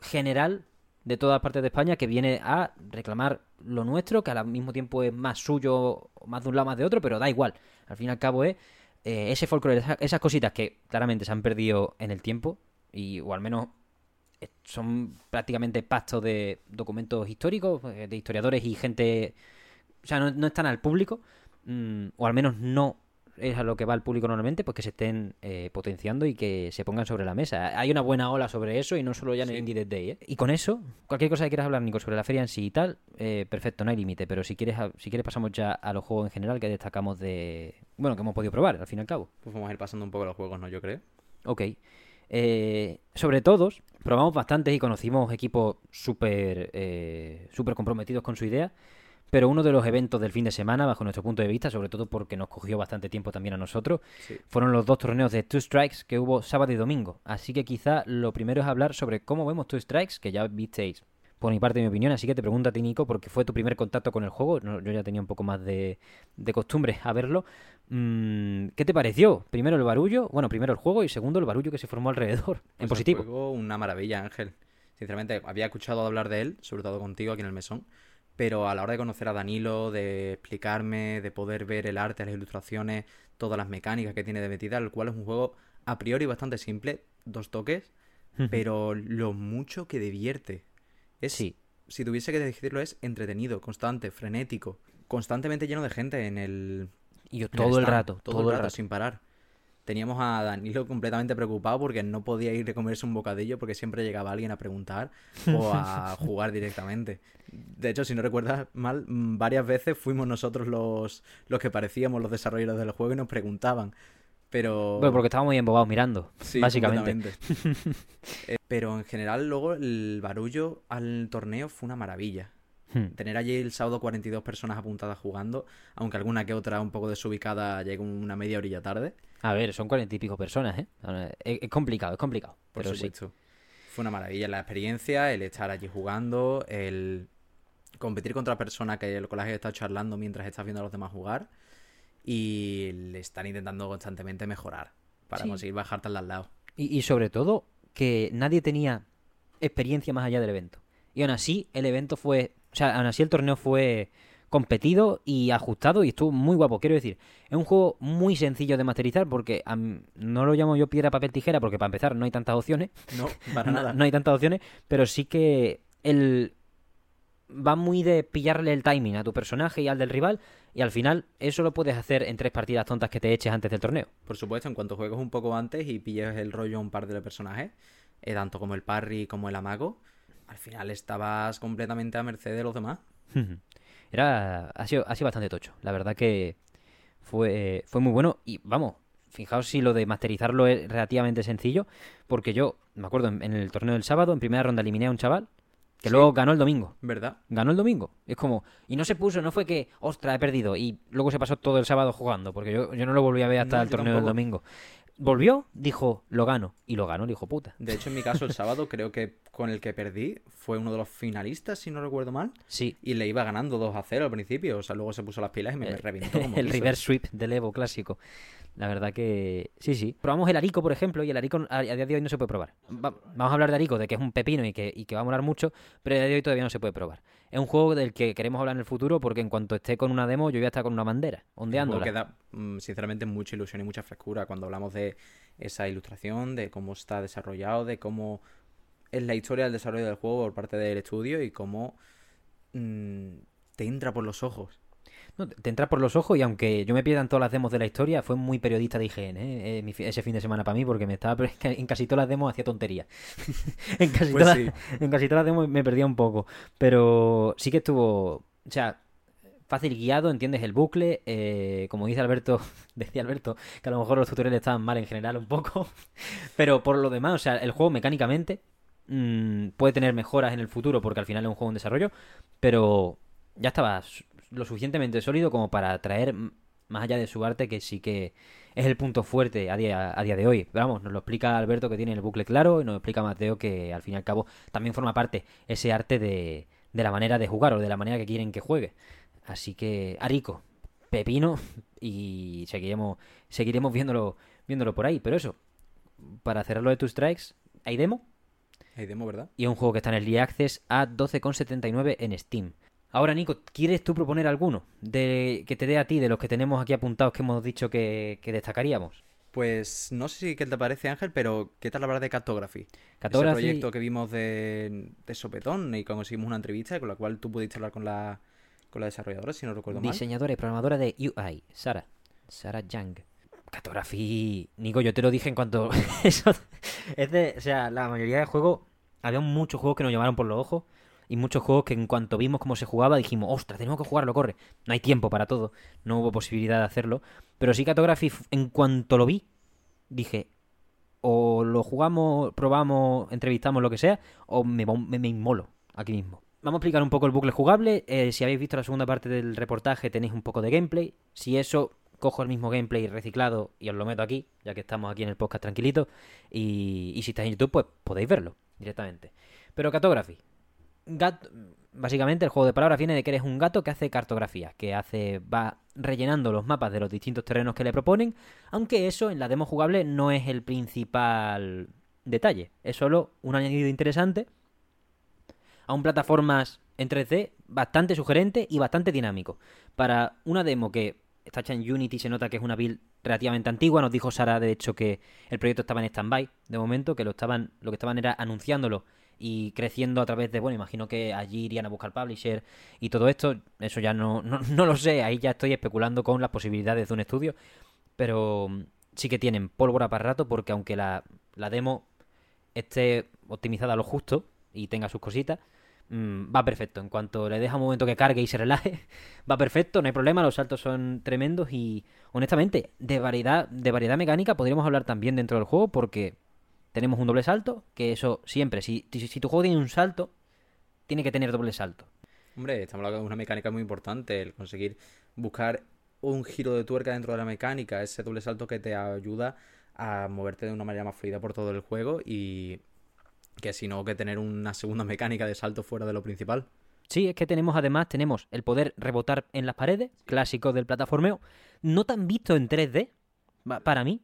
Speaker 1: general de todas partes de España que viene a reclamar lo nuestro, que al mismo tiempo es más suyo, más de un lado, más de otro, pero da igual. Al fin y al cabo es eh, ese folclore, esa- esas cositas que claramente se han perdido en el tiempo, y, o al menos eh, son prácticamente pastos de documentos históricos, eh, de historiadores y gente. O sea, no, no están al público, mm, o al menos no es a lo que va el público normalmente, pues que se estén eh, potenciando y que se pongan sobre la mesa. Hay una buena ola sobre eso y no solo ya en el. Indie Dead Day. ¿eh? Y con eso, cualquier cosa que quieras hablar, Nico, sobre la feria en sí y tal, eh, perfecto, no hay límite. Pero si quieres, si quieres pasamos ya a los juegos en general que destacamos de. Bueno, que hemos podido probar, al fin y al cabo.
Speaker 3: Pues vamos a ir pasando un poco los juegos, ¿no? Yo creo.
Speaker 1: Ok. Eh, sobre todos, probamos bastantes y conocimos equipos súper eh, súper comprometidos con su idea. Pero uno de los eventos del fin de semana, bajo nuestro punto de vista, sobre todo porque nos cogió bastante tiempo también a nosotros,
Speaker 3: Sí.
Speaker 1: fueron los dos torneos de Two Strikes que hubo sábado y domingo. Así que quizá lo primero es hablar sobre cómo vemos Two Strikes, que ya visteis por mi parte mi opinión. Así que te pregunto a ti, Nico, porque fue tu primer contacto con el juego. Yo ya tenía un poco más de, de costumbre a verlo. Mm, ¿Qué te pareció? Primero el barullo, bueno, primero el juego y segundo el barullo que se formó alrededor, en
Speaker 3: Pues el
Speaker 1: positivo.
Speaker 3: juego, una maravilla, Ángel. Sinceramente, había escuchado hablar de él, sobre todo contigo aquí en el mesón. Pero a la hora de conocer a Danilo, de explicarme, de poder ver el arte, las ilustraciones, todas las mecánicas que tiene de metida, el cual es un juego a priori bastante simple, dos toques, pero lo mucho que divierte. Es,
Speaker 1: Sí.
Speaker 3: Si tuviese que decirlo, es entretenido, constante, frenético. constantemente lleno de gente en el.
Speaker 1: Y yo todo el
Speaker 3: stand,
Speaker 1: rato,
Speaker 3: todo, el rato, sin parar. Teníamos a Danilo completamente preocupado porque no podía ir a comerse un bocadillo porque siempre llegaba alguien a preguntar o a jugar directamente. De hecho, si no recuerdas mal, mm, varias veces fuimos nosotros los, los que parecíamos los desarrolladores del juego y nos preguntaban. Pero.
Speaker 1: Bueno, porque estábamos muy embobados mirando,
Speaker 3: Sí,
Speaker 1: básicamente.
Speaker 3: Eh, pero en general, luego el barullo al torneo fue una maravilla.
Speaker 1: Hmm.
Speaker 3: Tener allí el sábado 42 personas apuntadas jugando, aunque alguna que otra un poco desubicada llegó una media orilla tarde,
Speaker 1: A ver, son cuarenta y pico personas, ¿eh? Es, es complicado, es complicado.
Speaker 3: por
Speaker 1: pero sí.
Speaker 3: Fue una maravilla la experiencia, el estar allí jugando, el competir contra personas que, con las que estás charlando mientras estás viendo a los demás jugar y le están intentando constantemente mejorar para
Speaker 1: Sí.
Speaker 3: conseguir bajarte al lado.
Speaker 1: Y, y sobre todo, que nadie tenía experiencia más allá del evento. Y aún así, el evento fue. O sea, aún así el torneo fue competido y ajustado y estuvo muy guapo. Quiero decir, es un juego muy sencillo de masterizar porque no lo llamo yo piedra, papel, tijera porque para empezar no hay tantas opciones.
Speaker 3: No, para
Speaker 1: no,
Speaker 3: nada.
Speaker 1: no hay tantas opciones, pero sí que el va muy de pillarle el timing a tu personaje y al del rival y al final eso lo puedes hacer en tres partidas tontas que te eches antes del torneo.
Speaker 3: Por supuesto, en cuanto juegues un poco antes y pilles el rollo a un par de personajes, eh, tanto como el parry como el amago, al final estabas completamente a merced de los demás.
Speaker 1: Era ha sido, ha sido bastante tocho. La verdad que fue, fue muy bueno y vamos, fijaos si lo de masterizarlo es relativamente sencillo, porque yo me acuerdo en, en el torneo del sábado, en primera ronda eliminé a un chaval que
Speaker 3: Sí.
Speaker 1: luego ganó el domingo.
Speaker 3: ¿Verdad?
Speaker 1: Ganó el domingo. Es como. Y no se puso, no fue que, ostra, he perdido. Y luego se pasó todo el sábado jugando. Porque yo, yo no lo volví a ver hasta
Speaker 3: No,
Speaker 1: el torneo del domingo. Volvió, dijo, lo gano. Y lo ganó el hijo puta.
Speaker 3: De hecho, en mi caso, el sábado creo que con el que perdí fue uno de los finalistas, si no recuerdo mal.
Speaker 1: Sí.
Speaker 3: Y le iba ganando 2 a 0 al principio. O sea, luego se puso las pilas y me, me reventó como
Speaker 1: el reverse sweep del Evo clásico. La verdad que. Sí, sí. Probamos el Arico, por ejemplo, y el Arico a, a día de hoy no se puede probar. Va- vamos a hablar de Arico, de que es un pepino y que, y que va a molar mucho, pero a día de hoy todavía no se puede probar. Es un juego del que queremos hablar en el futuro porque en cuanto esté con una demo, yo voy a con una bandera, ondeándola.
Speaker 3: que da, mm, sinceramente, mucha ilusión y mucha frescura cuando hablamos de esa ilustración, de cómo está desarrollado, de cómo es la historia del desarrollo del juego por parte del estudio y cómo mm, te entra por los ojos.
Speaker 1: No, te entra por los ojos y aunque yo me pierda en todas las demos de la historia, fue muy periodista de IGN ¿eh? Eh, ese fin de semana para mí porque me estaba en casi todas las demos hacía tonterías. en, casi
Speaker 3: Pues
Speaker 1: todas,
Speaker 3: sí.
Speaker 1: en casi todas las demos me perdía un poco. Pero sí que estuvo, o sea, fácil guiado, entiendes el bucle. eh, como dice Alberto, decía Alberto, que a lo mejor los tutoriales estaban mal en general un poco. Pero por lo demás, o sea, el juego mecánicamente mm, puede tener mejoras en el futuro porque al final es un juego en desarrollo, pero ya estaba lo suficientemente sólido como para traer m- más allá de su arte que sí que es el punto fuerte a día, a día de hoy. Pero vamos, nos lo explica Alberto que tiene el bucle claro y nos lo explica Mateo que al fin y al cabo también forma parte ese arte de, de la manera de jugar o de la manera que quieren que juegue. Así que, Arico, Pepino y seguiremos, seguiremos viéndolo, viéndolo por ahí. Pero eso, para cerrarlo de Two Strikes, hay demo
Speaker 3: Hay demo, ¿verdad?
Speaker 1: y es un juego que está en el Early Access a 12,79 en Steam. Ahora, Nico, ¿quieres tú proponer alguno de que te dé a ti de los que tenemos aquí apuntados que hemos dicho que, que destacaríamos?
Speaker 3: Pues no sé si qué te parece, Ángel, pero ¿qué tal hablar de Cartography?
Speaker 1: Cartography-
Speaker 3: Ese proyecto que vimos de, de Sopetón y conseguimos una entrevista con la cual tú pudiste hablar con la, con la desarrolladora, si no recuerdo mal.
Speaker 1: Diseñadora y programadora de UI, Sara. Sara Young. Cartography. Nico, yo te lo dije en cuanto. Eso. Es de. O sea, la mayoría de juegos. Había muchos juegos que nos llamaron por los ojos. Y muchos juegos que en cuanto vimos cómo se jugaba dijimos, ostras, tenemos que jugarlo, corre. No hay tiempo para todo. No hubo posibilidad de hacerlo. Pero sí, Cartography, f- en cuanto lo vi, dije, o lo jugamos, probamos, entrevistamos, lo que sea, o me, inmolo aquí mismo. Vamos a explicar un poco el bucle jugable. Eh, si habéis visto la segunda parte del reportaje, tenéis un poco de gameplay. Si eso, cojo el mismo gameplay reciclado y os lo meto aquí, ya que estamos aquí en el podcast tranquilito. Y, y si estáis en YouTube, pues podéis verlo directamente. Pero Cartography. Gato, básicamente el juego de palabras viene de que eres un gato que hace cartografía, que hace va rellenando los mapas de los distintos terrenos que le proponen, aunque eso en la demo jugable no es el principal detalle, es solo un añadido interesante a un plataformas en 3D bastante sugerente y bastante dinámico. Para una demo que está hecha en Unity, se nota que es una build relativamente antigua. Nos dijo Sara, de hecho, que el proyecto estaba en stand-by de momento, que lo estaban, lo que estaban era anunciándolo y creciendo a través de, bueno, imagino que allí irían a buscar publisher y todo esto, eso ya no, no, no lo sé, ahí ya estoy especulando con las posibilidades de un estudio, pero sí que tienen pólvora para rato porque aunque la, la demo esté optimizada a lo justo y tenga sus cositas, mm, va perfecto. En cuanto le deja un momento que cargue y se relaje, va perfecto, no hay problema, los saltos son tremendos y honestamente, de variedad, de variedad mecánica podríamos hablar también dentro del juego porque tenemos un doble salto, que eso siempre, si, si, si tu juego tiene un salto, tiene que tener doble salto.
Speaker 3: Hombre, estamos hablando de una mecánica muy importante, el conseguir buscar un giro de tuerca dentro de la mecánica, ese doble salto que te ayuda a moverte de una manera más fluida por todo el juego y que si no que tener una segunda mecánica de salto fuera de lo principal.
Speaker 1: Sí, es que tenemos además tenemos el poder rebotar en las paredes, clásico del plataformeo, no tan visto en 3D va- para mí.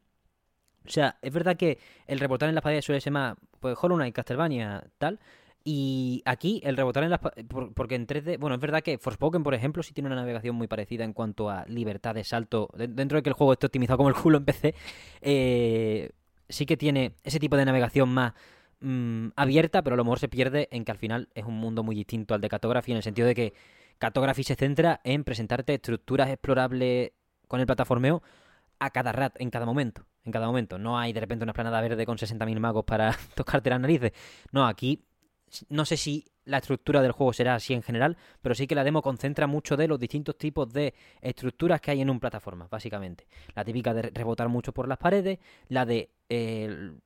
Speaker 1: O sea, es verdad que el rebotar en las paredes suele ser más pues Hollow Knight, Castlevania, tal, y aquí el rebotar en las paredes porque en 3D, bueno, es verdad que Forspoken, por ejemplo, sí tiene una navegación muy parecida en cuanto a libertad de salto, de- dentro de que el juego esté optimizado como el culo en PC, eh, sí que tiene ese tipo de navegación más mm, abierta, pero a lo mejor se pierde en que al final es un mundo muy distinto al de Cartography, en el sentido de que Cartography se centra en presentarte estructuras explorables con el plataformeo a cada rat, en cada momento. En cada momento. No hay de repente una planada verde con 60.000 magos para tocarte las narices. No, aquí no sé si la estructura del juego será así en general, pero sí que la demo concentra mucho de los distintos tipos de estructuras que hay en un plataforma, básicamente. La típica de rebotar mucho por las paredes, la de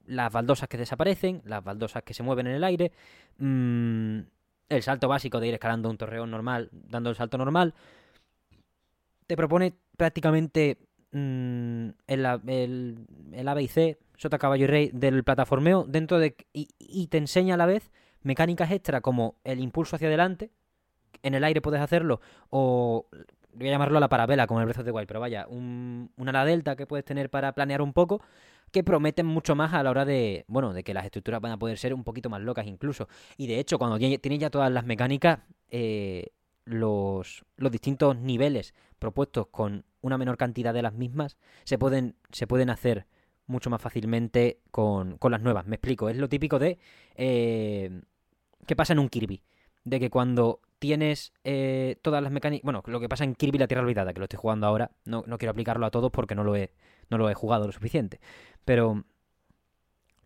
Speaker 1: las baldosas que desaparecen, las baldosas que se mueven en el aire, mm, el salto básico de ir escalando un torreón normal, dando el salto normal. Te propone prácticamente mm, el, el, el A, B y C, Sota, Caballo y Rey del plataformeo, dentro de. Y, y te enseña a la vez mecánicas extra como el impulso hacia adelante, en el aire puedes hacerlo, o voy a llamarlo a la parabela, como el Breath of the Wild, pero vaya, un, una ala delta que puedes tener para planear un poco, que prometen mucho más a la hora de, bueno, de que las estructuras van a poder ser un poquito más locas incluso. Y de hecho, cuando tiene- tienes ya todas las mecánicas, eh, los, los distintos niveles propuestos con una menor cantidad de las mismas se pueden, se pueden hacer mucho más fácilmente con, con las nuevas. Me explico, es lo típico de... Eh, ¿Qué pasa en un Kirby? De que cuando tienes eh, todas las mecánicas... Bueno, lo que pasa en Kirby la Tierra Olvidada, que lo estoy jugando ahora, no, no quiero aplicarlo a todos porque no lo he, no lo he jugado lo suficiente. Pero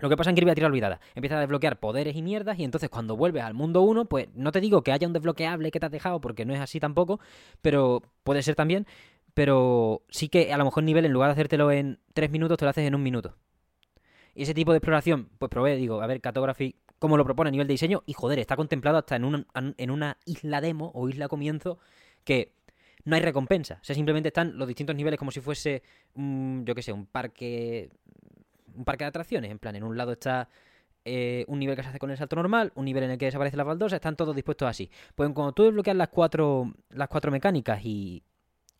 Speaker 1: lo que pasa en Kirby la Tierra Olvidada, empiezas a desbloquear poderes y mierdas y entonces cuando vuelves al mundo 1, pues no te digo que haya un desbloqueable que te has dejado porque no es así tampoco, pero puede ser también, pero sí que a lo mejor nivel en lugar de hacértelo en 3 minutos te lo haces en un minuto. Y ese tipo de exploración, pues probé, digo, a ver, Cartography, cómo lo propone a nivel de diseño, y joder, está contemplado hasta en, un- en una isla demo o isla comienzo que no hay recompensa. O sea, simplemente están los distintos niveles como si fuese, mm, yo qué sé, un parque un parque de atracciones. En plan, en un lado está eh, un nivel que se hace con el salto normal, un nivel en el que desaparece la baldosa, están todos dispuestos así. Pues cuando tú desbloqueas las cuatro, las cuatro mecánicas y,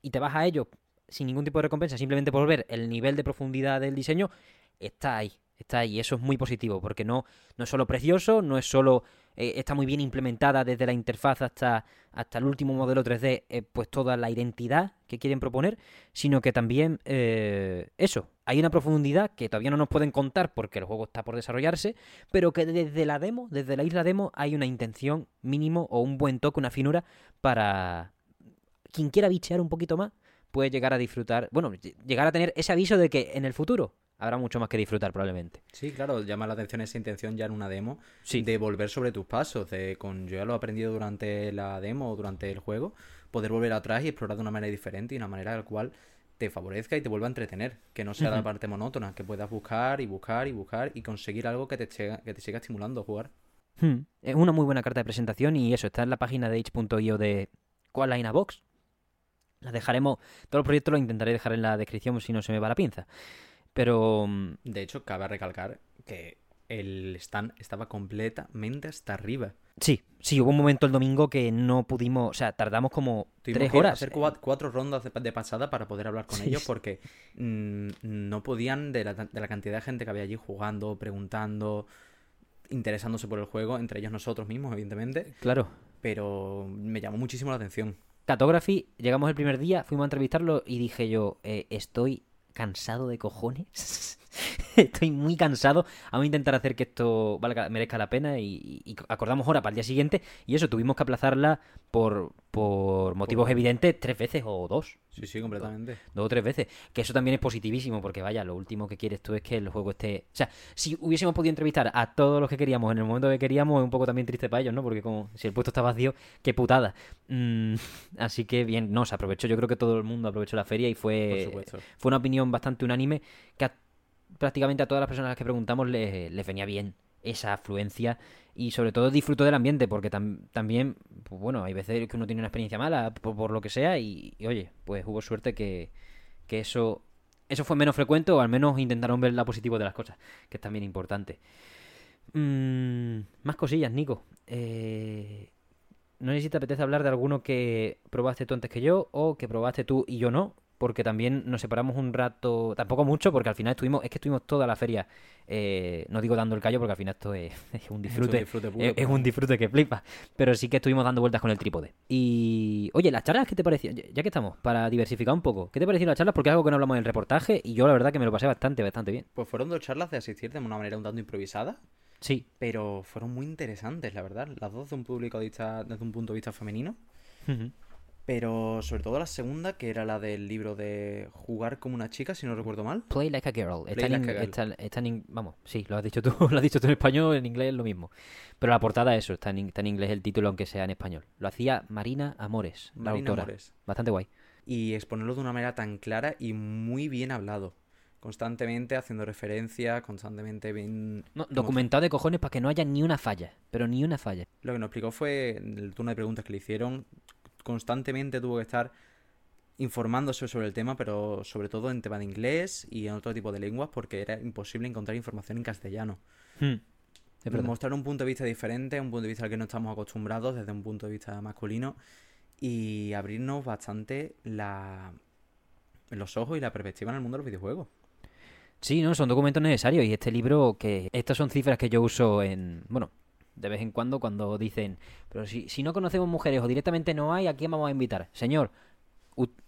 Speaker 1: y te vas a ello sin ningún tipo de recompensa, simplemente por ver el nivel de profundidad del diseño, está ahí. Está ahí, eso es muy positivo, porque no, no es solo precioso, no es solo. eh, está muy bien implementada desde la interfaz hasta, hasta el último modelo 3D, eh, pues toda la identidad que quieren proponer, sino que también eh, eso, hay una profundidad que todavía no nos pueden contar porque el juego está por desarrollarse, pero que desde la demo, desde la isla demo, hay una intención mínimo o un buen toque, una finura para quien quiera bichear un poquito más, puede llegar a disfrutar, bueno, ll- llegar a tener ese aviso de que en el futuro habrá mucho más que disfrutar probablemente.
Speaker 3: Sí, claro, llama la atención esa intención ya en una demo
Speaker 1: Sí.
Speaker 3: de volver sobre tus pasos, de con yo ya lo he aprendido durante la demo o durante el juego, poder volver atrás y explorar de una manera diferente y una manera al cual te favorezca y te vuelva a entretener, que no sea la parte monótona, que puedas buscar y buscar y buscar y conseguir algo que te, che- que te siga estimulando a jugar.
Speaker 1: Hmm, Es una muy buena carta de presentación y eso está en la página de itch.io de ¿Cuál Line a Box? La dejaremos, todo el proyecto lo intentaré dejar en la descripción si no se me va la pinza. Pero mm,
Speaker 3: De hecho, cabe recalcar que el stand estaba completamente hasta arriba.
Speaker 1: sí, sí, hubo un momento el domingo que no pudimos, o sea, tardamos como
Speaker 3: Tuvimos
Speaker 1: tres
Speaker 3: que
Speaker 1: horas.
Speaker 3: hacer cua- cuatro rondas de, de pasada para poder hablar con
Speaker 1: Sí,
Speaker 3: ellos porque mm, no podían de la, de la cantidad de gente que había allí jugando, preguntando, interesándose por el juego, entre ellos nosotros mismos, evidentemente,
Speaker 1: Claro.
Speaker 3: pero me llamó muchísimo la atención.
Speaker 1: Cartography, llegamos el primer día, fuimos a entrevistarlo y dije yo, eh, estoy cansado de cojones. Estoy muy cansado. Vamos a intentar hacer que esto valga, merezca la pena y, y acordamos hora para el día siguiente. Y eso, tuvimos que aplazarla por, por motivos evidentes tres veces o dos.
Speaker 3: Sí, sí, completamente.
Speaker 1: Dos, o tres veces. Que eso también es positivísimo, porque vaya, lo último que quieres tú es que el juego esté. O sea, si hubiésemos podido entrevistar a todos los que queríamos en el momento que queríamos, es un poco también triste para ellos, ¿no? Porque como si el puesto está vacío, qué putada. Mm, así que bien, no, se aprovechó. Yo creo que todo el mundo aprovechó la feria y fue, fue una opinión bastante unánime que prácticamente a todas las personas a las que preguntamos les, les venía bien esa afluencia y sobre todo disfruto del ambiente porque también, pues bueno, hay veces que uno tiene una experiencia mala por, lo que sea y, oye, pues hubo suerte que, eso eso fue menos frecuente o al menos intentaron ver la positivo de las cosas, que es también importante. Mm, más cosillas, Nico. Eh, no sé apetece hablar de alguno que probaste tú antes que yo o que probaste tú y yo no porque también nos separamos un rato, tampoco mucho, porque al final estuvimos, es que estuvimos toda la feria, eh, no digo dando el callo, porque al final esto es, un disfrute, es, un disfrute, que flipa, pero sí que estuvimos dando vueltas con el trípode. Y, oye, las charlas, ¿qué te parecían? Ya que estamos, para diversificar un poco, ¿qué te parecieron las charlas? Porque es algo que no hablamos en el reportaje y yo la verdad que me lo pasé bastante, bastante bien.
Speaker 3: Pues fueron dos charlas de asistir de una manera un tanto improvisada.
Speaker 1: Sí.
Speaker 3: Pero fueron muy interesantes, la verdad. Las dos de un público vista, desde un punto de vista femenino. Pero sobre todo la segunda, que era la del libro de Jugar como una chica, si no recuerdo mal.
Speaker 1: Play like a girl. está, en, vamos, sí, lo has dicho tú, lo has dicho tú en español, en inglés es lo mismo. Pero la portada eso, está en, está en inglés el título, aunque sea en español. Lo hacía Marina Amores, la autora. Amores. Bastante guay.
Speaker 3: Y exponerlo de una manera tan clara y muy bien hablado constantemente haciendo referencia, constantemente bien...
Speaker 1: No, documentado de cojones para que no haya ni una falla, pero ni una falla.
Speaker 3: Lo que nos explicó fue el turno de preguntas que le hicieron, constantemente tuvo que estar informándose sobre el tema, pero sobre todo en tema de inglés y en otro tipo de lenguas, porque era imposible encontrar información en castellano. Hmm. Mostrar un punto de vista diferente, un punto de vista al que no estamos acostumbrados desde un punto de vista masculino y abrirnos bastante la... los ojos y la perspectiva en el mundo de los videojuegos.
Speaker 1: Sí, no, son documentos necesarios y este libro que estas son cifras que yo uso en, bueno, de vez en cuando cuando dicen, pero si, si no conocemos mujeres o directamente no hay, ¿a quién vamos a invitar? Señor,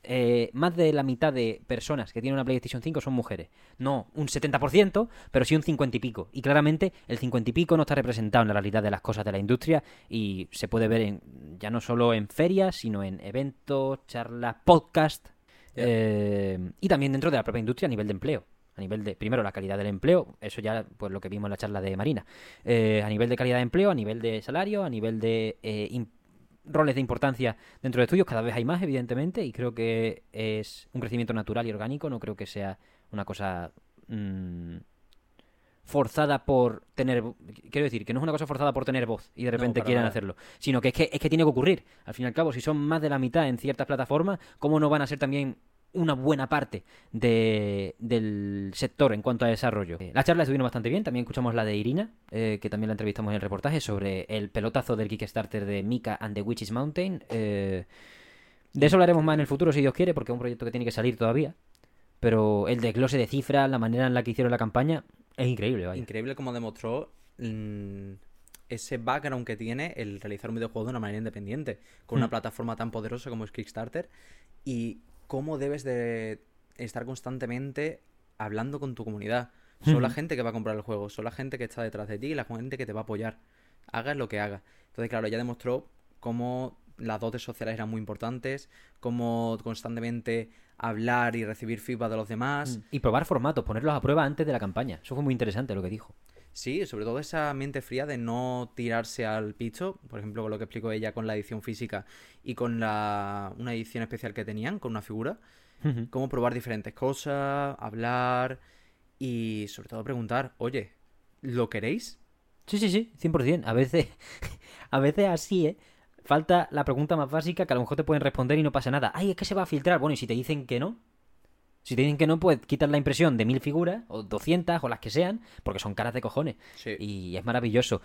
Speaker 1: eh, más de la mitad de personas que tienen una PlayStation 5 son mujeres. No un 70%, pero sí un 50 y pico. Y claramente el 50 y pico no está representado en la realidad de las cosas de la industria y se puede ver en, ya no solo en ferias, sino en eventos, charlas, podcast eh, y también dentro de la propia industria a nivel de empleo a nivel de, primero, la calidad del empleo, eso ya, pues lo que vimos en la charla de Marina, eh, a nivel de calidad de empleo, a nivel de salario, a nivel de eh, roles de importancia dentro de estudios, cada vez hay más, evidentemente, y creo que es un crecimiento natural y orgánico, no creo que sea una cosa mm, forzada por tener, quiero decir, que no es una cosa forzada por tener voz y de repente quieran hacerlo, sino que es, que es que tiene que ocurrir. Al fin y al cabo, si son más de la mitad en ciertas plataformas, ¿cómo no van a ser también una buena parte del sector en cuanto a desarrollo. Eh, la charla estuvieron bastante bien, también escuchamos la de Irina, eh, que también la entrevistamos en el reportaje, sobre el pelotazo del Kickstarter de Mika and the Witches Mountain. Eh, de eso hablaremos más en el futuro, si Dios quiere, porque es un proyecto que tiene que salir todavía. Pero el desglose de cifras, la manera en la que hicieron la campaña, es increíble. Vaya.
Speaker 3: Increíble como demostró mm, ese background que tiene el realizar un videojuego de una manera independiente, con una hmm. plataforma tan poderosa como es Kickstarter. Y cómo debes de estar constantemente hablando con tu comunidad. Son la gente que va a comprar el juego, son la gente que está detrás de ti y la gente que te va a apoyar. Hagas lo que hagas. Entonces, claro, ya demostró cómo las dotes sociales eran muy importantes, cómo constantemente hablar y recibir feedback de los demás.
Speaker 1: Y probar formatos, ponerlos a prueba antes de la campaña. Eso fue muy interesante lo que dijo.
Speaker 3: Sí, sobre todo esa mente fría de no tirarse al picho, por ejemplo, con lo que explicó ella con la edición física y con la, una edición especial que tenían, con una figura. Cómo probar diferentes cosas, hablar y sobre todo preguntar, oye, ¿lo queréis?
Speaker 1: Sí, sí, sí, 100%. A veces, a veces así, ¿eh? Falta la pregunta más básica que a lo mejor te pueden responder y no pasa nada. Ay, es que se va a filtrar. Bueno, y si te dicen que no, si te dicen que no, pues quitas la impresión de mil figuras, o 200, o las que sean, porque son caras de cojones. Y es maravilloso.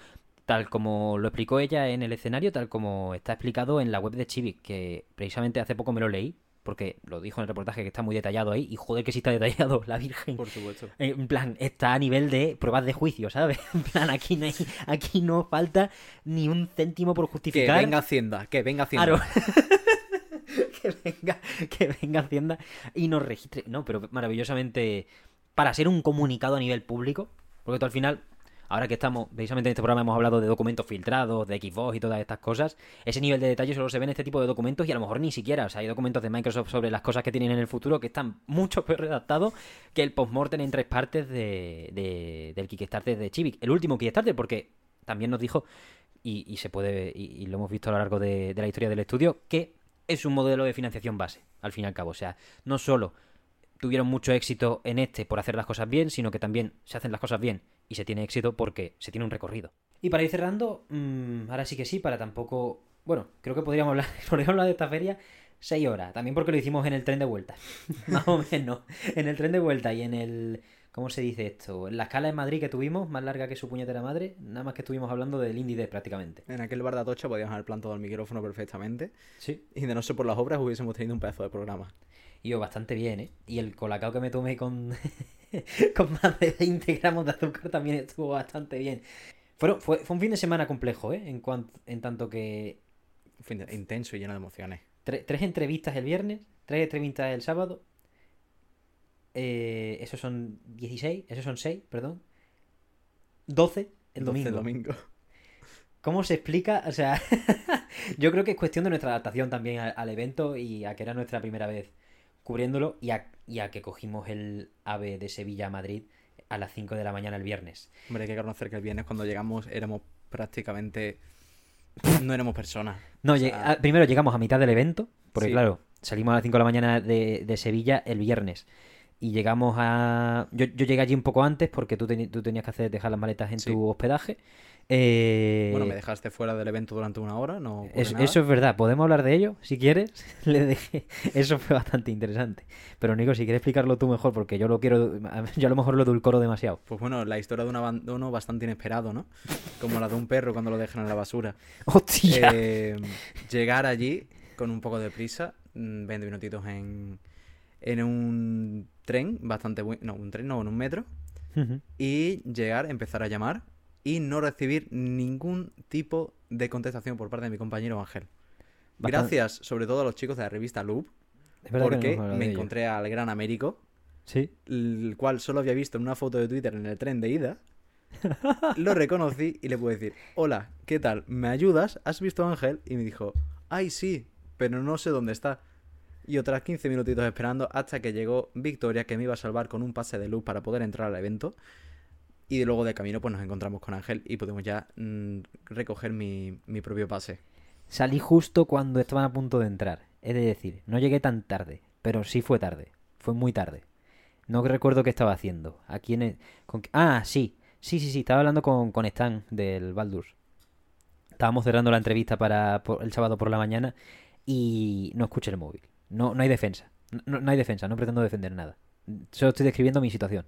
Speaker 1: Tal como lo explicó ella en el escenario, tal como está explicado en la web de Chibi, que precisamente hace poco me lo leí, porque lo dijo en el reportaje que está muy detallado ahí, y joder que sí está detallado, la Virgen.
Speaker 3: Por supuesto.
Speaker 1: En plan, está a nivel de pruebas de juicio, ¿sabes? En plan, aquí no, aquí no falta ni un céntimo por justificar.
Speaker 3: Que venga Hacienda, que venga Hacienda.
Speaker 1: Claro. que venga, que venga Hacienda y nos registre. No, pero maravillosamente para ser un comunicado a nivel público, porque tú al final, ahora que estamos, precisamente en este programa hemos hablado de documentos filtrados, de Xbox y todas estas cosas, ese nivel de detalle solo se ve en este tipo de documentos y a lo mejor ni siquiera, o sea, hay documentos de Microsoft sobre las cosas que tienen en el futuro que están mucho peor redactados que el postmortem en tres partes de, de- del Kickstarter de Chivik. El último Kickstarter, porque también nos dijo, y, se puede, y, y lo hemos visto a lo largo de, de la historia del estudio, que es un modelo de financiación base, al fin y al cabo. O sea, no solo tuvieron mucho éxito en este por hacer las cosas bien, sino que también se hacen las cosas bien y se tiene éxito porque se tiene un recorrido. Y para ir cerrando, mm, ahora sí que sí, para tampoco... Bueno, creo que podríamos hablar, podríamos hablar de esta feria seis horas, también porque lo hicimos en el tren de vuelta, más o menos, en el tren de vuelta y en el... ¿Cómo se dice esto? En la escala en Madrid que tuvimos, más larga que su puñetera madre, nada más que estuvimos hablando del Indie prácticamente.
Speaker 3: En aquel bar de Atocha podíamos haber plantado el micrófono perfectamente.
Speaker 1: Sí.
Speaker 3: Y de no ser por las obras hubiésemos tenido un pedazo de programa.
Speaker 1: Y yo bastante bien, ¿eh? Y el colacao que me tomé con, con más de 20 gramos de azúcar también estuvo bastante bien. Fueron- fue, fue un fin de semana complejo, ¿eh? En, cuan- en tanto que
Speaker 3: Un fin de- intenso y lleno de emociones.
Speaker 1: tre- tres entrevistas el viernes, tres entrevistas el sábado. Eh, esos son 16, esos son 6, perdón. 12 el
Speaker 3: 12
Speaker 1: domingo.
Speaker 3: domingo.
Speaker 1: ¿Cómo se explica? O sea, yo creo que es cuestión de nuestra adaptación también al, al evento y a que era nuestra primera vez cubriéndolo y a, y a que cogimos el AVE de Sevilla a Madrid a las 5 de la mañana el viernes.
Speaker 3: Hombre, hay que reconocer que el viernes cuando llegamos éramos prácticamente... No éramos personas.
Speaker 1: No,
Speaker 3: O
Speaker 1: lleg-
Speaker 3: sea-
Speaker 1: ah, primero llegamos a mitad del evento, porque
Speaker 3: Sí.
Speaker 1: claro, salimos a las 5 de la mañana de, de Sevilla el viernes. Y llegamos a... Yo, yo llegué allí un poco antes porque tú, tú tenías que hacer, dejar las maletas en
Speaker 3: Sí.
Speaker 1: tu hospedaje. Eh,
Speaker 3: Bueno, me dejaste fuera del evento durante una hora, no
Speaker 1: Es- eso es verdad, podemos hablar de ello si quieres. Le dejé. Eso fue bastante interesante. Pero Nico, si quieres explicarlo tú mejor, porque yo lo quiero. Yo a lo mejor lo edulcoro demasiado.
Speaker 3: Pues bueno, la historia de un abandono bastante inesperado, ¿no? Como la de un perro cuando lo dejan en la basura.
Speaker 1: ¡Hostia!
Speaker 3: Eh, llegar allí con un poco de prisa, mm, 20 minutitos en, en un tren bastante bueno. No, un tren, no, en un metro. Y llegar, empezar a llamar y no recibir ningún tipo de contestación por parte de mi compañero Ángel.
Speaker 1: Bastante-
Speaker 3: Gracias, sobre todo a los chicos de la revista Loop,
Speaker 1: no
Speaker 3: porque me encontré al gran Américo,
Speaker 1: Sí.
Speaker 3: el cual solo había visto en una foto de Twitter en el tren de ida. Lo reconocí y le pude decir, hola, ¿qué tal? ¿Me ayudas? ¿Has visto a Ángel? Y me dijo, ay, sí, pero no sé dónde está. Y otras 15 minutitos esperando hasta que llegó Victoria, que me iba a salvar con un pase de luz para poder entrar al evento. Y luego de camino pues nos encontramos con Ángel y pudimos ya mm, recoger mi, mi propio pase.
Speaker 1: Salí justo cuando estaban a punto de entrar. Es de decir, no llegué tan tarde, pero sí fue tarde. Fue muy tarde. No recuerdo qué estaba haciendo. ¿A quién Ah, sí. Sí, sí, sí. Estaba hablando con, con Stan del Baldur's. Estábamos cerrando la entrevista para el sábado por la mañana y no escuché el móvil. No, no hay defensa. No, no hay defensa. No pretendo defender nada. Solo estoy describiendo mi situación.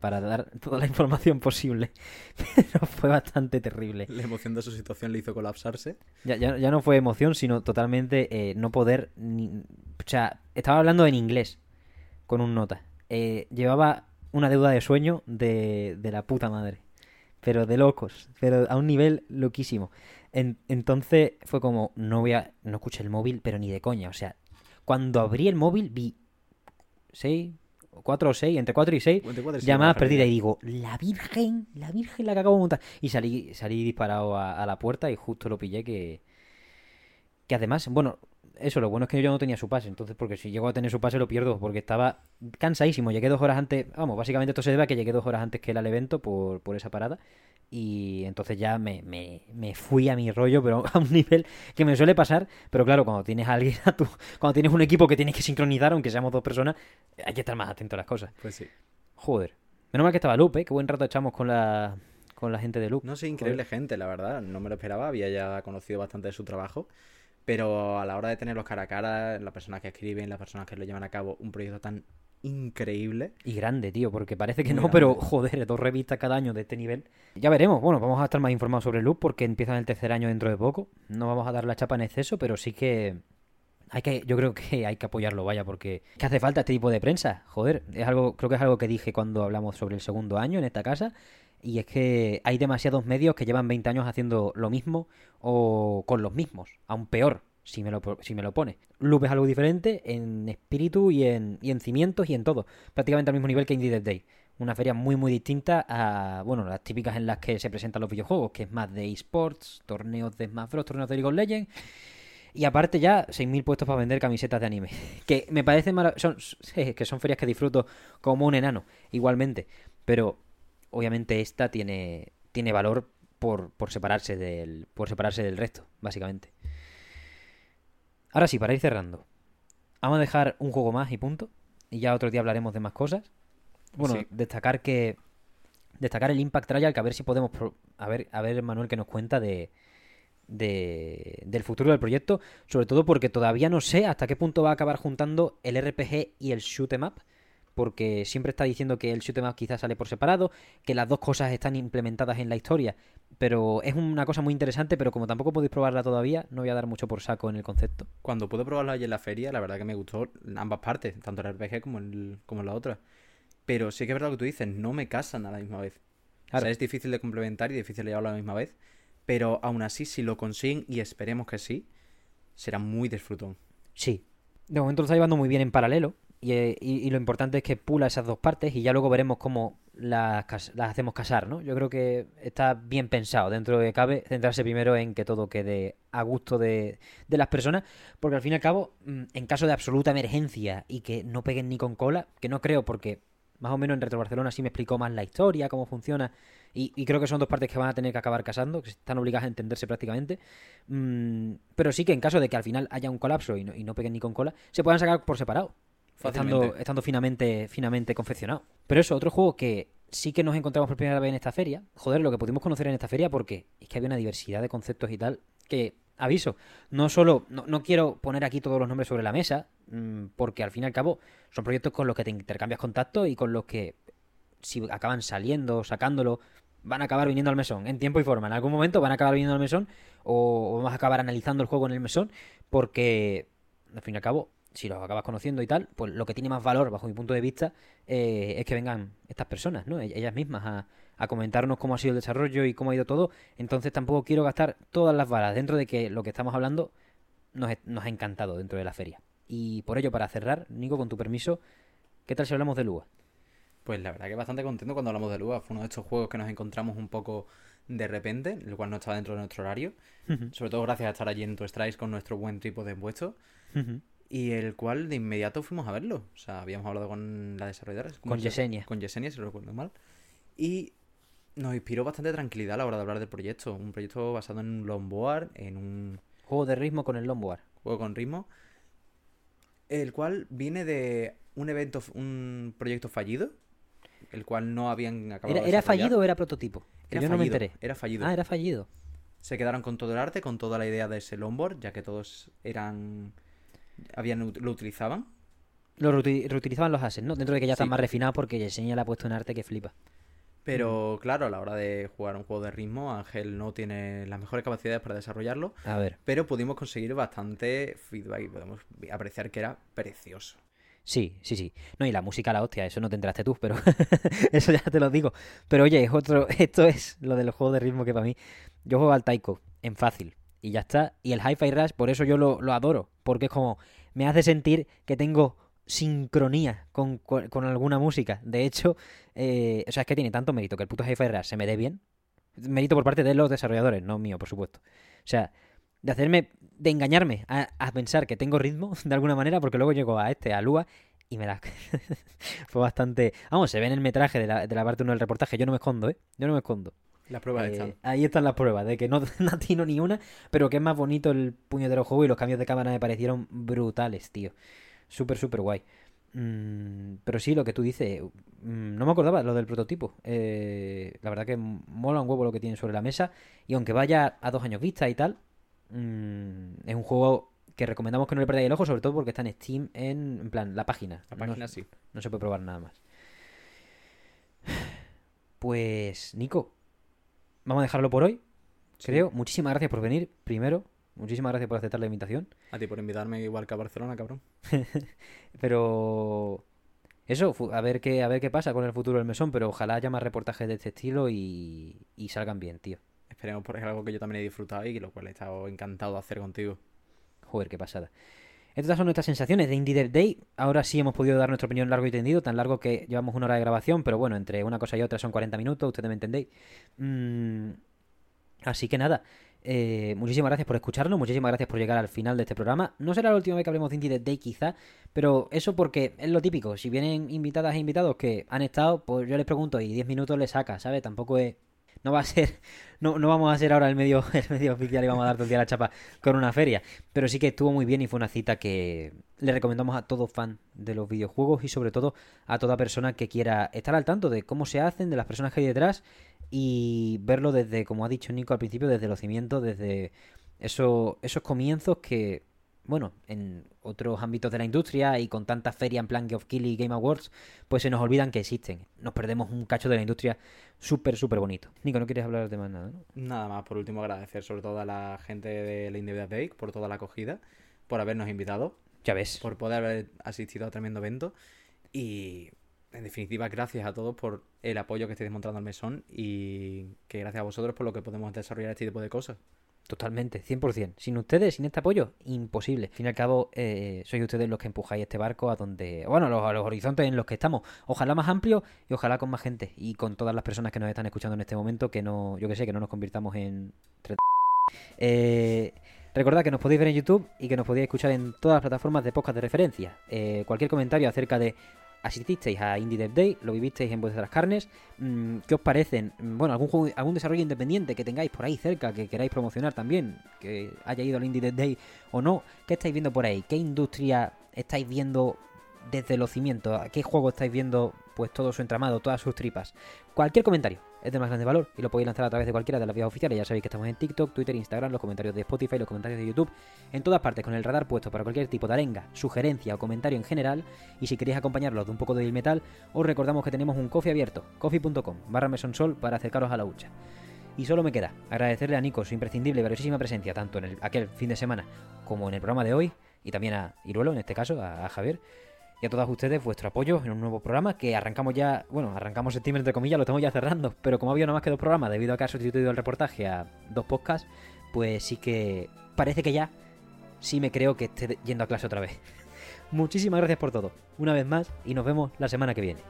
Speaker 1: Para dar toda la información posible. Pero fue bastante terrible.
Speaker 3: La emoción de su situación le hizo colapsarse.
Speaker 1: Ya, ya, ya no fue emoción, sino totalmente eh, no poder. Ni... O sea, estaba hablando en inglés con un nota. Eh, llevaba una deuda de sueño de, de la puta madre. Pero de locos. Pero a un nivel loquísimo. En- entonces fue como, no voy a. No escuché el móvil, pero ni de coña. O sea, cuando abrí el móvil vi. ¿Seis? ¿Cuatro o seis? Entre cuatro y seis.
Speaker 3: 24 y
Speaker 1: Llamadas perdidas y digo, la Virgen, la Virgen la que acabo de montar. Y salí, salí disparado a, a la puerta y justo lo pillé que... Que además, bueno, eso, lo bueno es que yo no tenía su pase, entonces porque si llego a tener su pase lo pierdo, porque estaba cansadísimo. Llegué dos horas antes, vamos, básicamente esto se debe a que llegué dos horas antes que él al evento por, por esa parada. Y entonces ya me, me, me fui a mi rollo, pero a un nivel que me suele pasar. Pero claro, cuando tienes a alguien a tu, cuando tienes un equipo que tienes que sincronizar, aunque seamos dos personas, hay que estar más atento a las cosas.
Speaker 3: Pues sí.
Speaker 1: Joder. Menos mal que estaba Lupe, ¿eh? Qué buen rato echamos con la, con la gente de Lupe.
Speaker 3: No sé, increíble gente, la verdad. No me lo esperaba. Había ya conocido bastante de su trabajo. Pero a la hora de tenerlos cara a cara, las personas que escriben, las personas que lo llevan a cabo, un proyecto tan increíble.
Speaker 1: Y grande, tío, porque parece que
Speaker 3: Muy
Speaker 1: no, pero joder, dos revistas cada año de este nivel. Ya veremos, bueno, vamos a estar más informados sobre Loop porque empiezan el tercer año dentro de poco. No vamos a dar la chapa en exceso, pero sí que hay que, yo creo que hay que apoyarlo, vaya, porque que hace falta este tipo de prensa. Joder, es algo, creo que es algo que dije cuando hablamos sobre el segundo año en esta casa. Y es que hay demasiados medios que llevan 20 años haciendo lo mismo o con los mismos, aún peor. si me lo, si me lo pone. Loop es algo diferente en espíritu y en, y en cimientos y en todo. Prácticamente al mismo nivel que Indie Day. Una feria muy muy distinta a, bueno, las típicas en las que se presentan los videojuegos, que es más de esports, torneos de Smash Bros, torneos de League of Legends. Y aparte ya 6.000 puestos para vender camisetas de anime. Que me parece son Que son ferias que disfruto como un enano, igualmente. Pero obviamente esta tiene, tiene valor por, por, separarse del, por separarse del resto, básicamente. Ahora sí, para ir cerrando. Vamos a dejar un juego más y punto. Y ya otro día hablaremos de más cosas. Bueno, destacar que. Destacar el Impact Trial, que a ver si podemos. A ver, a ver, Manuel, que nos cuenta de, de, del futuro del proyecto. Sobre todo porque todavía no sé hasta qué punto va a acabar juntando el RPG y el shoot em up. Porque siempre está diciendo que el shoot em up quizás sale por separado, que las dos cosas están implementadas en la historia. Pero es una cosa muy interesante, pero como tampoco podéis probarla todavía, no voy a dar mucho por saco en el concepto.
Speaker 3: Cuando pude probarla allí en la feria, la verdad que me gustó ambas partes, tanto el RPG como, el, como la otra. Pero sí que es verdad lo que tú dices, no me casan a la misma vez. O sea, es difícil de complementar y difícil de llevarlo a la misma vez. Pero aún así, si lo consiguen, y esperemos que sí, será muy disfrutón.
Speaker 1: Sí. De momento lo está llevando muy bien en paralelo. Eh, y, lo importante es que pula esas dos partes y ya luego veremos cómo las, las, hacemos casar, ¿no? Yo creo que está bien pensado dentro de cabe centrarse primero en que todo quede a gusto de, de las personas, porque al fin y al cabo, mm, en caso de absoluta emergencia y que no peguen ni con cola, que no creo porque más o menos en Retro Barcelona sí me explicó más la historia, cómo funciona. Y, creo que son dos partes que van a tener que acabar casando, que están obligadas a entenderse prácticamente. Mm, pero sí que en caso de que al final haya un colapso y no, y no peguen ni con cola, se puedan sacar por separado. Estando, estando, finamente, finamente confeccionado. Pero eso, otro juego que sí que nos encontramos por primera vez en esta feria. Joder, lo que pudimos conocer en esta feria porque es que había una diversidad de conceptos y tal que aviso, no solo, no, quiero poner aquí todos los nombres sobre la mesa, mm, porque al fin y al cabo son proyectos con los que te intercambias contactos y con los que si acaban saliendo, sacándolo, van a acabar viniendo al mesón, en tiempo y forma. En algún momento van a acabar viniendo al mesón o, vamos a acabar analizando el juego en el mesón, porque al fin y al cabo, si los acabas conociendo y tal, pues lo que tiene más valor, bajo mi punto de vista, eh, es que vengan estas personas, ¿no? Ellas mismas a, a comentarnos cómo ha sido el desarrollo y cómo ha ido todo. Entonces tampoco quiero gastar todas las balas dentro de que lo que estamos hablando nos, ha encantado dentro de la feria. Y por ello, para cerrar, Nico, con tu permiso, ¿qué tal si hablamos de Lua?
Speaker 3: Pues la verdad que bastante contento cuando hablamos de Lua. Fue uno de estos juegos que nos encontramos un poco de repente, el cual no estaba dentro de nuestro horario. Sobre todo gracias a estar allí en tu Strikes con nuestro buen tipo de impuestos. Y el cual de inmediato fuimos a verlo. O sea, habíamos hablado con la desarrolladora.
Speaker 1: Con Yesenia.
Speaker 3: Con Yesenia, si lo recuerdo mal. Y nos inspiró bastante tranquilidad a la hora de hablar del proyecto. Un proyecto basado en un longboard, en un...
Speaker 1: Juego de ritmo con el longboard.
Speaker 3: Juego con ritmo. El cual viene de un evento, un proyecto fallido, el cual no habían
Speaker 1: acabado ¿Era, ¿era fallido o era prototipo?
Speaker 3: yo
Speaker 1: no me enteré.
Speaker 3: Era fallido.
Speaker 1: Ah, era fallido.
Speaker 3: Se quedaron con todo el arte, con toda la idea de ese longboard, ya que todos eran... Habían, lo utilizaban.
Speaker 1: Lo reutilizaban los assets, ¿no? Dentro de que ya están más refinados porque Yesenia le ha puesto un arte que flipa.
Speaker 3: Pero claro, a la hora de jugar un juego de ritmo, Ángel no tiene las mejores capacidades para desarrollarlo.
Speaker 1: A ver.
Speaker 3: Pero pudimos conseguir bastante feedback y podemos apreciar que era precioso.
Speaker 1: Sí, sí, sí. No, y la música la hostia, eso no te entraste tú, pero eso ya te lo digo. Pero oye, es otro, esto es lo del juego de ritmo que para mí. Yo juego al Taiko en fácil y ya está. Y el Hi-Fi Rush, por eso yo lo, lo adoro, porque es como me hace sentir que tengo sincronía con, con, alguna música. De hecho, eh, o sea, es que tiene tanto mérito que el puto Hi-Fi Rush se me dé bien. Mérito por parte de los desarrolladores, no mío, por supuesto. O sea, de hacerme, de engañarme a, pensar que tengo ritmo de alguna manera, porque luego llego a este, a Lua, y me la... Fue bastante... Vamos, se ve en el metraje de la, de la parte 1 del reportaje, yo no me escondo, ¿eh? Yo no me escondo.
Speaker 3: Las pruebas eh, están.
Speaker 1: Ahí están las pruebas, de que no, no atino ni una, pero que es más bonito el puñetero juego y los cambios de cámara me parecieron brutales, tío. Súper, súper guay. Mm, pero sí, lo que tú dices, mm, no me acordaba lo del prototipo. Eh, la verdad que mola un huevo lo que tiene sobre la mesa. Y aunque vaya a dos años vista y tal, mm, es un juego que recomendamos que no le perdáis el ojo, sobre todo porque está en Steam en, plan la página.
Speaker 3: La página sí.
Speaker 1: No se puede probar nada más. Pues, Nico, vamos a dejarlo por hoy. Creo. Muchísimas gracias por venir, primero. Muchísimas gracias por aceptar la invitación.
Speaker 3: A ti por invitarme igual que a Barcelona, cabrón.
Speaker 1: pero eso, a ver qué a ver qué pasa con el futuro del mesón, pero ojalá haya más reportajes de este estilo y, salgan bien, tío.
Speaker 3: Esperemos por algo que yo también he disfrutado y lo cual he estado encantado de hacer contigo.
Speaker 1: Joder, qué pasada. Estas son nuestras sensaciones de Indie Day. Ahora sí hemos podido dar nuestra opinión largo y tendido, tan largo que llevamos una hora de grabación, pero bueno, entre una cosa y otra son 40 minutos, ustedes me entendéis. Mm, así que nada, eh, muchísimas gracias por escucharnos, muchísimas gracias por llegar al final de este programa. No será la última vez que hablemos de Indie Dev Day quizá, pero eso porque es lo típico. Si vienen invitadas e invitados que han estado, pues yo les pregunto y 10 minutos les saca, ¿sabes? Tampoco es no va a ser, no, no vamos a ser ahora el medio, el medio oficial y vamos a dar todo el día la chapa con una feria. Pero sí que estuvo muy bien y fue una cita que le recomendamos a todo fan de los videojuegos y sobre todo a toda persona que quiera estar al tanto de cómo se hacen, de las personas que hay detrás y verlo desde, como ha dicho Nico al principio, desde los cimientos, desde eso, esos comienzos que bueno, en otros ámbitos de la industria y con tanta feria en plan Game of Kill y Game Awards, pues se nos olvidan que existen. Nos perdemos un cacho de la industria súper, súper bonito. Nico, ¿no quieres hablar de más nada? ¿no?
Speaker 3: Nada más, por último agradecer sobre todo a la gente de la Indie Bake por toda la acogida, por habernos invitado.
Speaker 1: Ya ves.
Speaker 3: Por poder haber asistido a tremendo evento y en definitiva, gracias a todos por el apoyo que estáis demostrando al mesón y que gracias a vosotros por lo que podemos desarrollar este tipo de cosas.
Speaker 1: Totalmente, 100%. Sin ustedes, sin este apoyo, imposible. Al fin y al cabo, eh, sois ustedes los que empujáis este barco a donde, bueno, los, a los horizontes en los que estamos. Ojalá más amplio y ojalá con más gente. Y con todas las personas que nos están escuchando en este momento, que no, yo que sé, que no nos convirtamos en... Eh, recordad que nos podéis ver en YouTube y que nos podéis escuchar en todas las plataformas de podcast de referencia. Eh, cualquier comentario acerca de asististeis a Indie Dev Day, lo vivisteis en vuestras carnes, mm, ¿qué os parecen? Mm, bueno, algún juego, algún desarrollo independiente que tengáis por ahí cerca, que queráis promocionar también, que haya ido al Indie Dev Day o no, ¿qué estáis viendo por ahí? ¿Qué industria estáis viendo desde los cimientos? ¿A qué juego estáis viendo pues todo su entramado, todas sus tripas? Cualquier comentario es de más grande valor y lo podéis lanzar a través de cualquiera de las vías oficiales. Ya sabéis que estamos en TikTok, Twitter, Instagram, los comentarios de Spotify, los comentarios de YouTube, en todas partes con el radar puesto para cualquier tipo de arenga, sugerencia o comentario en general. Y si queréis acompañarlos de un poco de metal, os recordamos que tenemos un coffee abierto, coffee.com barra mesonsol para acercaros a la hucha. Y solo me queda agradecerle a Nico su imprescindible y valiosísima presencia tanto en el, aquel fin de semana como en el programa de hoy, y también a Iruelo, en este caso, a Javier y a todas ustedes vuestro apoyo en un nuevo programa que arrancamos ya, bueno, arrancamos septiembre entre comillas, lo estamos ya cerrando, pero como había nada más que dos programas debido a que ha sustituido el reportaje a dos podcasts, pues sí que parece que ya sí me creo que esté yendo a clase otra vez. Muchísimas gracias por todo, una vez más, y nos vemos la semana que viene.